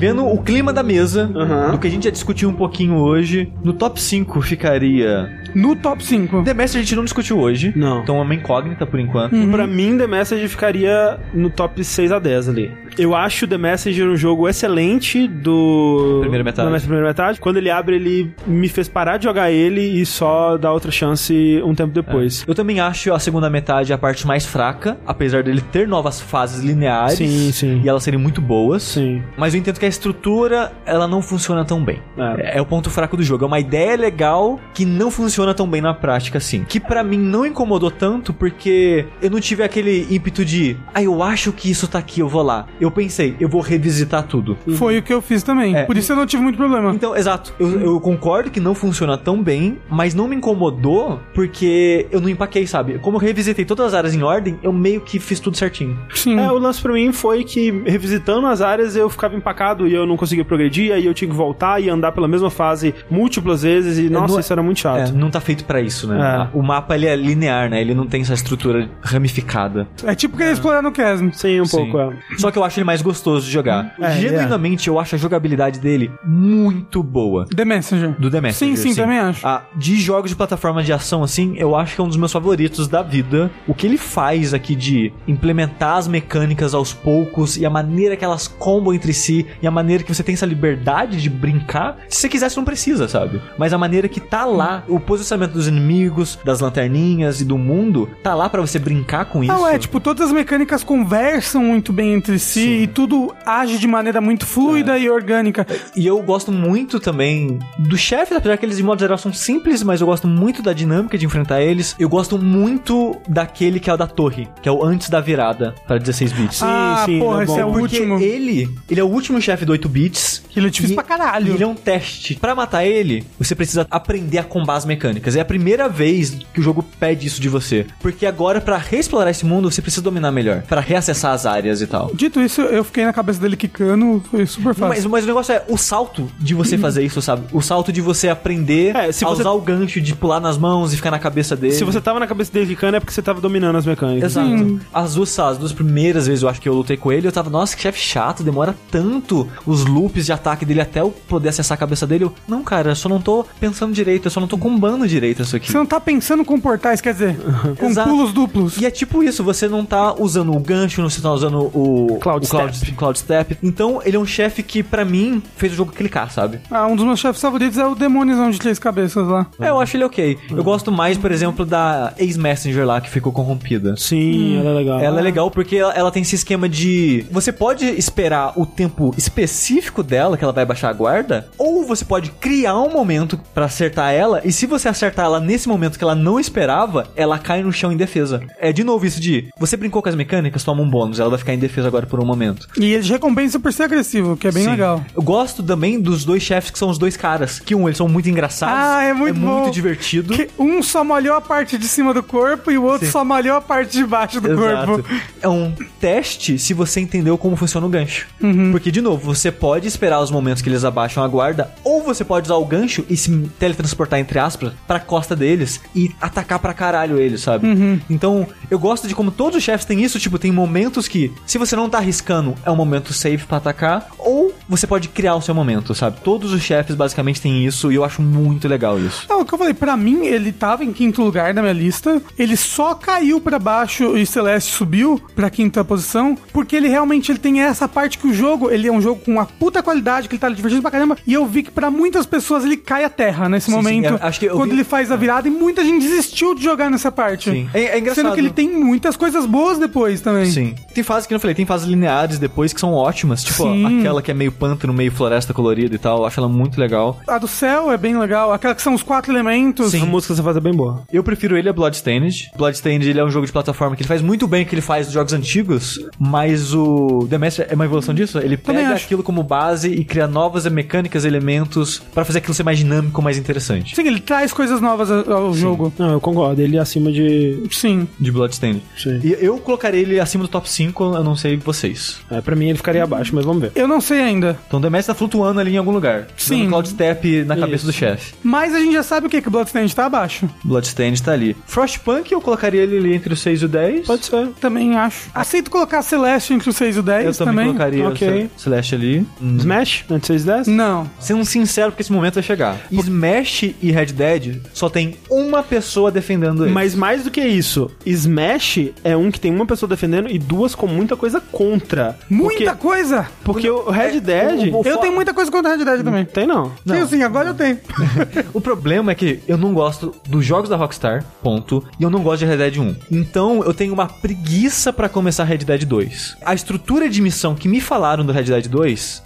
Vendo o clima da mesa, Aham. do que a gente já discutiu um pouquinho hoje, no top 5 ficaria. No top 5. The Messenger a gente não discutiu hoje. Não. Então é uma incógnita por enquanto. Pra mim, The Message ficaria no top 6 a 10 ali. Eu acho The Messenger um jogo excelente do... Primeira metade. Da primeira metade. Quando ele abre, ele me fez parar de jogar ele e só dar outra chance um tempo depois. Eu também acho a segunda metade a parte mais fraca, apesar dele ter novas fases lineares Sim, sim. e elas serem muito boas. Sim. Mas eu entendo que a estrutura ela não funciona tão bem. É. É, é o ponto fraco do jogo. É uma ideia legal que não funciona tão bem na prática assim. Que pra mim não incomodou tanto porque eu não tive aquele ímpeto de, ah, eu acho que isso tá aqui, eu vou lá. Eu pensei, eu vou revisitar tudo. Foi o que eu fiz também. É. Por isso eu não tive muito problema. Então, exato. Eu, eu concordo que não funciona tão bem, mas não me incomodou porque eu não empaquei, sabe? Como eu revisitei todas as áreas em ordem, eu meio que fiz tudo certinho. Sim. É, o lance pra mim foi que, revisitando as áreas, eu ficava empacado e eu não conseguia progredir, aí eu tinha que voltar e andar pela mesma fase múltiplas vezes, e nossa, não- isso era muito É, chato. não tá feito pra isso, né? É. O mapa ele é linear, né? Ele não tem essa estrutura ramificada. É tipo querer explorar no Chasm. Sim, um Sim. pouco, é. Só que eu acho ele mais gostoso de jogar. É, Genuinamente, eu acho a jogabilidade dele muito boa. The Messenger. Do The Messenger. Sim, sim, também acho. Ah, de jogos de plataforma de ação, assim, eu acho que é um dos meus favoritos da vida. O que ele faz aqui de implementar as mecânicas aos poucos e a maneira que elas combam entre si e a maneira que você tem essa liberdade de brincar. Se você quiser, você não precisa, sabe? Mas a maneira que tá lá, o posicionamento dos inimigos, das lanterninhas e do mundo, tá lá pra você brincar com isso. Não, é, tipo, todas as mecânicas conversam muito bem entre si e tudo age de maneira muito fluida e orgânica. E eu gosto muito também dos chefes, apesar que eles de modo geral são simples, mas eu gosto muito da dinâmica de enfrentar eles. Eu gosto muito daquele que é o da torre, que é o antes da virada para 16 bits. Sim, ah, sim, porra, é esse é o Porque último. ele, ele é o último chefe do 8 bits. Ele é difícil E- pra caralho. ele é um teste. Pra matar ele, você precisa aprender a combar as mecânicas. É a primeira vez que o jogo pede isso de você. Porque agora, pra reexplorar esse mundo, você precisa dominar melhor. Pra reacessar as áreas e tal. Dito isso, eu fiquei na cabeça dele quicando, foi super fácil. Mas, mas o negócio é o salto de você fazer isso, sabe? O salto de você aprender É, se a você- usar o gancho, de pular nas mãos e ficar na cabeça dele. Se você tava na cabeça dele quicando, é porque você tava dominando as mecânicas. Exato. As duas, as duas primeiras vezes eu acho que eu lutei com ele, eu tava, nossa, que chefe chato, demora tanto os loops de ataque dele até eu poder acessar a cabeça dele. Eu, não, cara, eu só não tô pensando direito, eu só não tô combando direito isso aqui. Você não tá pensando com portais, quer dizer, com Exato. pulos duplos. E é tipo isso, você não tá usando o gancho, você tá usando o Cloud o Cloud, Cloud Step. Então, ele é um chefe que, pra mim, fez o jogo clicar, sabe? Ah, um dos meus chefes favoritos é o demôniozão de três cabeças lá. É, eu acho ele ok. Eu gosto mais, por exemplo, da ex-messenger lá, que ficou corrompida. Sim, ela é legal. Ela é legal porque ela, ela tem esse esquema de. Você pode esperar o tempo específico dela, que ela vai baixar a guarda, ou você pode criar um momento pra acertar ela, e se você acertar ela nesse momento que ela não esperava, ela cai no chão em defesa. É de novo isso de. Você brincou com as mecânicas, toma um bônus, ela vai ficar em defesa agora por um momento. E eles recompensam por ser agressivo, que é bem Sim. legal. Eu gosto também dos dois chefes que são os dois caras. Que um, eles são muito engraçados. Ah, é muito É bom. muito divertido. Que um só molhou a parte de cima do corpo e o outro Sim. só molhou a parte de baixo do Exato. corpo. É um teste se você entendeu como funciona o gancho. Uhum. Porque, de novo, você pode esperar os momentos que eles abaixam a guarda, ou você pode usar o gancho e se teletransportar, entre aspas, pra costa deles e atacar pra caralho eles, sabe? Uhum. Então, eu gosto de como todos os chefes têm isso, tipo, tem momentos que, se você não tá arriscando, é um momento safe pra atacar, ou você pode criar o seu momento, sabe? Todos os chefes basicamente têm isso e eu acho muito legal isso. Não, o que eu falei, pra mim, ele tava em quinto lugar na minha lista. Ele só caiu pra baixo e Celeste subiu pra quinta posição, porque ele realmente ele tem essa parte que o jogo, ele é um jogo com uma puta qualidade, que ele tá divertido pra caramba, e eu vi que pra muitas pessoas ele cai a terra nesse Sim, sim, momento, eu acho que quando vi- ele faz a virada, e muita gente desistiu de jogar nessa parte. Sim. É- é engraçado. Sendo que ele tem muitas coisas boas depois também. Sim. Tem fases que eu não falei, tem fases lineares depois que são ótimas, tipo Sim. aquela que é meio pântano, meio floresta colorida e tal, eu acho ela muito legal. A do céu é bem legal, aquela que são os quatro elementos. Sim. A música você faz é bem boa. Eu prefiro ele a Bloodstained. Bloodstained ele é um jogo de plataforma que ele faz muito bem o que ele faz dos jogos antigos, mas o The Master é uma evolução disso. Ele Também pega. Aquilo como base e cria novas mecânicas, elementos pra fazer aquilo ser mais dinâmico, mais interessante. Sim, ele traz coisas novas ao ao jogo. Não, eu concordo. Ele é acima de. Sim. De Bloodstained. Sim. E eu colocaria ele acima do top 5, eu não sei vocês. É, pra mim ele ficaria abaixo, mas vamos ver. Eu não sei ainda. Então o The Master tá flutuando ali em algum lugar. Sim. Cloud Step na cabeça Isso. do chefe. Mas a gente já sabe o que, que o Bloodstained tá abaixo. Bloodstained tá ali. Frostpunk eu colocaria ele ali entre os 6 e o 10. Pode ser. Também acho. Aceito colocar Celeste entre os 6 e o 10 Eu também, também. colocaria Ok. o Celeste ali. Smash? Antes 6 10? Não. Sendo sincero, porque esse momento vai chegar. Smash e Red Dead só tem uma pessoa defendendo ele. Mas mais do que isso, Smash é um que tem uma pessoa defendendo e duas com muita coisa contra. Muita porque, coisa! Porque o Red Dead. o- o- Eu tenho muita coisa contra a Red Dead também. Tem não. Tenho sim, agora eu tenho. O problema é que eu não gosto dos jogos da Rockstar, ponto, e eu não gosto de Red Dead 1. Então eu tenho uma preguiça pra começar Red Dead 2. A estrutura de missão que me falaram do Red Dead 2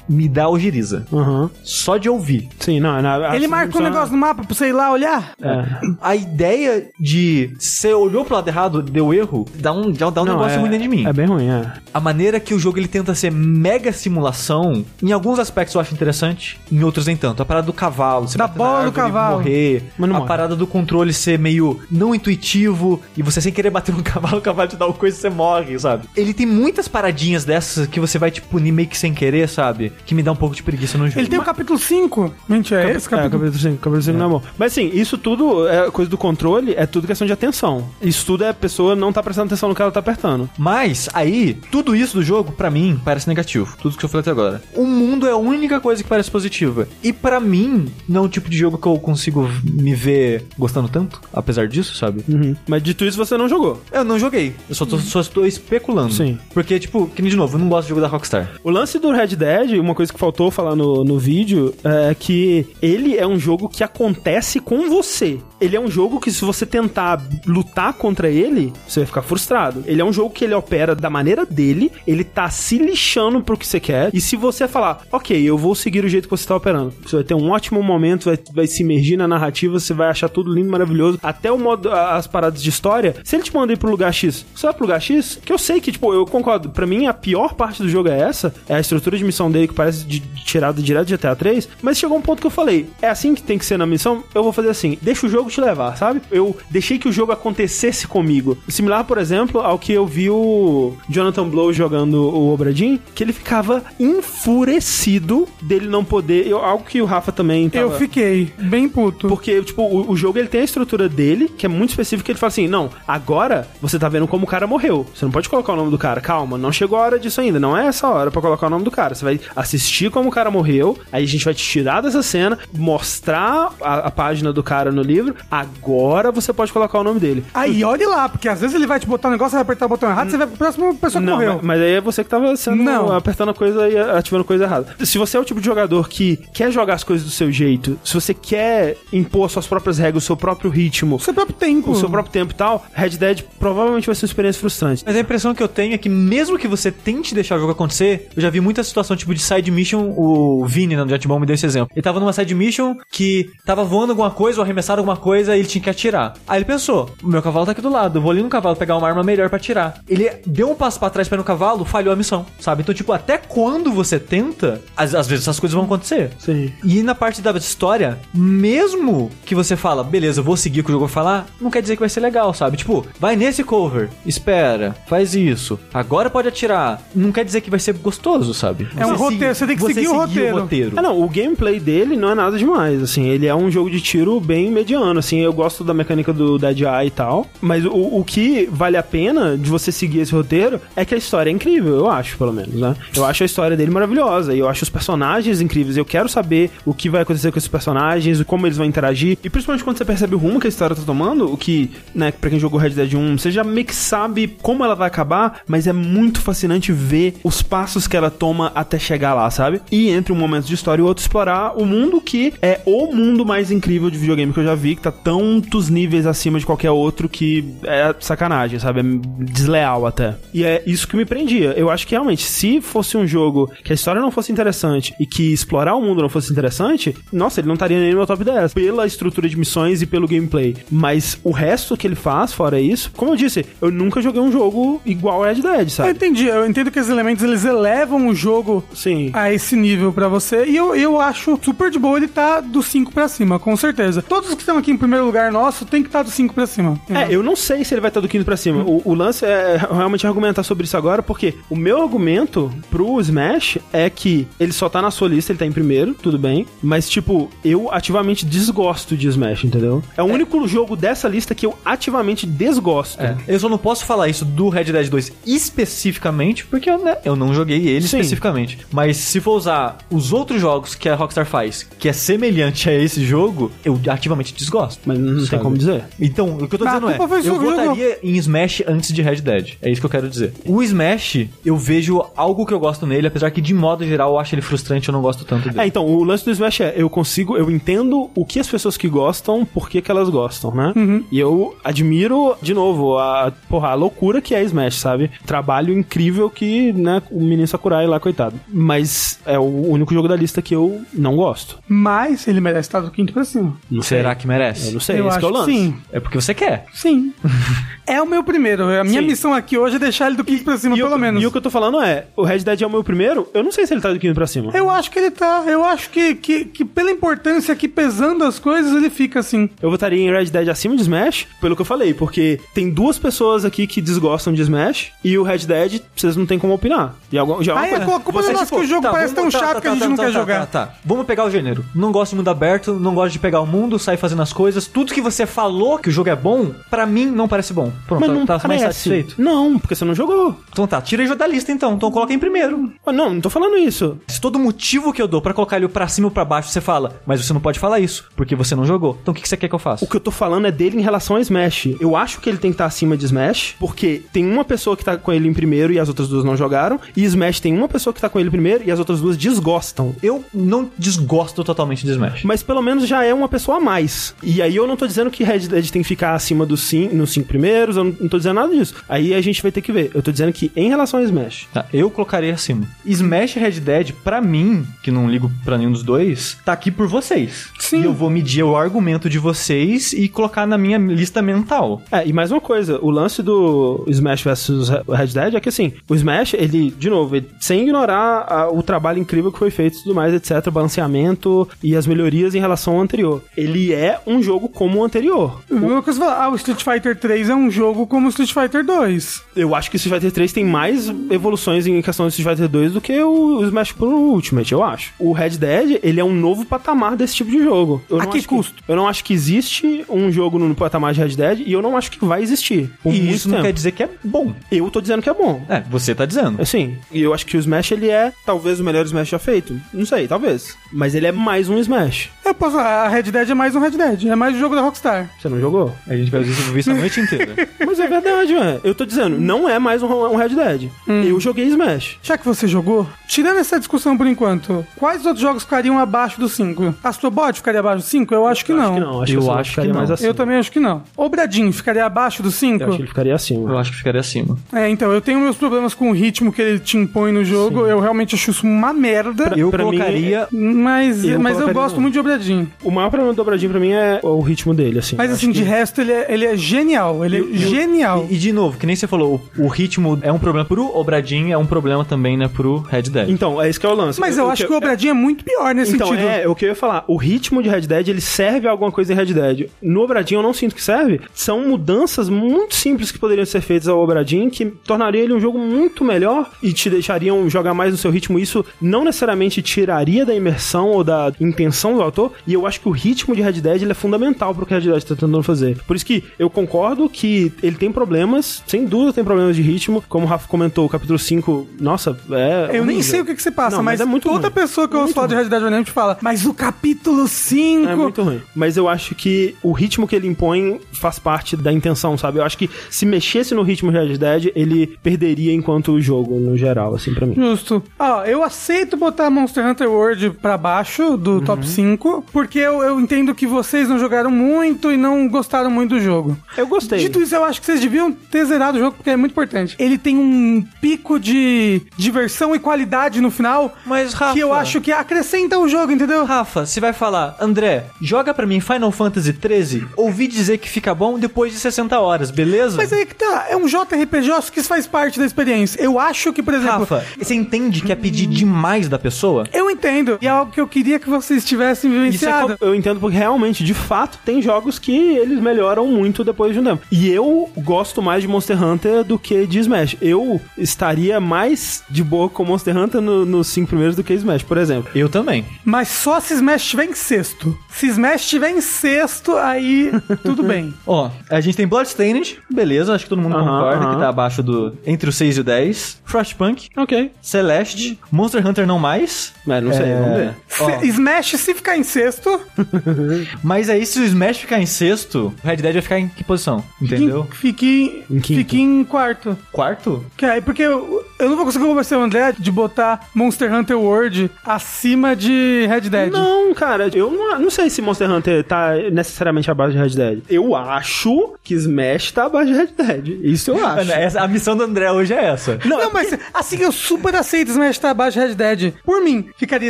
me dá ojeriza. Aham. Só de ouvir. Sim, não. não Ele assim, marca um negócio no mapa pra você ir lá olhar. É. A ideia de você olhou pro lado errado, deu erro, dá um, já dá um Não, negócio é, ruim dentro de mim. É bem ruim, é. A maneira que o jogo ele tenta ser mega simulação, em alguns aspectos eu acho interessante, em outros nem tanto. A parada do cavalo, você Da bola do e cavalo. morrer, Mas não a morre. parada do controle ser meio não intuitivo e você sem querer bater no cavalo, o cavalo te dá uma coisa e você morre, sabe? Ele tem muitas paradinhas dessas que você vai te punir meio que sem querer, sabe? Que me dá um pouco de preguiça no jogo. Ele tem o capítulo 5. Mentira, é esse É, capítulo. capítulo 5, capítulo 5 não é bom. Mas assim, isso tudo, é coisa do controle, é tudo questão de atenção. Isso tudo é a pessoa não tá prestando atenção no que ela tá apertando. Mas, aí, tudo isso do jogo, pra mim, parece negativo. Tudo que eu falei até agora. O mundo é a única coisa que parece positiva. E pra mim, não é um tipo de jogo que eu consigo me ver gostando tanto, apesar disso, sabe? Uhum. Mas dito isso, você não jogou. Eu não joguei. Eu só, tô, só estou especulando. Sim. Porque, tipo, que nem de novo, eu não gosto de jogo da Rockstar. O lance do Red Dead, uma coisa que faltou falar no, no vídeo, é que ele é um jogo que acontece com você. Ele é um jogo que se você tentar lutar contra ele, você vai ficar frustrado. Ele é um jogo que ele opera da maneira dele, ele tá se lixando pro que você quer, e se você falar, ok, eu vou seguir o jeito que você tá operando, você vai ter um ótimo momento, vai, vai se imergir na narrativa, você vai achar tudo lindo, maravilhoso, até o modo, as paradas de história, se ele te manda ir pro lugar X, você vai pro lugar X, que eu sei que, tipo, eu concordo, pra mim a pior parte do jogo é essa, é a estrutura de missão dele que parece de, de tirada direto de GTA 3, mas chegou um ponto que eu falei, é assim que tem que ser na missão, eu vou fazer assim, deixa o jogo te levar, sabe? Eu deixei que o jogo acontecesse comigo. Similar, por exemplo, ao que eu vi o Jonathan Blow jogando o Obradin, que ele ficava enfurecido dele não poder, eu- algo que o Rafa também tava... Eu fiquei bem puto. Porque, tipo, o, o jogo ele tem a estrutura dele, que é muito específica, ele fala assim: não, agora você tá vendo como o cara morreu. Você não pode colocar o nome do cara. Calma, não chegou a hora disso ainda. Não é essa hora pra colocar o nome do cara. Você vai assistir como o cara morreu, aí a gente vai te tirar dessa cena, mostrar a, a página do cara no livro. Agora você pode colocar o nome dele. Aí, olhe lá, porque às vezes ele vai te botar um negócio, você vai apertar o botão errado, você vai pra próxima pessoa que Não, morreu. mas, mas aí é você que tava sendo Não. apertando a coisa e ativando a coisa errada. Se você é o tipo de jogador que quer jogar as coisas do seu jeito, se você quer impor suas próprias regras, o seu próprio ritmo, O seu próprio tempo. o seu próprio tempo e tal, Red Dead provavelmente vai ser uma experiência frustrante. Mas a impressão que eu tenho é que mesmo que você tente deixar o jogo acontecer, eu já vi muita situação tipo de side mission, o Vini no Jet Bomb me deu esse exemplo. Ele tava numa side mission que tava voando alguma coisa ou arremessado alguma coisa e ele tinha que atirar. Aí ele pensou, o meu cavalo tá aqui do lado, eu vou ali no cavalo pegar uma arma melhor pra atirar. Ele deu um passo pra trás ir no cavalo, falhou a missão, sabe? Então, tipo, até quando você tenta, às, às vezes essas coisas vão acontecer. Sim. E na parte da história, mesmo que você fala, beleza, eu vou seguir o que o jogo vai falar, não quer dizer que vai ser legal, sabe? Tipo, vai nesse cover, espera, faz isso, agora pode atirar. Não quer dizer que vai ser gostoso, sabe? É um roteiro, você tem que seguir o roteiro. Ah, não, o gameplay dele não é nada demais, assim, ele é um jogo de tiro bem mediano, assim, eu gosto da mecânica do Dead Eye e tal, mas o, o que vale a pena de você seguir esse roteiro é que a história é incrível, eu acho, pelo menos, né? Eu acho a história dele maravilhosa, maravilhosa. E eu acho os personagens incríveis. Eu quero saber o que vai acontecer com esses personagens, como eles vão interagir. E principalmente quando você percebe o rumo que a história tá tomando, o que, né, pra quem jogou Red Dead 1, você já meio que sabe como ela vai acabar, mas é muito fascinante ver os passos que ela toma até chegar lá, sabe? E entre um momento de história e outro, explorar o mundo que é o mundo mais incrível de videogame que eu já vi, que tá tantos níveis acima de qualquer outro que é sacanagem, sabe? É desleal até. E é isso que me prendia. Eu acho que realmente, se fosse um jogo que a história não fosse interessante e que explorar o mundo não fosse interessante, nossa, ele não estaria nem no meu top 10. Pela estrutura de missões e pelo gameplay. Mas o resto que ele faz, fora isso, como eu disse, eu nunca joguei um jogo igual ao Red Dead, Eu sabe? entendi, eu entendo que os elementos eles elevam o jogo Sim. a esse nível pra você. E eu, eu acho super de boa ele tá do 5 pra cima, com certeza. Todos que estão aqui em primeiro lugar nosso tem que estar do 5 pra cima. É, eu não sei se ele vai estar do quinto pra cima. O, o lance é realmente argumentar sobre isso agora, porque o meu argumento pro Smash é que ele só tá na sua lista, ele tá em primeiro, tudo bem. Mas, tipo, eu ativamente desgosto de Smash, entendeu? É o único jogo dessa lista que eu ativamente desgosto. É, eu só não posso falar isso do Red Dead 2 especificamente, porque eu, né, eu não joguei ele Sim. especificamente. Mas se for usar os outros jogos que a Rockstar faz, que é semelhante a esse jogo, eu ativamente desgosto. Mas não tem Sabe? como dizer. Então, o que eu tô Ah, dizendo é, eu votaria em Smash antes de Red Dead. É isso que eu quero dizer. O Smash, eu vejo algo que eu gosto nele, apesar que de modo geral eu acho ele frustrante, eu não gosto tanto dele. É, então, o lance do Smash é, eu consigo, eu entendo o que as pessoas que gostam, por que que elas gostam, né? E eu admiro, de novo, a, porra, a loucura que é Smash, sabe? Trabalho incrível que, né, o menino Sakurai lá, coitado. Mas é o único jogo da lista que eu não gosto. Mas ele merece estar do quinto pra cima. Não sei. Será que merece? Eu não sei, eu esse acho que é o que lance. sim. É porque você quer. Sim. é o meu primeiro. A minha Sim. missão aqui hoje é deixar ele do quinto pra cima, E, pelo o, menos. e o que eu tô falando é, o Red Dead é o meu primeiro, eu não sei se ele tá do quinto pra cima. Eu acho que ele tá. Eu acho que, que, que pela importância aqui pesando as coisas, ele fica assim. Eu votaria em Red Dead acima de Smash, pelo que eu falei, porque tem duas pessoas aqui que desgostam de Smash e o Red Dead, vocês não tem como opinar. E algum, já é uma Aí coisa- a culpa é nossa tipo, que o jogo tá, parece tão tá, chato tá, que a gente tá, não tá, quer tá, jogar. Tá, tá. Vamos pegar o gênero. Não gosto de mundo aberto, não gosto de pegar o mundo, sair fazendo as coisas. Tudo que você falou que o jogo é bom, pra mim não parece bom. Pronto, Mas tá, não tá mais parece. satisfeito? Não, porque você não jogou. Então tá, tira ele da lista então. Então coloca em primeiro. Ah, Não, não tô falando isso. Se todo motivo que eu dou pra colocar ele pra cima ou pra baixo, você fala, mas você não pode falar isso, porque você não jogou. Então o que, que você quer que eu faça? O que eu tô falando é dele em relação a Smash. Eu acho que ele tem que estar acima de Smash, porque tem uma pessoa que tá com ele em primeiro e as outras duas não jogaram, e Smash tem uma pessoa que tá com ele primeiro e as outras duas desgostam. Eu não desgosto totalmente de Smash. Mas pelo menos já é uma pessoa a mais. E aí eu não tô dizendo que Red Dead tem que ficar acima dos cinco, nos cinco primeiros, eu não, não tô dizendo nada disso. Aí a gente vai ter que ver. Eu tô dizendo que em relação a Smash. Tá, eu colocaria acima. Smash e Red Dead, pra mim, que não ligo pra nenhum dos dois, tá aqui por vocês. Sim. E eu vou medir o argumento de vocês e colocar na minha lista mental. É, e mais uma coisa, o lance do Smash vs Red Dead é que assim, o Smash, ele, de novo, ele- sem ignorar a- o trabalho incrível que foi feito e tudo mais, etc., balanceamento e as melhorias em relação ao anterior. Ele é um jogo como o anterior. O Lucas fala, ah, o Street Fighter 3 é um jogo como o Street Fighter 2. Eu acho que o Street Fighter 3 tem mais evoluções em questão do Street Fighter 2 do que o Smash Pro Ultimate, eu acho. O Red Dead, ele é um novo patamar desse tipo de jogo. Eu A não que acho custo? eu não acho que existe um jogo no patamar de Red Dead e eu não acho que vai existir. por e muito isso não tempo. quer dizer que é bom. Eu tô dizendo que é bom. É, você tá dizendo. Assim, e eu acho que o Smash ele é talvez o melhor Smash já feito. Não sei, talvez. Mas ele é mais um Smash. Eu posso falar, a Red Dead é mais um Red Dead, é mais um jogo da Rockstar. Você não jogou? A gente vai ver isso a noite inteira. Mas é verdade, ué. Eu tô dizendo, não é mais um, um Red Dead. Eu joguei Smash. Já que você jogou, tirando essa discussão por enquanto, quais outros jogos ficariam abaixo do 5? Astrobot ficaria abaixo do 5? Eu acho que não. Acho que não. Acho Eu que, eu acho ficaria que mais não. acima. Eu também acho que não. Obradinho ficaria abaixo do 5? Eu acho que ele ficaria acima. Eu acho que ficaria acima. É, então, eu tenho meus problemas com o ritmo que ele te impõe no jogo. Eu realmente acho isso uma merda. Eu pra mim, colocaria. Mas, Eu mas eu gosto não. muito de Obradinho. O maior problema do dobradinho pra mim é o ritmo dele, assim. Mas Eu assim, de que- resto, ele é, ele é genial. Ele é genial. E, e de novo, que nem você falou, o, o ritmo é um problema pro Obradinho, é um problema também, né, pro Red Dead. Então, é isso que é o lance. Mas eu acho que o Obradinho é muito pior nesse Então, sentido. é, é o que eu ia falar. O ritmo de Red Dead, ele serve a alguma coisa em Red Dead. No Obradinho, eu não sinto que serve. São mudanças muito simples que poderiam ser feitas ao Obradinho, que tornaria ele um jogo muito melhor e te deixariam jogar mais no seu ritmo. Isso não necessariamente tiraria da imersão ou da intenção do autor. E eu acho que o ritmo de Red Dead ele é fundamental pro que Red Dead tá tentando fazer. Por isso que eu concordo que ele tem problemas, sem dúvida tem problemas de ritmo. Como o Rafa comentou, o capítulo 5, nossa, é. Eu nem horrível. sei o que, que você passa, Não, mas, é muito toda ruim. pessoa que eu ouço falar de. Red Dead Redemption fala, mas o capítulo 5... É muito ruim. Mas eu acho que o ritmo que ele impõe faz parte da intenção, sabe? Eu acho que se mexesse no ritmo de Red Dead, ele perderia enquanto jogo, no geral, assim, pra mim. Justo. Ó, eu aceito botar Monster Hunter World pra baixo do Uhum. top 5, porque eu, eu entendo que vocês não jogaram muito e não gostaram muito do jogo. Eu gostei. Dito isso, eu acho que vocês deviam ter zerado o jogo, porque é muito importante. Ele tem um pico de diversão e qualidade no final, Mas, Rafa... que eu acho que acrescenta o jogo, entendeu? Rafa, você vai falar, André, joga pra mim Final Fantasy 13, ouvi dizer que fica bom depois de 60 horas, beleza? Mas aí que tá, é um JRPG, eu acho que isso faz parte da experiência. Eu acho que, por exemplo... Rafa, você entende que é pedir demais da pessoa? Eu entendo, e é algo que eu queria que vocês tivessem Isso é vivenciado. co- eu entendo porque realmente, de fato, tem jogos que eles melhoram muito depois de um tempo. E eu gosto mais de Monster Hunter do que de Smash. Eu estaria mais de boa com Monster Hunter no- nos cinco primeiros do que Smash, por exemplo. Eu também. Mas só se Smash estiver em sexto. Se Smash estiver em sexto, aí tudo bem. Ó, a gente tem Bloodstained, beleza, acho que todo mundo Aham, concorda aham. que tá abaixo do... Entre o 6 e o 10. Frostpunk, Ok. Celeste, Monster Hunter não mais. Mas não sei, É, vamos ver. ó, Se- Smash, se ficar em sexto, mas aí se o Smash ficar em sexto, o Red Dead vai ficar em que posição? Entendeu? Fique, Em quinto. fique em quarto. Quarto? Que aí, porque eu, eu não vou conseguir convencer o André de botar Monster Hunter World acima de Red Dead. Não, cara, eu não, não sei se Monster Hunter tá necessariamente abaixo de Red Dead. Eu acho que Smash tá abaixo de Red Dead. Isso eu acho. Mano, essa- a missão do André hoje é essa. Não, mas assim, eu super aceito Smash estar abaixo de Red Dead. Por mim, ficaria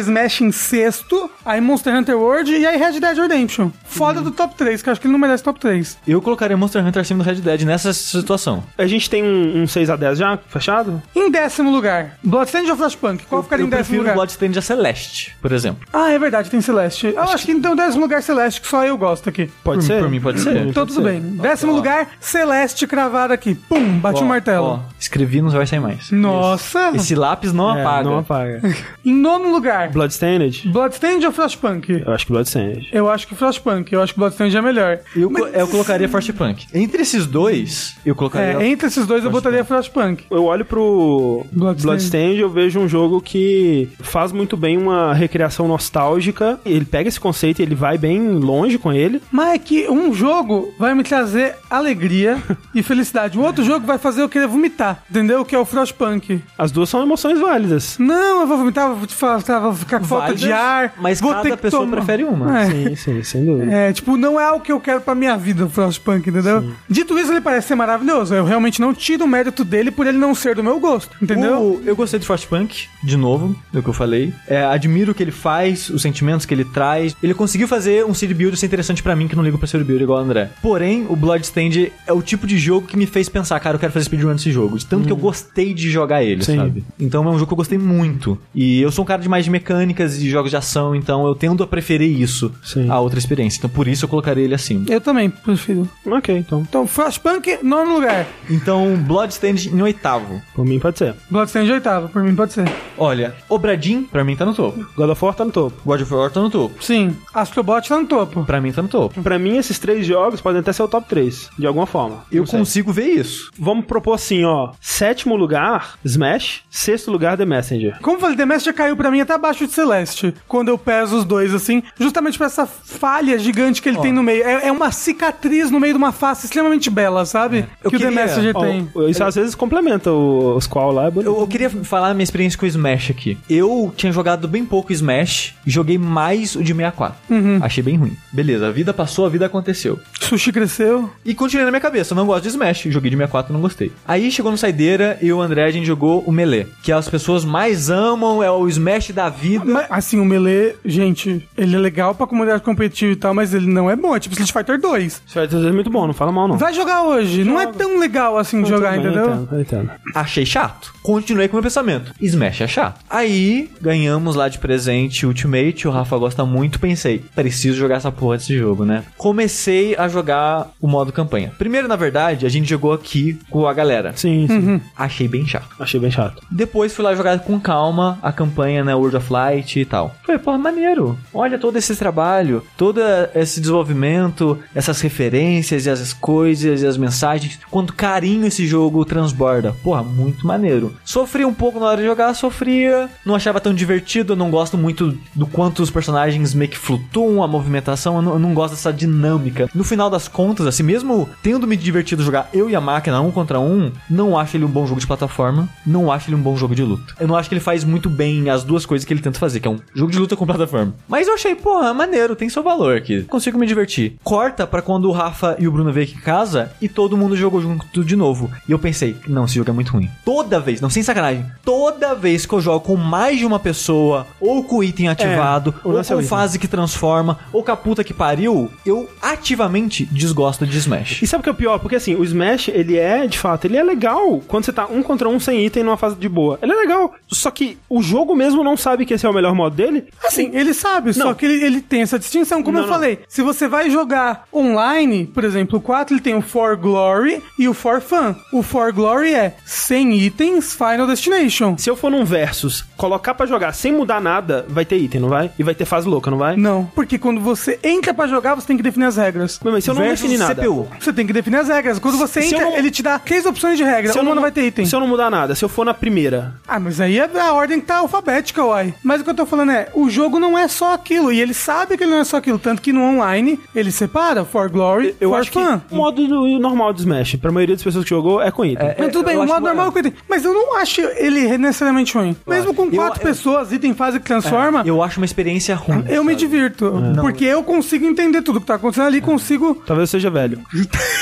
Smash em sexto, aí Monster Hunter World e aí Red Dead Redemption. Fora do top 3, que eu acho que ele não merece top 3. Eu colocaria Monster Hunter acima do Red Dead nessa situação. A gente tem um, um 6 a 10 já fechado? Em décimo lugar, Bloodstained ou Flashpunk? Qual ficaria eu em décimo prefiro lugar? Bloodstained a Celeste, por exemplo. Ah, é verdade, tem Celeste. Eu acho, que então décimo lugar Celeste, que só eu gosto aqui. Pode Por- ser? por mim pode ser. Então tudo bem. Décimo Ó. lugar, Celeste cravado aqui. Pum, bate o Ó, martelo. ó, escrevi, não vai sair mais. Nossa! Esse lápis não É, apaga. Não apaga. Em nono lugar, Bloodstained? Bloodstained ou Flashpunk? Eu acho que Bloodstained. Eu acho que Frostpunk, eu acho que Bloodstained é melhor. Eu, co- eu colocaria Frostpunk. Entre esses dois, eu colocaria. É, entre esses dois eu botaria Frostpunk. Eu olho pro Bloodstained. E eu vejo um jogo que faz muito bem uma recriação nostálgica. Ele pega esse conceito e ele vai bem longe com ele. Mas é que um jogo vai me trazer alegria e felicidade. O outro jogo vai fazer eu querer vomitar, entendeu? Que é o Frostpunk. As duas são emoções válidas. Não, eu vou vomitar, vou, te falar, vou ficar com falta de ar. mas vou cada ter que pessoa tomar- prefere uma. É. Sim, sim, sem dúvida. É, tipo, não é algo que eu quero pra minha vida, o Frostpunk, entendeu? Dito isso, ele parece ser maravilhoso. Eu realmente não tiro o mérito dele por ele não ser do meu gosto, entendeu? O- eu gostei do Frostpunk, de novo, do que eu falei. É, admiro o que ele faz, os sentimentos que ele traz. Ele conseguiu fazer um city build ser interessante pra mim, que não ligo pra city build igual o André. Porém, o Bloodstained é o tipo de jogo que me fez pensar, cara, eu quero fazer speedrun desse jogo. De tanto que eu gostei de jogar ele, Sim. sabe? Então é um jogo que eu gostei muito. E eu sou um cara de mais de mecânicas e jogos de ação, então eu tendo a preferir isso Sim. a outra experiência. Então por isso eu colocaria ele acima. Eu também prefiro. Ok, então. Então, Frostpunk, nono lugar. Então, Bloodstained em oitavo. Por mim pode ser. Bloodstained oitavo, por mim pode ser. Olha, Obradin, pra mim tá no topo. God of War tá no topo. God of War tá no topo. Sim, Astrobot tá no topo. Pra mim tá no topo. Pra mim, esses três jogos podem até ser o top 3, de alguma forma. Eu Não sei. consigo ver isso. Vamos propor assim, ó. Sétimo lugar, Smash. Sexto lugar, The Messenger. Como eu falei, The Master caiu pra mim até abaixo de Celeste, quando eu peso os dois, assim, justamente por essa falha gigante que ele tem no meio. É, é uma cicatriz no meio de uma face extremamente bela, sabe? Eu que o The queria- Messenger Ó, tem. isso às vezes complementa o- os qual lá. É bonito. Eu, eu queria falar a minha experiência com o Smash aqui. Eu tinha jogado bem pouco Smash e joguei mais o de 64. Achei bem ruim. Beleza, a vida passou, a vida aconteceu. Sushi cresceu. E continuei na minha cabeça, eu não gosto de Smash. Joguei de 64, não gostei. Aí chegou no Saideira e o André, a gente jogou o Melee. Que as pessoas mais amam, é o Smash da vida. Mas, assim, o Melee, gente, ele é legal pra comunidade competitiva e tal, mas ele não é bom. É tipo Street Fighter 2. Isso vai ser muito bom, não fala mal não. Vai jogar hoje. Não é tão legal assim de jogar, bem, entendeu? Eu entendo, eu entendo. Achei chato. Continuei com o meu pensamento. Smash é chato. Aí, ganhamos lá de presente Ultimate, o Rafa gosta muito. Pensei, preciso jogar essa porra desse jogo, né? Comecei a jogar o modo campanha. Primeiro, na verdade, a gente jogou aqui com a galera. Sim, sim. Achei bem chato. Achei bem chato. Depois fui lá jogar com calma a campanha, né, World of Light e tal. Falei, pô, maneiro. Olha todo esse trabalho, todo esse desenvolvimento, essas referências e as coisas e as mensagens. Quanto carinho esse jogo transborda. Porra, muito maneiro. Sofri um pouco na hora de jogar, sofria. Não achava tão divertido, eu não gosto muito do quanto os personagens meio que flutuam, a movimentação, eu não, eu não gosto dessa dinâmica. No final das contas, assim, mesmo tendo me divertido jogar eu e a máquina um contra um, não acho ele um bom jogo de plataforma, não acho ele um bom jogo de luta. Eu não acho que ele faz muito bem as duas coisas que ele tenta fazer, que é um jogo de luta com plataforma. Mas eu achei, porra, maneiro, tem seu valor aqui. Consigo me divertir. Corta pra quando o Rafa e o Bruno veio aqui em casa e todo mundo jogou junto de novo. E eu pensei, não, esse jogo é muito ruim. Toda vez, não sem sacanagem, toda vez que eu jogo com mais de uma pessoa, ou com item ativado, o ou lance é o com fase que transforma, ou com a puta que pariu, eu ativamente desgosto de Smash. E sabe o que é o pior? Porque assim, o Smash, ele é, de fato, ele é legal quando você tá um contra um sem item numa fase de boa. Ele é legal. Só que o jogo mesmo não sabe que esse é o melhor modo dele. Assim, ele sabe, só Não. que ele, ele tem essa distinção. Como Não, eu não. falei, se você vai jogar online, por exemplo, o 4, ele tem o For Glory e o For Fun. O For Glory é 100 itens, Final Destination. Se eu for num versus, colocar pra jogar sem mudar nada, vai ter item, não vai? E vai ter fase louca, não vai? Não, porque quando você entra pra jogar, você tem que definir as regras. Mas se eu não definir nada. CPU. Você tem que definir as regras. Quando você Se eu entra, não- ele te dá três opções de regra. Se eu Uma não, não vai ter item. Se eu não mudar nada, se eu for na primeira. Ah, mas aí é a ordem que tá alfabética, uai. Mas o que eu tô falando é, o jogo não é só aquilo, e ele sabe que ele não é só aquilo, tanto que no online ele separa For Glory, Eu For acho que Fun. o modo do- normal de Smash, pra maioria das pessoas que jogou, é com item. Mas tudo bem, eu o acho modo que- normal é o que ele tem. Mas eu não acho ele necessariamente ruim. Mesmo com Eu- quatro eu- pessoas, item fase que transforma, eu, Eu acho uma experiência ruim. me sabe? divirto. Porque eu consigo entender tudo que tá acontecendo ali, consigo. Talvez eu seja velho.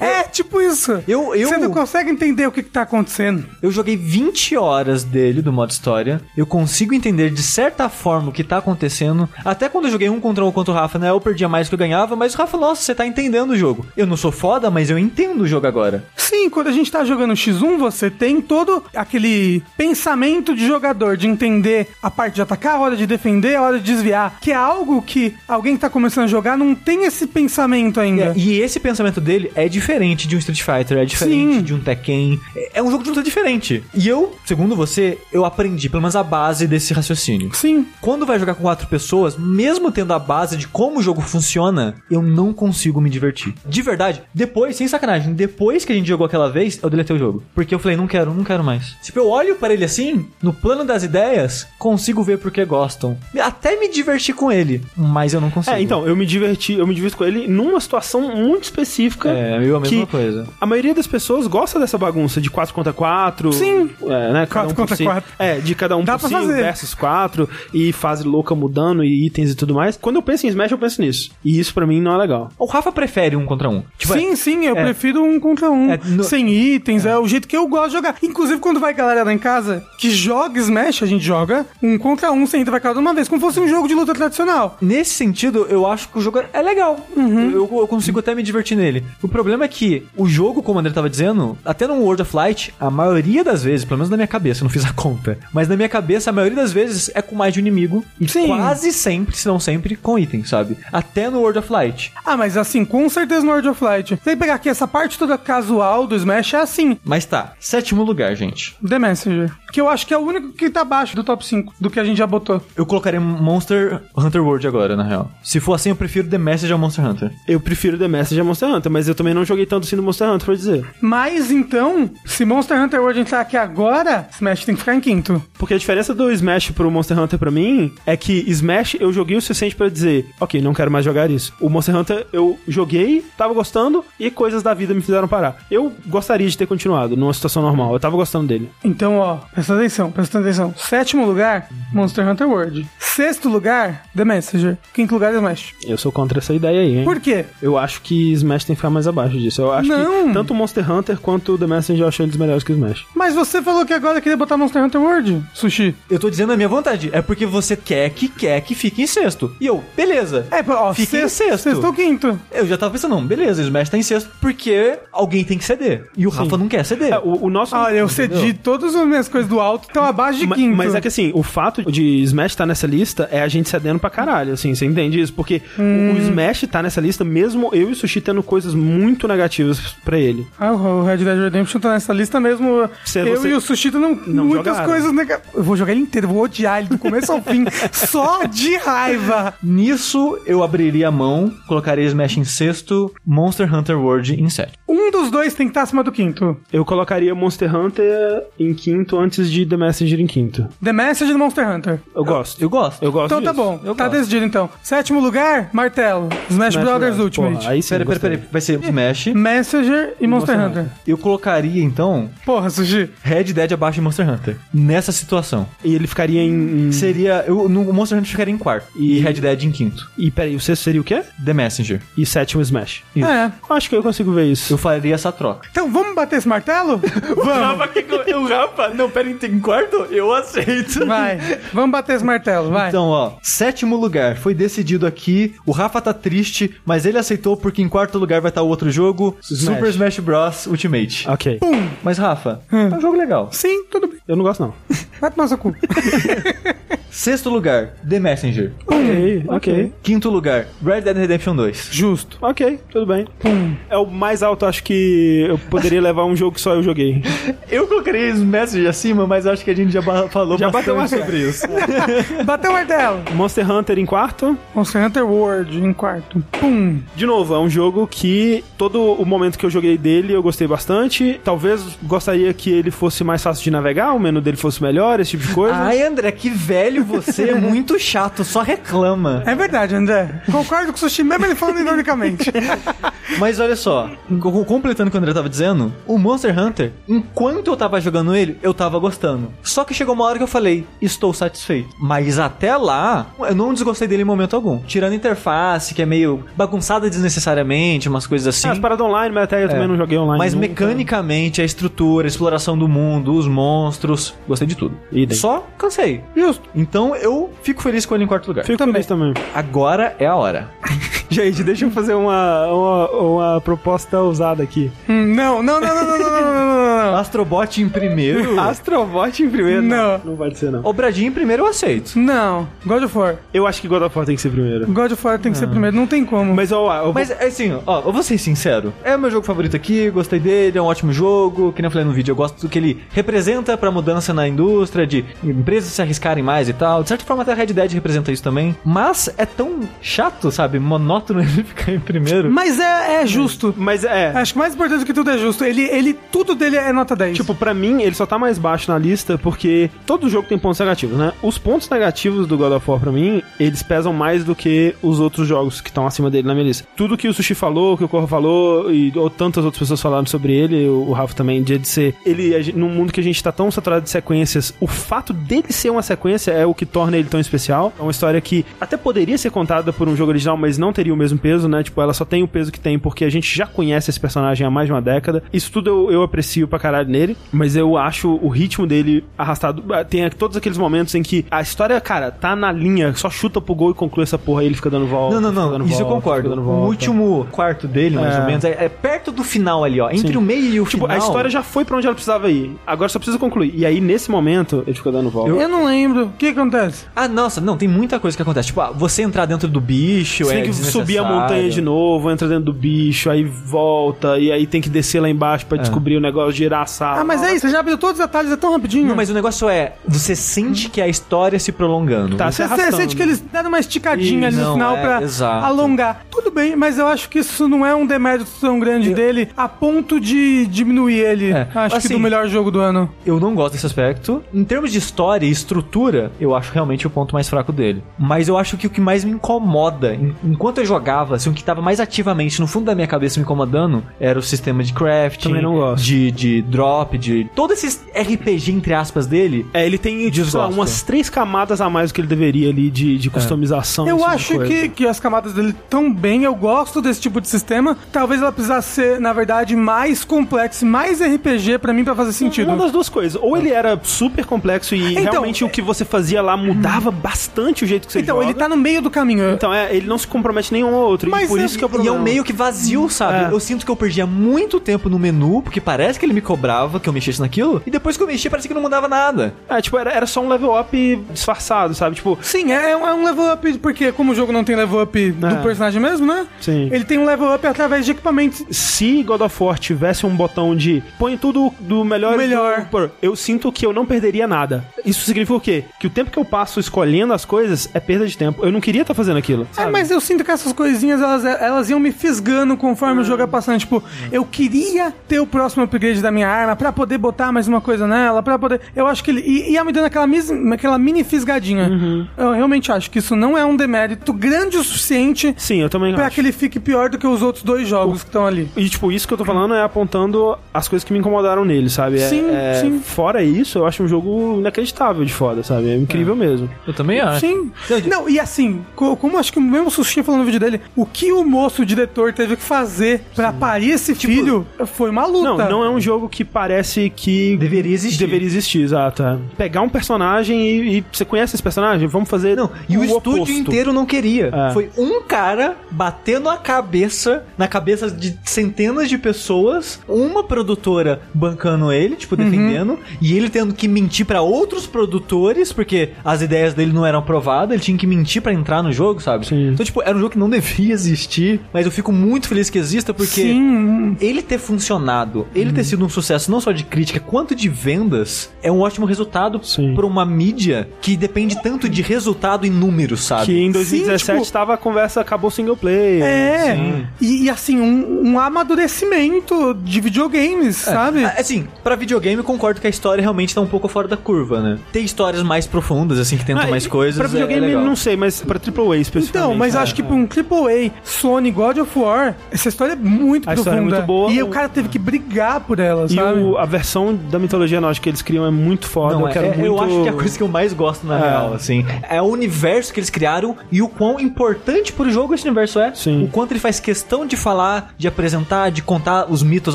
É, tipo isso. Eu- eu- Você não consegue entender o que, que tá acontecendo. Eu joguei 20 horas dele, do modo história. Eu consigo entender de certa forma o que tá acontecendo. Até quando eu joguei um contra um contra o Rafa, né? Eu perdia mais do que eu ganhava, mas o Rafa, nossa, você tá entendendo o jogo. Eu não sou foda, mas eu entendo o jogo agora. Sim, quando a gente tá jogando X1, você tem todo aquele pensamento de jogador, de entender a parte de atacar, a hora de defender, a hora de desviar, que é algo que alguém que tá começando a jogar não tem esse pensamento ainda. E esse pensamento dele é diferente de um Street Fighter, é diferente Sim. de um Tekken. É- É um jogo de luta diferente. E eu, segundo você, eu aprendi pelo menos a base desse raciocínio. Sim. Quando vai jogar com quatro pessoas, mesmo tendo a base de como o jogo funciona, eu não consigo me divertir. De verdade, depois, sem sacanagem, depois que a gente jogou aquela vez, eu deletei o jogo. Porque eu falei, não quero, não quero mais. Tipo, eu olho para ele assim, no plano das ideias, consigo ver porque gostam. Até me divertir com ele, mas eu não consigo. É, então, eu me diverti, eu me divirto com ele numa situação muito específica. É, meio a mesma que coisa. A maioria das pessoas gosta dessa bagunça de 4 contra 4. Sim. É, né? Cada Quatro um por contra si. quatro. É, de cada um Dá por pra si fazer. versus 4 e fase louca mudando e itens e tudo mais. Quando eu penso em Smash, eu penso nisso. E isso pra mim não é legal. O Rafa prefere um contra um. Tipo, sim, sim, eu é. prefiro um contra um. É, no- Sem itens, é. o jeito que eu gosto de jogar. Inclusive, quando vai galera lá em casa que joga Smash, a gente joga um contra um sem item, vai cada uma vez, como fosse um jogo de luta tradicional. Nesse sentido, eu acho que o jogo é legal. Uhum. Eu, eu consigo até me divertir nele. O problema é que o jogo, como o André tava dizendo, até no World of Light, a maioria das vezes, pelo menos na minha cabeça, eu não fiz a conta, mas na minha cabeça, a maioria das vezes é com mais de um inimigo. E Sim. quase sempre, se não sempre, com item, sabe? Até no World of Light. Ah, mas assim, com certeza no World of Light. Tem que pegar aqui essa parte toda casual do Smash, é assim. Mas tá, sétimo lugar, gente. The Messenger. Que eu acho que é o único que tá abaixo do top 5 do que a gente já botou. Eu colocaria Monster Hunter World agora, na real. Se for assim, eu prefiro The Message ao Monster Hunter. Eu prefiro The Message a Monster Hunter, mas eu também não joguei tanto assim no Monster Hunter pra dizer. Mas então, se Monster Hunter World entrar aqui agora, Smash tem que ficar em quinto. Porque a diferença do Smash pro Monster Hunter pra mim é que Smash eu joguei o suficiente pra dizer, ok, não quero mais jogar isso. O Monster Hunter eu joguei, tava gostando e coisas da vida me fizeram parar. Eu gostaria de ter continuado numa situação normal, eu tava gostando dele. Então, ó, presta atenção, presta atenção. Sétimo lugar, Monster Hunter World. Sexto lugar, The Messenger. Quinto lugar, Smash. Eu sou contra essa ideia aí, hein? Por quê? Eu acho que Smash tem que ficar mais abaixo disso. Eu acho Não. que tanto o Monster Hunter quanto o The Messenger eu acho eles melhores que o Smash. Mas você falou que agora queria botar Monster Hunter World, Sushi. Eu tô dizendo a minha vontade. É porque você quer que quer que fique em sexto. E eu, beleza. É, ó, Fica em sexto, sexto. sexto ou quinto. Eu já tava pensando, não, beleza, o Smash tá em sexto porque alguém tem que ceder. E o Rafa não quer ceder. É, o, o nosso. Olha, eu cedi todas as minhas coisas do alto, estão abaixo de Ma- quinto. Mas é que assim, o fato de Smash estar nessa lista é a gente cedendo pra caralho, assim, você entende isso? Porque o- Hum. o Smash tá nessa lista, mesmo eu e o Sushi tendo coisas muito negativas pra ele. Ah, o Red Dead Redemption tá nessa lista mesmo. Você- eu você- e o Sushi não, não muitas jogaram. coisas negativas. Eu vou jogar ele inteiro, vou odiar ele do começo ao fim, só de raiva. Nisso, eu abriria a mão, colocaria Smash em sexto, Monster Hunter World em sétimo. Um dos dois tem que estar acima do quinto. Eu colocaria Monster Hunter em quinto antes de The Messenger em quinto. The Message do Monster Hunter. Eu gosto. Eu gosto. Eu gosto Então tá disso. bom, Eu tá gosto. decidido então. Sétimo lugar, Martelo. Smash, Smash Brothers Bros. Ultimate. Porra, aí sim, Pera, pera, pera. Vai ser Smash. Messenger e Monster, Monster Hunter. Eu colocaria, então, Porra, Sushi. Red Dead abaixo de Monster Hunter. Nessa situação. E ele ficaria em... Seria... Eu, no Monster Hunter ficaria em quarto. E Red Dead em quinto. E peraí, o sexto seria o quê? The Messenger. E sétimo Smash. Isso. É. Acho que eu consigo ver isso. Eu faria essa troca. Então vamos bater esse martelo? vamos. o Rafa... Não, pera, em quarto? Eu aceito. Vai. Vamos bater esse martelo, vai. Então, ó, sétimo lugar foi decidido aqui. O Rafa tá triste, mas ele aceitou porque em quarto lugar vai estar o outro jogo, Smash. Super Smash Bros Ultimate. Ok. Pum. Mas Rafa, é um jogo legal. Sim, tudo bem. Eu não gosto, não. Vai pro nosso cu. Sexto lugar, The Messenger. ok, ok. Quinto lugar, Red Dead Redemption 2. Justo. Ok, tudo bem. Pum. É o mais alto, acho que eu poderia levar um jogo que só eu joguei. Eu colocaria esse Messenger acima, mas acho que a gente já falou Já bateu uma sobre isso. Bateu o martelo. Monster Hunter em quarto. Monster Hunter World em quarto. Pum. De novo, é um jogo que todo o momento que eu joguei dele eu gostei bastante. Talvez gostaria que ele fosse mais fácil de navegar, o menu dele fosse melhor, esse tipo de coisa. Ai, André, que velho você, é muito chato, só reclama. É verdade, André. Concordo com o Sushi, mesmo ele falando ironicamente. Mas olha só, co- completando o que o André tava dizendo, o Monster Hunter, enquanto eu tava jogando ele, eu tava gostando. Só que chegou uma hora que eu falei, estou satisfeito. Mas até lá, eu não desgostei dele em momento algum. Tirando a interface, que é meio bagunçada desnecessariamente, umas coisas assim. Ah, as paradas online, mas até eu também não joguei online. Mas nunca. mecanicamente, a estrutura, a exploração do mundo, os monstros, gostei de tudo. Idem. Só cansei. Justo. Então eu fico feliz com ele em quarto lugar. Fico feliz também. Agora é a hora. Gente, deixa eu fazer uma, uma, uma proposta ousada aqui. Hum, Não, não, não, não, não, não, não, não, não, não. Astrobot em primeiro. Astrobot em primeiro. Não. Não pode ser, não. Obradinho em primeiro eu aceito. Não, God of War. Eu acho que God of War tem que ser primeiro. God of War tem que ser primeiro, não tem como. Mas, ó, eu vou- Mas assim, ó, eu vou ser sincero. É o meu jogo favorito aqui, gostei dele, é um ótimo jogo. Que nem eu falei no vídeo, eu gosto do que ele representa pra mudança na indústria, de empresas se arriscarem mais e tal. De certa forma, até Red Dead representa isso também. Mas é tão chato, sabe? Monótono ele ficar em primeiro. Mas é, é justo. Mas é. Acho que mais importante do que tudo é justo. Ele, ele, tudo dele é nota 10. Tipo, pra mim, ele só tá mais baixo na lista porque todo jogo tem pontos negativos, né? Os pontos negativos do God of War, pra mim, eles pesam mais do que os outros jogos que estão acima dele na minha lista. Tudo que o Sushi falou, que o Corro falou, e ou tantas outras pessoas falaram sobre ele, o, o Rafa também, de de ser. Ele, a num mundo que a gente tá tão saturado de sequências, o fato dele ser uma sequência é o que torna ele tão especial. É uma história que até poderia ser contada por um jogo original, mas não teria o mesmo peso, né? Tipo, ela só tem o peso que tem porque a gente já conhece esse personagem há mais de uma década. Isso tudo eu, eu aprecio pra caralho nele, mas eu acho o ritmo dele arrastado. Tem todos aqueles momentos em que a história, cara, tá na linha, só chuta pro gol e conclui essa porra e ele fica dando volta. Não, não, não. Isso eu volta, concordo. fica dando O último quarto dele, mais É. ou menos, é, é perto do final ali, ó. Entre Sim. o meio e o Tipo, final. a história já foi pra onde ela precisava ir. Agora só precisa concluir. E aí, nesse momento, ele fica dando volta. Eu não lembro. O que acontece? Ah, nossa, não, tem muita coisa que acontece. Tipo, ah, você entrar dentro do bicho, Você é tem que subir a montanha de novo, entra dentro do bicho, aí volta, e aí tem que descer lá embaixo pra descobrir o negócio, girar a sala. Ah, mas é isso, você já abriu todos os detalhes, é tão rapidinho. Não, mas o negócio é, você sente que a história se prolongando. Tá, Você, se sente que eles deram uma esticadinha Isso, ali no não, final é, pra exato. alongar. Tudo bem, mas eu acho que isso não é um demérito tão grande dele a ponto de diminuir ele. É, Acho assim, que do melhor jogo do ano. Eu não gosto desse aspecto. Em termos de história e estrutura, eu acho realmente o ponto mais fraco dele. Mas eu acho que o que mais me incomoda, en- enquanto eu jogava, assim, o que tava mais ativamente no fundo da minha cabeça me incomodando, era o sistema de crafting, Também não gosto. De, de drop, de. Todos esses RPG, entre aspas, dele. É, ele tem, tipo, lá, Desgosto. umas três camadas a mais do que ele deveria ali de, de customização. Eu esse tipo acho que, que as camadas dele tão bem eu gosto desse tipo de sistema. Talvez ela precisasse ser, na verdade, mais complexo, mais RPG pra mim pra fazer sentido. Uma das duas coisas. Ou ele era super complexo e Então, realmente o que você fazia lá mudava bastante o jeito que você Então, joga. ele tá no meio do caminho. Então, é, ele não se compromete nenhum ao outro. Mas e por é- isso que é o E é problema. um meio que vazio, sabe? É. Eu sinto que eu perdia muito tempo no menu, porque parece que ele me cobrava que eu mexesse naquilo, e depois que eu mexia, parecia que não mudava nada. É, tipo, era, era só um level up disfarçado, sabe? Tipo, Sim, é, é um- é level up, porque como o jogo não tem level up do É. personagem mesmo, né? Sim. Ele tem um level up através de equipamentos. se God of War tivesse um botão de põe tudo do melhor, Melhor. do- pô, eu sinto que eu não perderia nada. Isso significa o quê? Que o tempo que eu passo escolhendo as coisas é perda de tempo. Eu não queria estar fazendo aquilo. É, sabe? mas eu sinto que essas coisinhas, elas, elas iam me fisgando conforme o jogo ia passando. Tipo, eu queria ter o próximo upgrade da minha arma pra poder botar mais uma coisa nela, pra poder... Eu acho que ele ia me dando aquela, mis- aquela mini fisgadinha. Eu realmente acho que isso não é um demérito grande o suficiente Sim, eu também pra acho. que ele fique pior do que os outros dois jogos que estão ali. E, tipo, isso que eu tô falando é apontando as coisas que me incomodaram nele, sabe? É- Sim, é- sim. Fora isso, eu acho um jogo inacreditável de foda, sabe? É incrível mesmo. Eu também acho. Sim. Não, e assim, co- como acho que o mesmo Sushi falou no vídeo dele, o que o moço, o diretor, teve que fazer pra parir esse filho foi uma luta. Não, não é um jogo que parece que Deveria existir. deveria existir, exato. é. Pegar um personagem e, e você conhece esse personagem? Vamos fazer Não, e o, estúdio oposto. inteiro não queria. É. Foi um cara batendo a cabeça na cabeça de centenas de pessoas, uma produtora bancando ele, tipo, Uhum. defendendo, e ele tendo que mentir pra outros produtores, porque as ideias dele não eram aprovadas, ele tinha que mentir pra entrar no jogo, sabe? Sim. Então, tipo, era um jogo que não devia existir, mas eu fico muito feliz que exista, porque Sim. ele ter funcionado, ele ter sido um sucesso não só de crítica quanto de vendas, é um ótimo resultado Sim. pra uma mídia que depende tanto de resultado e números, sabe? Que em 2017 tipo- tava a conversa, acabou single player. É, Sim. e, e assim, um, um amadurecimento de videogames, sabe? Ah, Assim, pra videogame concordo que a história realmente tá um pouco fora da curva, né? Tem históririas mais profundas, assim, que tentam Ah, mais coisas. Pra é- videogame, é não sei, mas pra AAA especificamente. Então, mas é, acho que é. pra um AAA, Sony, God of War, essa história é muito A história é profunda. muito boa. E O- cara teve que brigar por ela, E sabe? o- a versão da mitologia nórdica que eles criam é muito foda. Não, eu é- é- muito. eu acho que é a coisa que eu mais gosto na É. real, assim. É o universo que eles criaram e o quão importante pro jogo esse universo é. Sim. O quanto ele faz questão de falar, de apresentar, de contar os mitos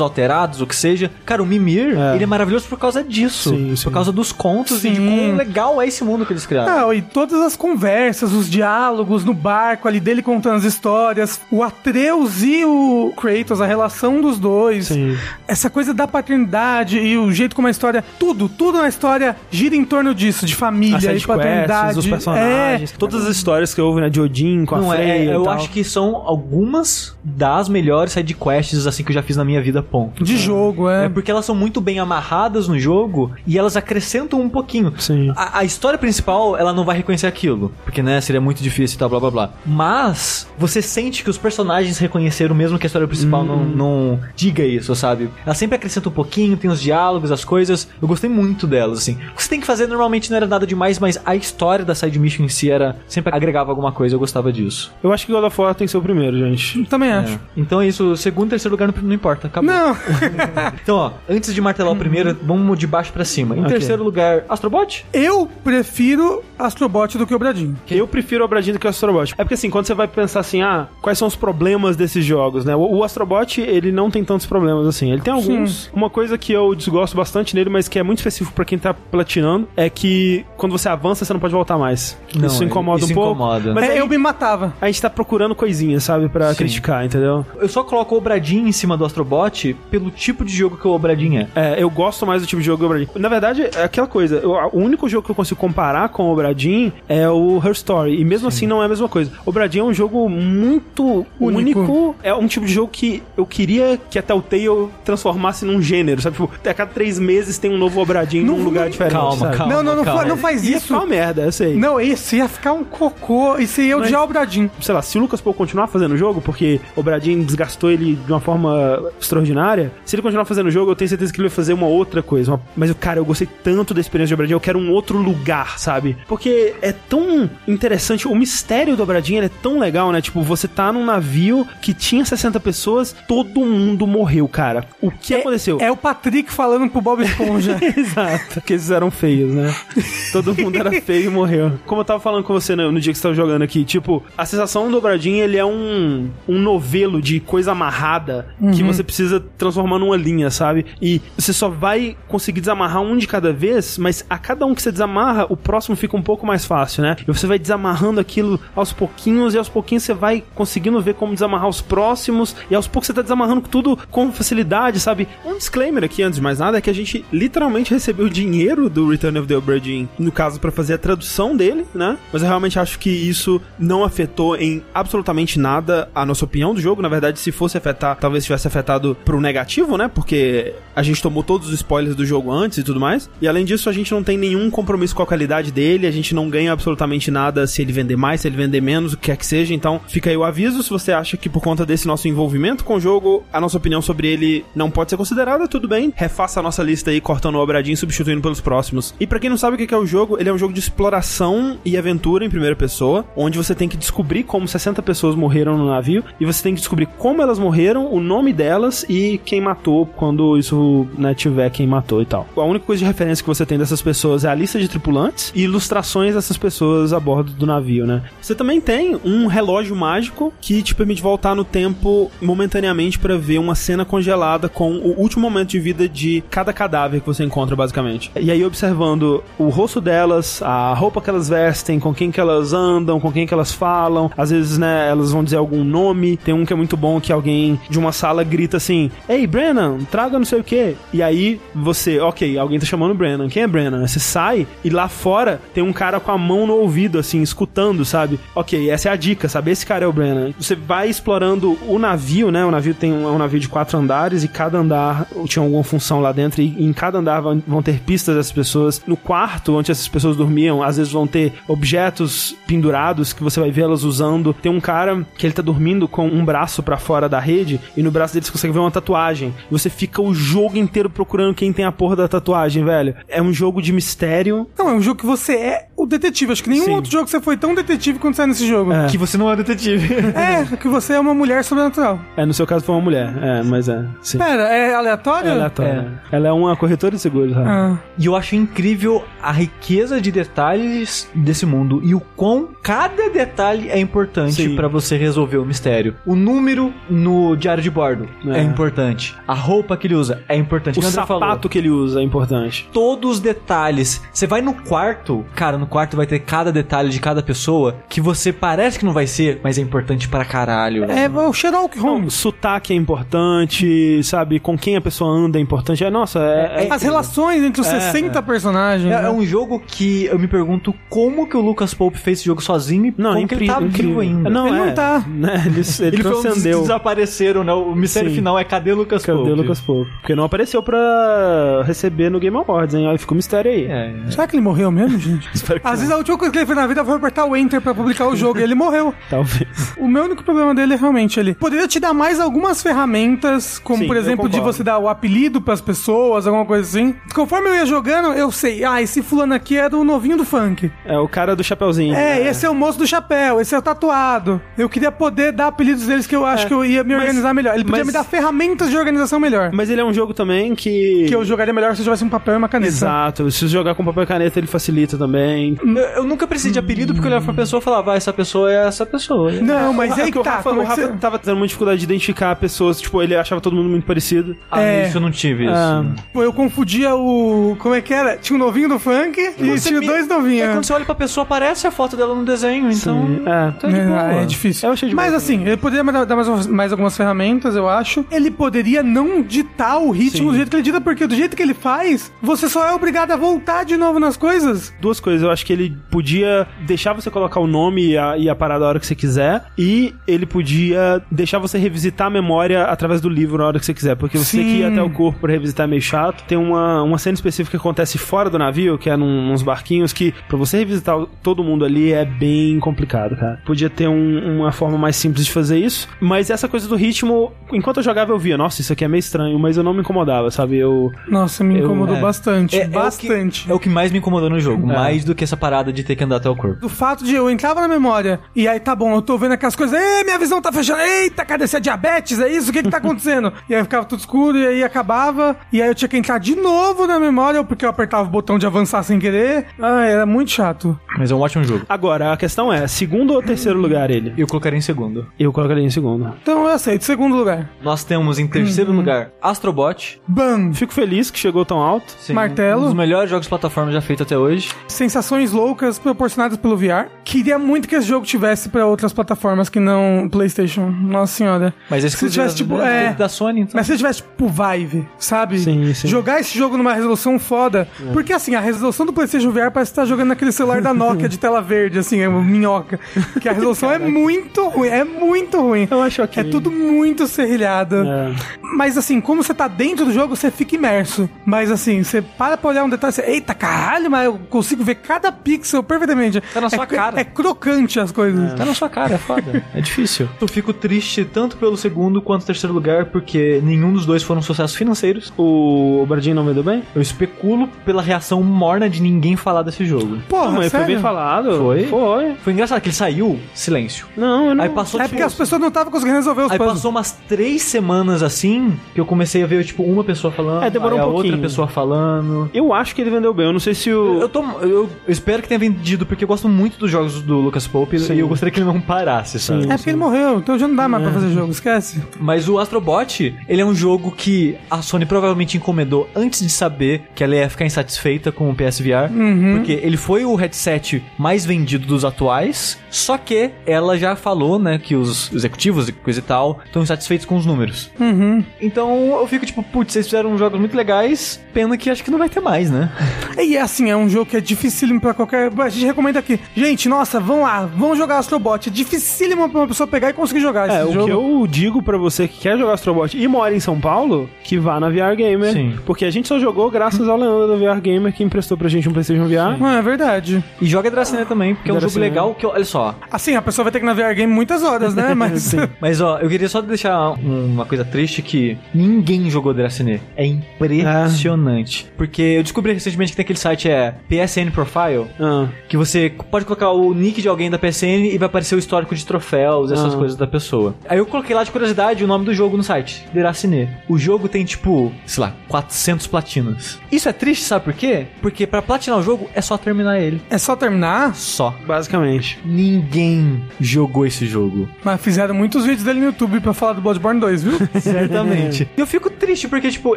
alterados, o que seja. Cara, o Mimir, É. ele é maravilhoso por causa disso. Sim, sim. Por causa dos contos e de Sim. quão legal é esse mundo que eles criaram. Ah, e todas as conversas, os diálogos no barco ali dele contando as histórias, o Atreus e o Kratos, a relação dos dois, Sim. essa coisa da paternidade e o jeito como a história, tudo, tudo na história gira em torno disso, de família e paternidade. os personagens, É, todas as histórias que houve, né, de Odin com a Não, Freya é, e eu tal. acho que são algumas das melhores sidequests assim que eu já fiz na minha vida, ponto. de jogo, é. É porque elas são muito bem amarradas no jogo e elas acrescentam um pouquinho. Sim. A, a história principal, ela não vai reconhecer aquilo, porque, né, seria muito difícil e tal, blá blá blá. Mas você sente que os personagens reconheceram, mesmo que a história principal não, Hum. não diga isso, sabe? Ela sempre acrescenta um pouquinho, tem os diálogos, as coisas. Eu gostei muito delas, assim. O que você tem que fazer normalmente não era nada demais, mas a história da side mission em si era sempre agregava alguma coisa, eu gostava disso. Eu acho que God of War tem que ser o primeiro, gente. Também acho. É. Então é isso, segundo e terceiro lugar não, não importa, acabou. Não, Então, ó, antes de martelar o primeiro, vamos de baixo pra cima. Em Ok. terceiro lugar, Astrobot? eu prefiro Astrobot do que o Bradinho. Eu prefiro o Obradinho do que o Astrobot. É porque assim, quando você vai pensar assim, ah, quais são os problemas desses jogos, né? O, o Astrobot, ele não tem tantos problemas assim. Ele tem alguns. Uma coisa que eu desgosto bastante nele, mas que é muito específico pra quem tá platinando, é que quando você avança, você não pode voltar mais. Não, isso incomoda isso um pouco. incomoda. Mas É, aí, eu me matava. a gente tá procurando coisinhas, sabe? Pra Sim. criticar, entendeu? Eu só coloco o Obradinho em cima do Astrobot pelo tipo de jogo que o Obradinho é. É, eu gosto mais do tipo de jogo do Obradin. Na verdade, é aquela coisa. eu- o único jogo que eu consigo comparar com o Obradin é o Her Story. E mesmo assim não é a mesma coisa. O Obradin é um jogo muito Único. único. É um tipo de jogo que eu queria que a Telltale transformasse num gênero, sabe? Tipo, a cada três meses tem um novo Obradin num lugar diferente. calma, sabe? calma. não, não, não, calma. fa- não faz Ia isso. ficar uma merda, eu sei. Não, isso ia ficar um cocô. Isso ia odiar o Bradinho. sei lá, se o Lucas Paul continuar fazendo o jogo, porque o Bradin desgastou ele de uma forma extraordinária, se ele continuar fazendo o jogo, eu tenho certeza que ele vai fazer uma outra coisa. Uma- Mas, cara, eu gostei tanto da experiência de Obradinho, eu quero um outro lugar, sabe? Porque é tão interessante, o mistério do Obradinho ele é tão legal, né? Tipo, você tá num navio que tinha 60 pessoas, todo mundo morreu, cara. O que aconteceu? É o Patrick falando pro Bob Esponja. Exato, porque eles eram feios, né? Todo mundo era feio e morreu. Como eu tava falando com você no, no dia que você tava jogando aqui, tipo, a sensação do Obradinho, ele é um, um novelo de coisa amarrada que você precisa transformar numa linha, sabe? E você só vai conseguir desamarrar um de cada vez, mas a cada um que você desamarra, o próximo fica um pouco mais fácil, né? E você vai desamarrando aquilo aos pouquinhos e aos pouquinhos você vai conseguindo ver como desamarrar os próximos e aos poucos você tá desamarrando tudo com facilidade, sabe? Um disclaimer aqui antes de mais nada é que a gente literalmente recebeu dinheiro do Return of the Obra no caso para fazer a tradução dele, né? Mas eu realmente acho que isso não afetou em absolutamente nada a nossa opinião do jogo. Na verdade, se fosse afetar, talvez tivesse afetado pro negativo, né? Porque a gente tomou todos os spoilers do jogo antes e tudo mais. E além disso, a gente não tem nenhum compromisso com a qualidade dele, a gente não ganha absolutamente nada se ele vender mais, se ele vender menos, o que quer que seja. Então, fica aí o aviso. Se você acha que por conta desse nosso envolvimento com o jogo, a nossa opinião sobre ele não pode ser considerada, tudo bem. Refaça a nossa lista aí, cortando o obradinho e substituindo pelos próximos. E pra quem não sabe o que que é o jogo, ele é um jogo de exploração e aventura em primeira pessoa, onde você tem que descobrir como 60 pessoas morreram no navio e você tem que descobrir como elas morreram, o nome delas e quem matou quando isso né, tiver quem matou e tal. A única coisa de referência que você tem dessas pessoas é a lista de tripulantes e ilustrações dessas pessoas a bordo do navio, né? Você também tem um relógio mágico que te permite voltar no tempo momentaneamente para ver uma cena congelada com o último momento de vida de cada cadáver que você encontra, basicamente. E aí, observando o rosto delas, a roupa que elas vestem, com quem que elas andam, com quem que elas falam, às vezes, né, elas vão dizer algum nome. Tem um que é muito bom que alguém de uma sala grita assim: Ei, Brennan, traga não sei o que. E aí você, ok, alguém tá chamando Brennan. Quem é Brennan? Você sai e lá fora tem um cara com a mão no ouvido, assim, escutando, sabe? Ok, essa é a dica, sabe? Esse cara é o Brennan. Você vai explorando o navio, né? O navio tem um, é um navio de quatro andares e cada andar tinha alguma função lá dentro. E em cada andar vão, vão ter pistas dessas pessoas. No quarto, onde essas pessoas dormiam, às vezes vão ter objetos pendurados que você vai ver elas usando. Tem um cara que ele tá dormindo com um braço para fora da rede e no braço dele você consegue ver uma tatuagem. E você fica o jogo inteiro procurando quem tem a porra da tatuagem, velho. É um jogo de mistério. Não, é um jogo que você é o detetive. Acho que nenhum Sim. outro jogo você foi tão detetive quanto é nesse jogo. É. Que você não é detetive. É, que você é uma mulher sobrenatural. É, no seu caso foi uma mulher. É, mas é. Sim. Pera, é aleatório? É aleatória. Ela é uma corretora de seguros, sabe? Ah. E eu acho incrível a riqueza de detalhes desse mundo e o quão cada detalhe é importante pra você resolver o mistério. O número no diário de bordo é, É. importante. A roupa que ele usa é importante. O sapato falou. que ele usa é importante. Todos os detalhes. Você vai no quarto, cara, no quarto vai ter cada detalhe de cada pessoa que você parece que não vai mas é importante pra caralho. É o Sherlock Não, Holmes. sotaque é importante, sabe? Com quem a pessoa anda é importante. É, nossa, é. é- As relações entre os É, 60 personagens. É, né? é um jogo que eu me pergunto como que o Lucas Pope fez esse jogo sozinho e Não, como é que ele tá incrível. vivo ainda. Não, Ele é, não tá. Né? Ele, ele, Ele foi um transcendeu. desapareceram, né? O mistério Sim. final é cadê o Lucas Cadê Pope? o Lucas Pope? Porque não apareceu pra receber no Game Awards, hein? Aí fica um mistério aí. É, Será que ele morreu mesmo, gente? Espero que Às vezes a última coisa que ele fez na vida foi apertar o Enter pra publicar o jogo e ele morreu. Talvez. O meu único problema dele é realmente ele poderia te dar mais algumas ferramentas, como Sim, por exemplo de você dar o apelido pras pessoas, alguma coisa assim. Conforme eu ia jogando, eu sei, ah, esse fulano aqui é do novinho do funk. É o cara do chapeuzinho. É, esse é o moço do chapéu, esse é o tatuado. Eu queria poder dar apelidos deles que eu acho É, que eu ia me mas- organizar melhor. Ele podia mas- me dar ferramentas de organização melhor. Mas ele é um jogo também que. Que eu jogaria melhor se eu tivesse um papel e uma caneta. Exato. Se jogar com papel e caneta, ele facilita também. Eu, eu nunca precisei de apelido porque eu olhava pra pessoa e falava, ah, essa pessoa é essa pessoa. Não, mas É aí que o tá. Rafa, o é que Rafa você- tava tendo muita dificuldade de identificar pessoas. Tipo, ele achava todo mundo muito parecido. Ah, É. isso eu não tive isso. Ah, Pô, eu confundia o. Como é que era? Tinha um novinho do funk e Você tinha me- dois É novinhos. quando você olha pra pessoa, aparece a foto dela no desenho, então... sim. É. Tá de É, boa. é difícil. Eu achei de Mas boa assim, ele poderia dar mais, mais algumas ferramentas, eu acho. Ele poderia não ditar o ritmo Sim. do jeito que ele dita, porque do jeito que ele faz, você só é obrigado a voltar de novo nas coisas. duas coisas. Eu acho que ele podia deixar você colocar o nome e a, e a parada a hora que você quiser. E ele podia deixar você revisitar a memória através do livro na hora que você quiser. Porque você ter que ir Sim. até o corpo pra revisitar é meio chato. Tem uma, uma cena específica que acontece fora do navio, que é num, uns barquinhos, que pra você revisitar o- todo mundo ali é bem complicado, cara. Podia ter um- uma forma mais simples de fazer isso. Mas essa coisa do ritmo, enquanto eu jogava, eu via, nossa, isso aqui é meio estranho, mas eu não me incomodava, sabe? Eu. Nossa, me Eu- incomodou é. bastante. É- é o que- bastante. É o que mais me incomodou no jogo, É. mais do que essa parada de ter que andar até o corpo. Do fato de eu entrava na memória e aí tá bom, eu tô vendo aquelas coisas, ei, minha visão tá fechando, eita, cadê esse diabetes? É isso? O que que tá acontecendo? e aí ficava tudo escuro e aí acabava, e aí eu tinha que entrar de novo na memória porque eu apertava o botão de avançar sem querer. Ah, era muito chato. Mas é um ótimo jogo. Agora, a questão é, segundo ou terceiro lugar ele? Eu colocaria em segundo. Eu colocaria em segundo. Então eu aceito. Segundo lugar. Nós temos em terceiro lugar Astrobot. Bam. Fico feliz que chegou tão alto. Sim, Martelo. Um dos melhores jogos de plataforma já feito até hoje. Sensações loucas proporcionadas pelo VR. Queria muito que esse jogo tivesse pra outras plataformas que não PlayStation. Nossa senhora. Mas é Se tivesse, tipo, da, é... da Sony, então. Mas se tivesse, tipo, Vive, sabe? Sim, sim. Jogar esse jogo numa resolução foda. Porque, assim, a resolução do PlayStation VR parece que tá jogando naquele celular da Nokia de tela verde, assim, é minhoca. Que a resolução é muito ruim, é muito ruim. Eu acho ok. É tudo muito serrilhado. É. Mas assim, como você tá dentro do jogo, você fica imerso. Mas assim, você para pra olhar um detalhe, você, eita caralho, mas eu consigo ver cada pixel perfeitamente. Tá na sua é, cara. É crocante as coisas. Tá na sua cara, é foda. É difícil. Eu fico triste tanto pelo segundo quanto terceiro lugar, porque nenhum dos dois foram sucessos financeiros. O, o Bradinho não vendeu bem? Eu especulo pela reação morna de ninguém falar desse jogo. Porra, não, mas foi bem falado. Foi? Foi. Foi engraçado que ele saiu, silêncio. Não, eu não. Aí passou É tipo, porque as pessoas não estavam conseguindo resolver os Aí puzzles. passou umas três semanas assim que eu comecei a ver, tipo, uma pessoa falando, É, demorou aí um a outra pouquinho. pessoa falando. Eu acho que ele vendeu bem. Eu não sei se o. Eu, tô, eu, eu espero que tenha vendido, porque eu gosto muito dos jogos do Lucas Pope Sim. e eu gostaria que ele não parasse, sabe? É porque ele morreu, então já não dá mais pra fazer jogo, esquece. Mas o Astrobot, ele é um jogo que a Sony provavelmente encomendou antes de saber que ela ia ficar insatisfeita com o PSVR, porque ele foi o headset mais vendido dos atuais, só que ela já falou, né, que os executivos e coisa e tal estão insatisfeitos com os números. Uhum. Então eu fico tipo, putz, vocês fizeram jogos muito legais, pena que acho que não vai ter mais, né? E assim, é um jogo que é dificílimo pra qualquer. A gente recomenda aqui. Gente, nossa, vão lá, vão jogar Astrobot. É dificílimo pra uma pessoa pegar e conseguir jogar É, esse o jogo. que eu digo pra você que quer jogar Astrobot e mora em São Paulo, que vá na VR Gamer. Sim. Porque a gente só jogou graças ao Leandro da VR Gamer que emprestou pra gente um PlayStation VR. Ah, é verdade. E joga Dracené também, porque é um jogo legal que, olha só, Assim, a pessoa vai ter que ir na VR Game muitas horas, né? Mas. Mas ó, eu queria só deixar um- uma coisa triste que ninguém jogou Dracenê. É impressionante. Porque eu descobri recentemente que tem aquele site é PSN Profile, Ah, que você pode colocar o nick de alguém da PSN e vai aparecer o histórico de troféus, essas Ah. coisas da pessoa. Aí eu coloquei lá de curiosidade o nome do jogo no site, Dracenê. O jogo tem tipo, sei lá, 400 platinas. Isso é triste, sabe por quê? Porque pra platinar o jogo é só terminar ele. É só terminar, Só. basicamente. Ninguém jogou esse jogo. mas fizeram muitos vídeos dele no YouTube pra falar do Bloodborne 2, viu? Certamente. E eu fico triste porque, tipo,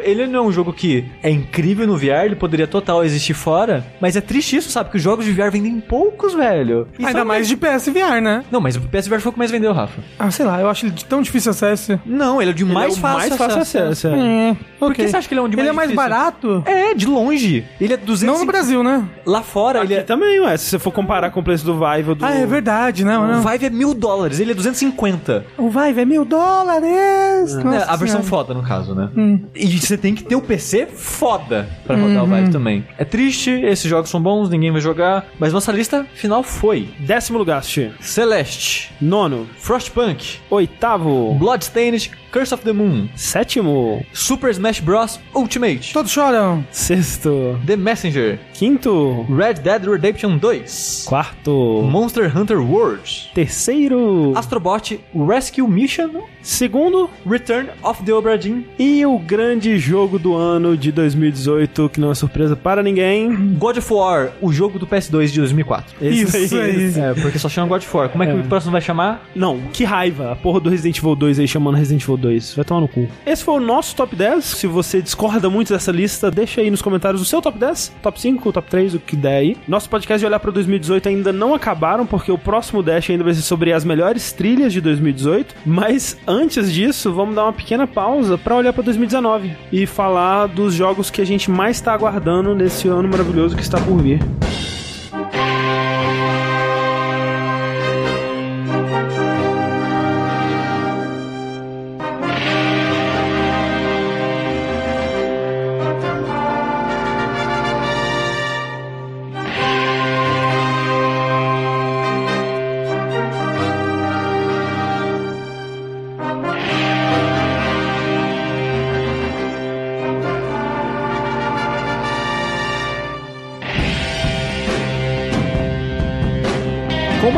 ele não é um jogo que é incrível no VR, ele poderia total existir fora, mas é triste isso, sabe? Que os jogos de VR vendem poucos, velho. E Ainda mais de PSVR, né? Não, mas o PSVR foi o que mais vendeu, Rafa. Ah, sei lá, eu acho ele de tão difícil acesso. Não, ele é o de mais Ele é o fácil mais fácil acesso. é. É, Por ok. que você acha que ele é um de mais Ele é mais difícil? barato? É, de longe. Ele é 200 Não no Brasil, né? Lá fora, ele Aqui é... também, ué. Se você for comparar com o preço do Vive ou do... Ah, é verdade, não, O não. Vive é mil dólares, ele é 250. O Vive é mil dólares! É, Nossa a versão Senhora. foda, no caso, né? E você tem que ter o PC foda pra rodar o Vive também. É triste, esses jogos são bons, ninguém vai jogar, mas nossa lista final foi Décimo lugar, Xi. Celeste, Nono. Frostpunk, Oitavo. Bloodstained, Curse of the Moon, Sétimo. Super Smash Bros. Ultimate, Todos choram. Sexto. The Messenger, Quinto. Red Dead Redemption 2, Quarto. Monster Hunter World, Terceiro. Astrobot Rescue Mission, Segundo. Return of the Obra Dinn, E o grande jogo do ano de 2018, que não é surpresa para ninguém. God of War, o jogo do PS2 de 2004. Isso aí. É, porque só chama God of War. Como é que o próximo vai chamar? Não, que raiva. A porra do Resident Evil 2 aí chamando Resident Evil 2. Vai tomar no cu. Esse foi o nosso top 10. Se você discorda muito dessa lista, deixa aí nos comentários o seu top 10, top 5, top 3, o que der aí. Nosso podcast de olhar para 2018 ainda não acabaram, porque o próximo Dash ainda vai ser sobre as melhores trilhas de 2018. Mas antes disso, vamos dar uma pequena pausa para olhar para 2019 e falar dos jogos que a gente mais está aguardando nesse ano maravilhoso que está por vir.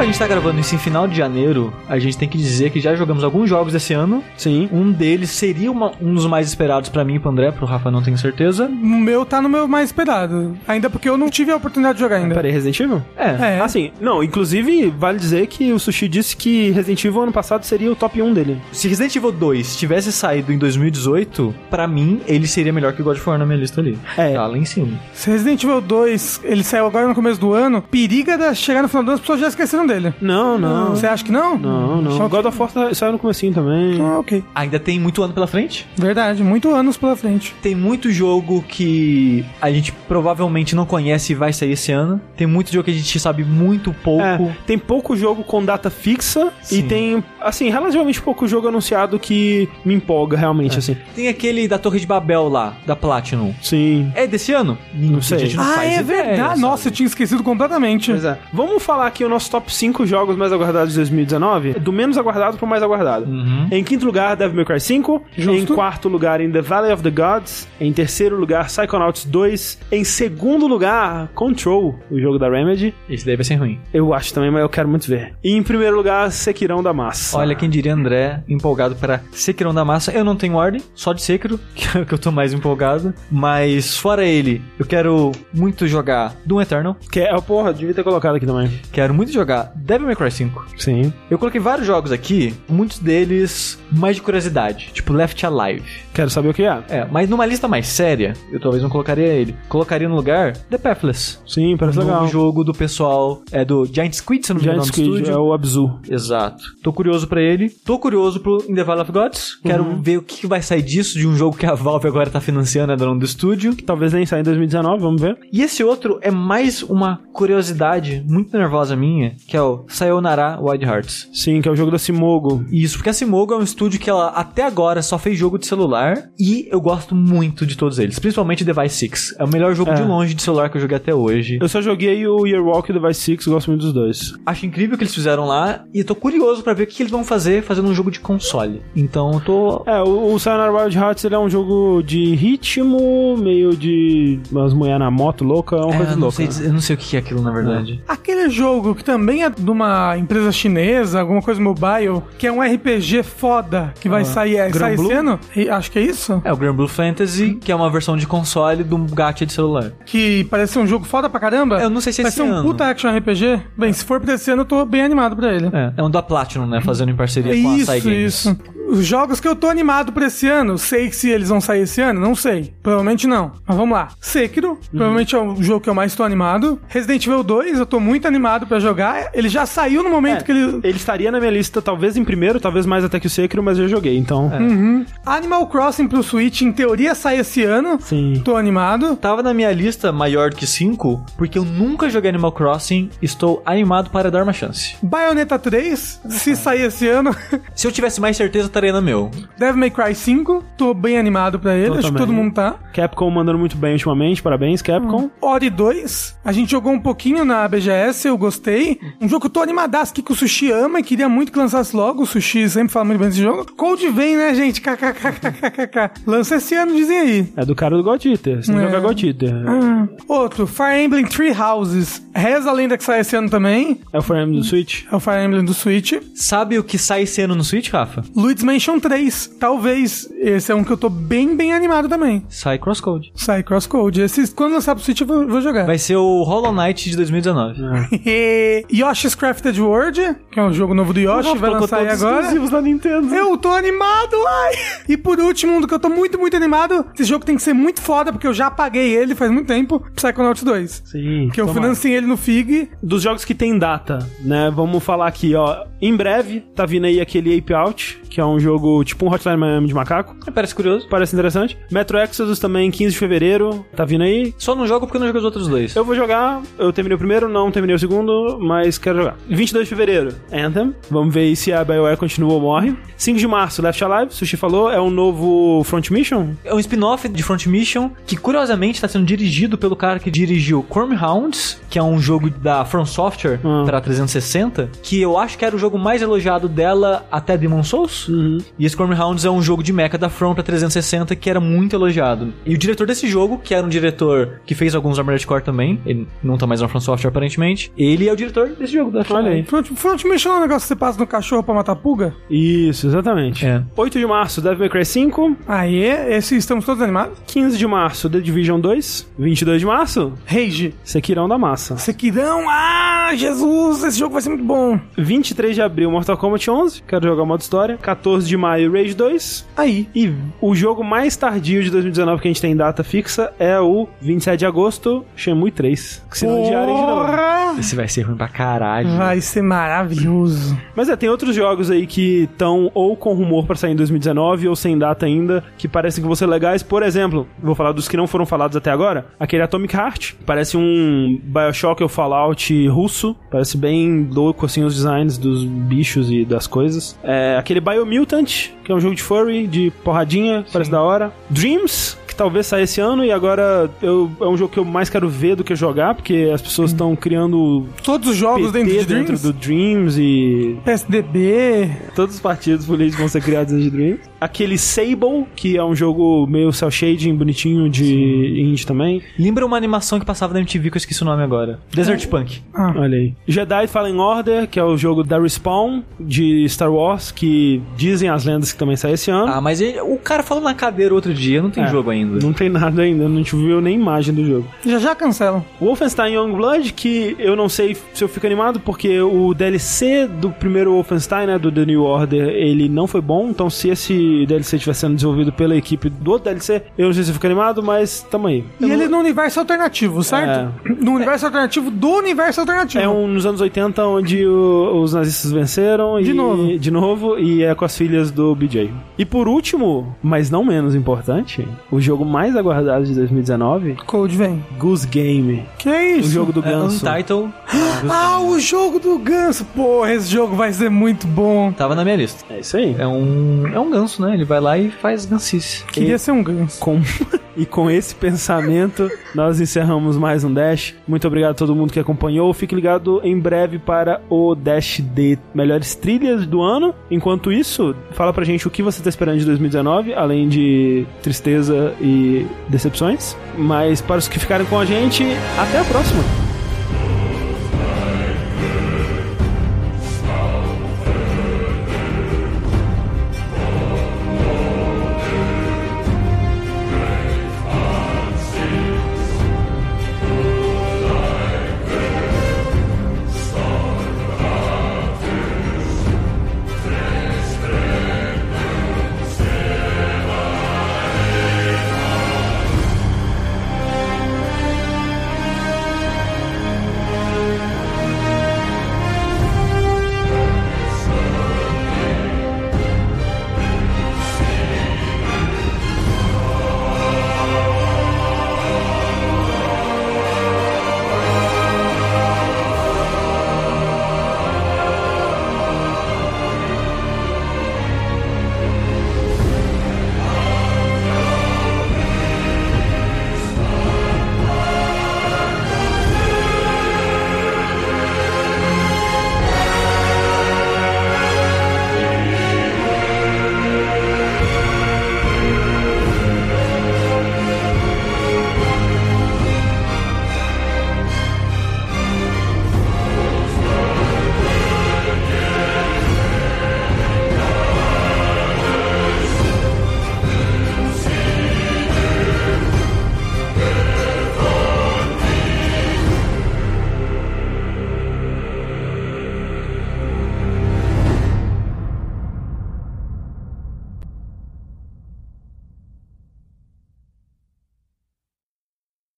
A gente tá gravando isso em final de janeiro, a gente tem que dizer que já jogamos alguns jogos esse ano. Sim. Um deles seria uma- um dos mais esperados pra mim e pro André, pro Rafa não tenho certeza. O meu tá no meu mais esperado. Ainda porque eu não tive a oportunidade de jogar ainda. Peraí, Resident Evil? É. É. Assim, não, inclusive, vale dizer que o Sushi disse que Resident Evil ano passado seria o top 1 dele. Se Resident Evil 2 tivesse saído em 2018, pra mim ele seria melhor que God of War na minha lista ali. É. Tá lá em cima. Se Resident Evil 2, ele saiu agora no começo do ano, periga da chegar no final do ano as pessoas já esqueceram dele. Não, não. Você acha que não? Não, não. Só- God of War sa- saiu no comecinho também. Ah, ok. Ainda tem muito ano pela frente. Verdade, muito anos pela frente. Tem muito jogo que a gente provavelmente não conhece e vai sair esse ano. Tem muito jogo que a gente sabe muito pouco. É, tem pouco jogo com data fixa e Sim. tem, assim, relativamente pouco jogo anunciado que me empolga realmente, assim. Tem aquele da Torre de Babel lá, da Platinum. Sim. É desse ano? Não sei. A gente não ah, faz é ideia, verdade. sabe? Nossa, eu tinha esquecido completamente. Pois é. Vamos falar aqui o nosso top 5 jogos mais aguardados de 2019? Do menos aguardado pro mais aguardado. Uhum. Em quinto lugar, Devil May Cry 5. Justo. Em quarto lugar, In the Valley of the Gods. Em terceiro lugar, Psychonauts 2. Em segundo lugar, Control, o jogo da Remedy. Esse daí vai ser ruim. Eu acho também, mas eu quero muito ver. E em primeiro lugar, Sekirão da Massa. Olha, quem diria André, empolgado para Sekirão da Massa. Eu não tenho ordem, só de Sekiro, que é o que eu tô mais empolgado. Mas fora ele, eu quero muito jogar Doom Eternal. Que é, porra, devia ter colocado aqui também. Quero muito jogar Devil May Cry 5. Sim. Eu coloquei vários jogos aqui, muitos deles mais de curiosidade, tipo Left Alive. Quero saber o que é. É, mas numa lista mais séria, eu talvez não colocaria ele. Colocaria no lugar The Pathless. Sim, parece Um legal. novo jogo do pessoal, é do Giant Squid, se não me engano Giant nome do Squid estúdio. é o Abzu. Exato. Tô curioso pra ele. Tô curioso pro In the Valley of Gods. Quero Uhum. ver o que que vai sair disso, de um jogo que a Valve agora tá financiando, é dono do estúdio. Talvez nem saia em 2019, vamos ver. E esse outro é mais uma curiosidade muito nervosa minha, que é o Sayonara Wild Hearts. Sim, que é o jogo da Simogo. Isso, porque a Simogo é um estúdio que ela até agora só fez jogo de celular e eu gosto muito de todos eles, principalmente Device 6. É o melhor jogo É. de longe de celular que eu joguei até hoje. Eu só joguei o Yearwalk e o Device 6, gosto muito dos dois. Acho incrível o que eles fizeram lá e eu tô curioso pra ver o que eles vão fazer fazendo um jogo de console. Então eu tô É, o, o Sayonara Wild Hearts ele é um jogo de ritmo, meio de umas mulheres na moto louca, é uma É, coisa eu, louca. sei, né? eu não sei o que é aquilo na verdade. Aquele jogo que também é de uma empresa chinesa, alguma coisa mobile, que é um RPG foda, que vai sair, é, sai esse ano? E- Acho que é isso. É o Grand Blue Fantasy, que é uma versão de console do gacha de celular. Que parece ser um jogo foda pra caramba. Eu não sei se é Vai esse ser um ano. puta action RPG. Bem, se for pra esse ano, eu tô bem animado pra ele. É, é um da Platinum, né? Fazendo em parceria com a Isso, isso. Os jogos que eu tô animado pra esse ano, sei que se eles vão sair esse ano, não sei. Provavelmente não. Mas vamos lá. Sekiro, provavelmente é o jogo que eu mais tô animado. Resident Evil 2, eu tô muito animado pra jogar. Ele já saiu no momento É, que ele. Ele estaria na minha lista, talvez em primeiro, talvez mais até que o Sekiro, mas eu joguei, então. Animal Crossing pro Switch, em teoria, sai esse ano. Sim. Tô animado. Tava na minha lista maior que 5, porque eu nunca joguei Animal Crossing, estou animado para dar uma chance. Bayonetta 3, se sair esse ano. Se eu tivesse mais certeza, estaria no meu. Devil May Cry 5, tô bem animado pra ele. Eu Acho que também. todo mundo tá. Capcom mandando muito bem ultimamente, parabéns, Capcom. Ori 2, a gente jogou um pouquinho na BGS, eu gostei. Um jogo que eu tô animadaço aqui que o Sushi ama e queria muito que lançasse logo. O Sushi sempre fala muito bem desse jogo. Cold vem, né, gente? KKKKKK. Lança esse ano, dizem aí. É do cara do God Eater, você não É. joga God Eater. Ah. Outro, Fire Emblem Three Houses. Reza a lenda que sai esse ano também. É o Fire Emblem do Switch? É o Fire Emblem do Switch. Sabe o que sai esse ano no Switch, Rafa? Luigi's Mansion 3. Talvez. Esse é um que eu tô bem, bem animado também. Sai Crosscode. Sai Crosscode. Esse, quando lançar pro Switch, eu vou, vou jogar. Vai ser o Hollow Knight de 2019. Yoshi's Crafted World, que é um jogo novo do Yoshi, vai lançar aí agora. exclusivos da Nintendo. Eu tô animado, ai! E por último, um do que eu tô muito, muito animado. Esse jogo tem que ser muito foda, porque eu já paguei ele faz muito tempo. Psychonauts 2. Sim. Que eu tomara. financei ele no FIG. Dos jogos que tem data, né? Vamos falar aqui, ó. Em breve, tá vindo aí aquele Ape Out, que é um jogo tipo um Hotline Miami de macaco. Parece curioso. Parece interessante. Metro Exodus também, 15 de fevereiro, tá vindo aí. Só não jogo porque não joguei os outros dois. Eu vou jogar, eu terminei o primeiro, não terminei o segundo, mas quero jogar. 22 de fevereiro, Anthem. Vamos ver aí se a BioWare continua ou morre. 5 de março, Left Alive, Sushi falou, é um novo Front Mission. É um spin-off de Front Mission que, curiosamente, está sendo dirigido pelo cara que dirigiu Chrome Hounds, que é um jogo da From Software Hum. para 360, que eu acho que era o jogo mais elogiado dela até Demon Souls. Uhum. E esse Chrome Hounds é um jogo de mecha da pra 360 que era muito elogiado. E o diretor desse jogo, que era um diretor que fez alguns Armored Core também, ele não tá mais na From Software aparentemente, ele é o diretor desse jogo da From. Olha aí. Front, front Mission é um negócio que você passa no cachorro pra matar pulga? Isso, exatamente. É. 8 de março, Devil May Cry 5. Aí, esse estamos todos animados. 15 de março, The Division 2. 22 de março, Rage. Sekirão da Massa. Sekirão, ah, Jesus, esse jogo vai ser muito bom. 23 de abril, Mortal Kombat 11. Quero jogar o modo história. 14 de maio, Rage 2. Aí. E o jogo mais tardio de 2019 que a gente tem data fixa é o 27 de agosto, Shenmue 3. Que se não de novo. Porra! Esse vai ser ruim pra caralho. Vai ser maravilhoso. Mas é, tem outros jogos aí que estão ou com rumor pra sair em 2019 ou sem data ainda, que parecem que vão ser legais. Por exemplo, vou falar dos que não foram falados até agora. Aquele Atomic Heart. Parece um Bioshock ou Fallout russo. Parece bem louco, assim, os designs dos bichos e das coisas. É, aquele Biomutant, que é um jogo de furry, de porradinha, parece da hora. Dreams, que talvez saia esse ano e agora eu, é um jogo que eu mais quero ver do que jogar, porque as pessoas estão criando Todos os jogos PT dentro de Dreams. do Dreams e PSDB. todos os partidos políticos vão ser criados dentro de Dreams. Aquele Sable, que é um jogo meio cel shading, bonitinho de indie também. Lembra uma animação que passava na MTV que eu esqueci o nome agora. Desert Punk. Ah, Olha aí. Jedi Fallen Order, que é o jogo da Respawn de Star Wars, que dizem as lendas que também sai esse ano. Ah, mas ele- o cara falou na cadeira outro dia, não tem É, jogo ainda. Não tem nada ainda, não gente viu nem imagem do jogo. já já cancelam. Wolfenstein Youngblood, que eu não sei se eu fico animado, porque o DLC do primeiro Wolfenstein, né, do The New Order, ele não foi bom, então se esse DLC estiver sendo desenvolvido pela equipe do outro DLC, eu não sei se eu fico animado, mas tamo aí. E ele é no universo alternativo, certo? No universo alternativo do universo alternativo. É um nos anos 80 onde o- os nazistas venceram De e, novo. de novo e é com as filhas do BJ. E por último, mas não menos importante, o jogo mais aguardado de 2019, Code vem. Goose Game, Que é isso? o jogo do É, ganso. Untitled. Ah, o jogo do ganso. Porra, esse jogo vai ser muito bom. Tava na minha lista. É isso aí. É um, é um ganso, né? Ele vai lá e faz gansice. Queria ser um ganso. Com- e com esse pensamento, nós encerramos mais um Dash. Muito obrigado a todo mundo que acompanhou. Fique ligado em breve para o Dash de melhores trilhas do ano. Enquanto isso, fala pra gente o que você tá esperando de 2019, além de tristeza e decepções. Mas para os que ficarem com a gente, até a próxima.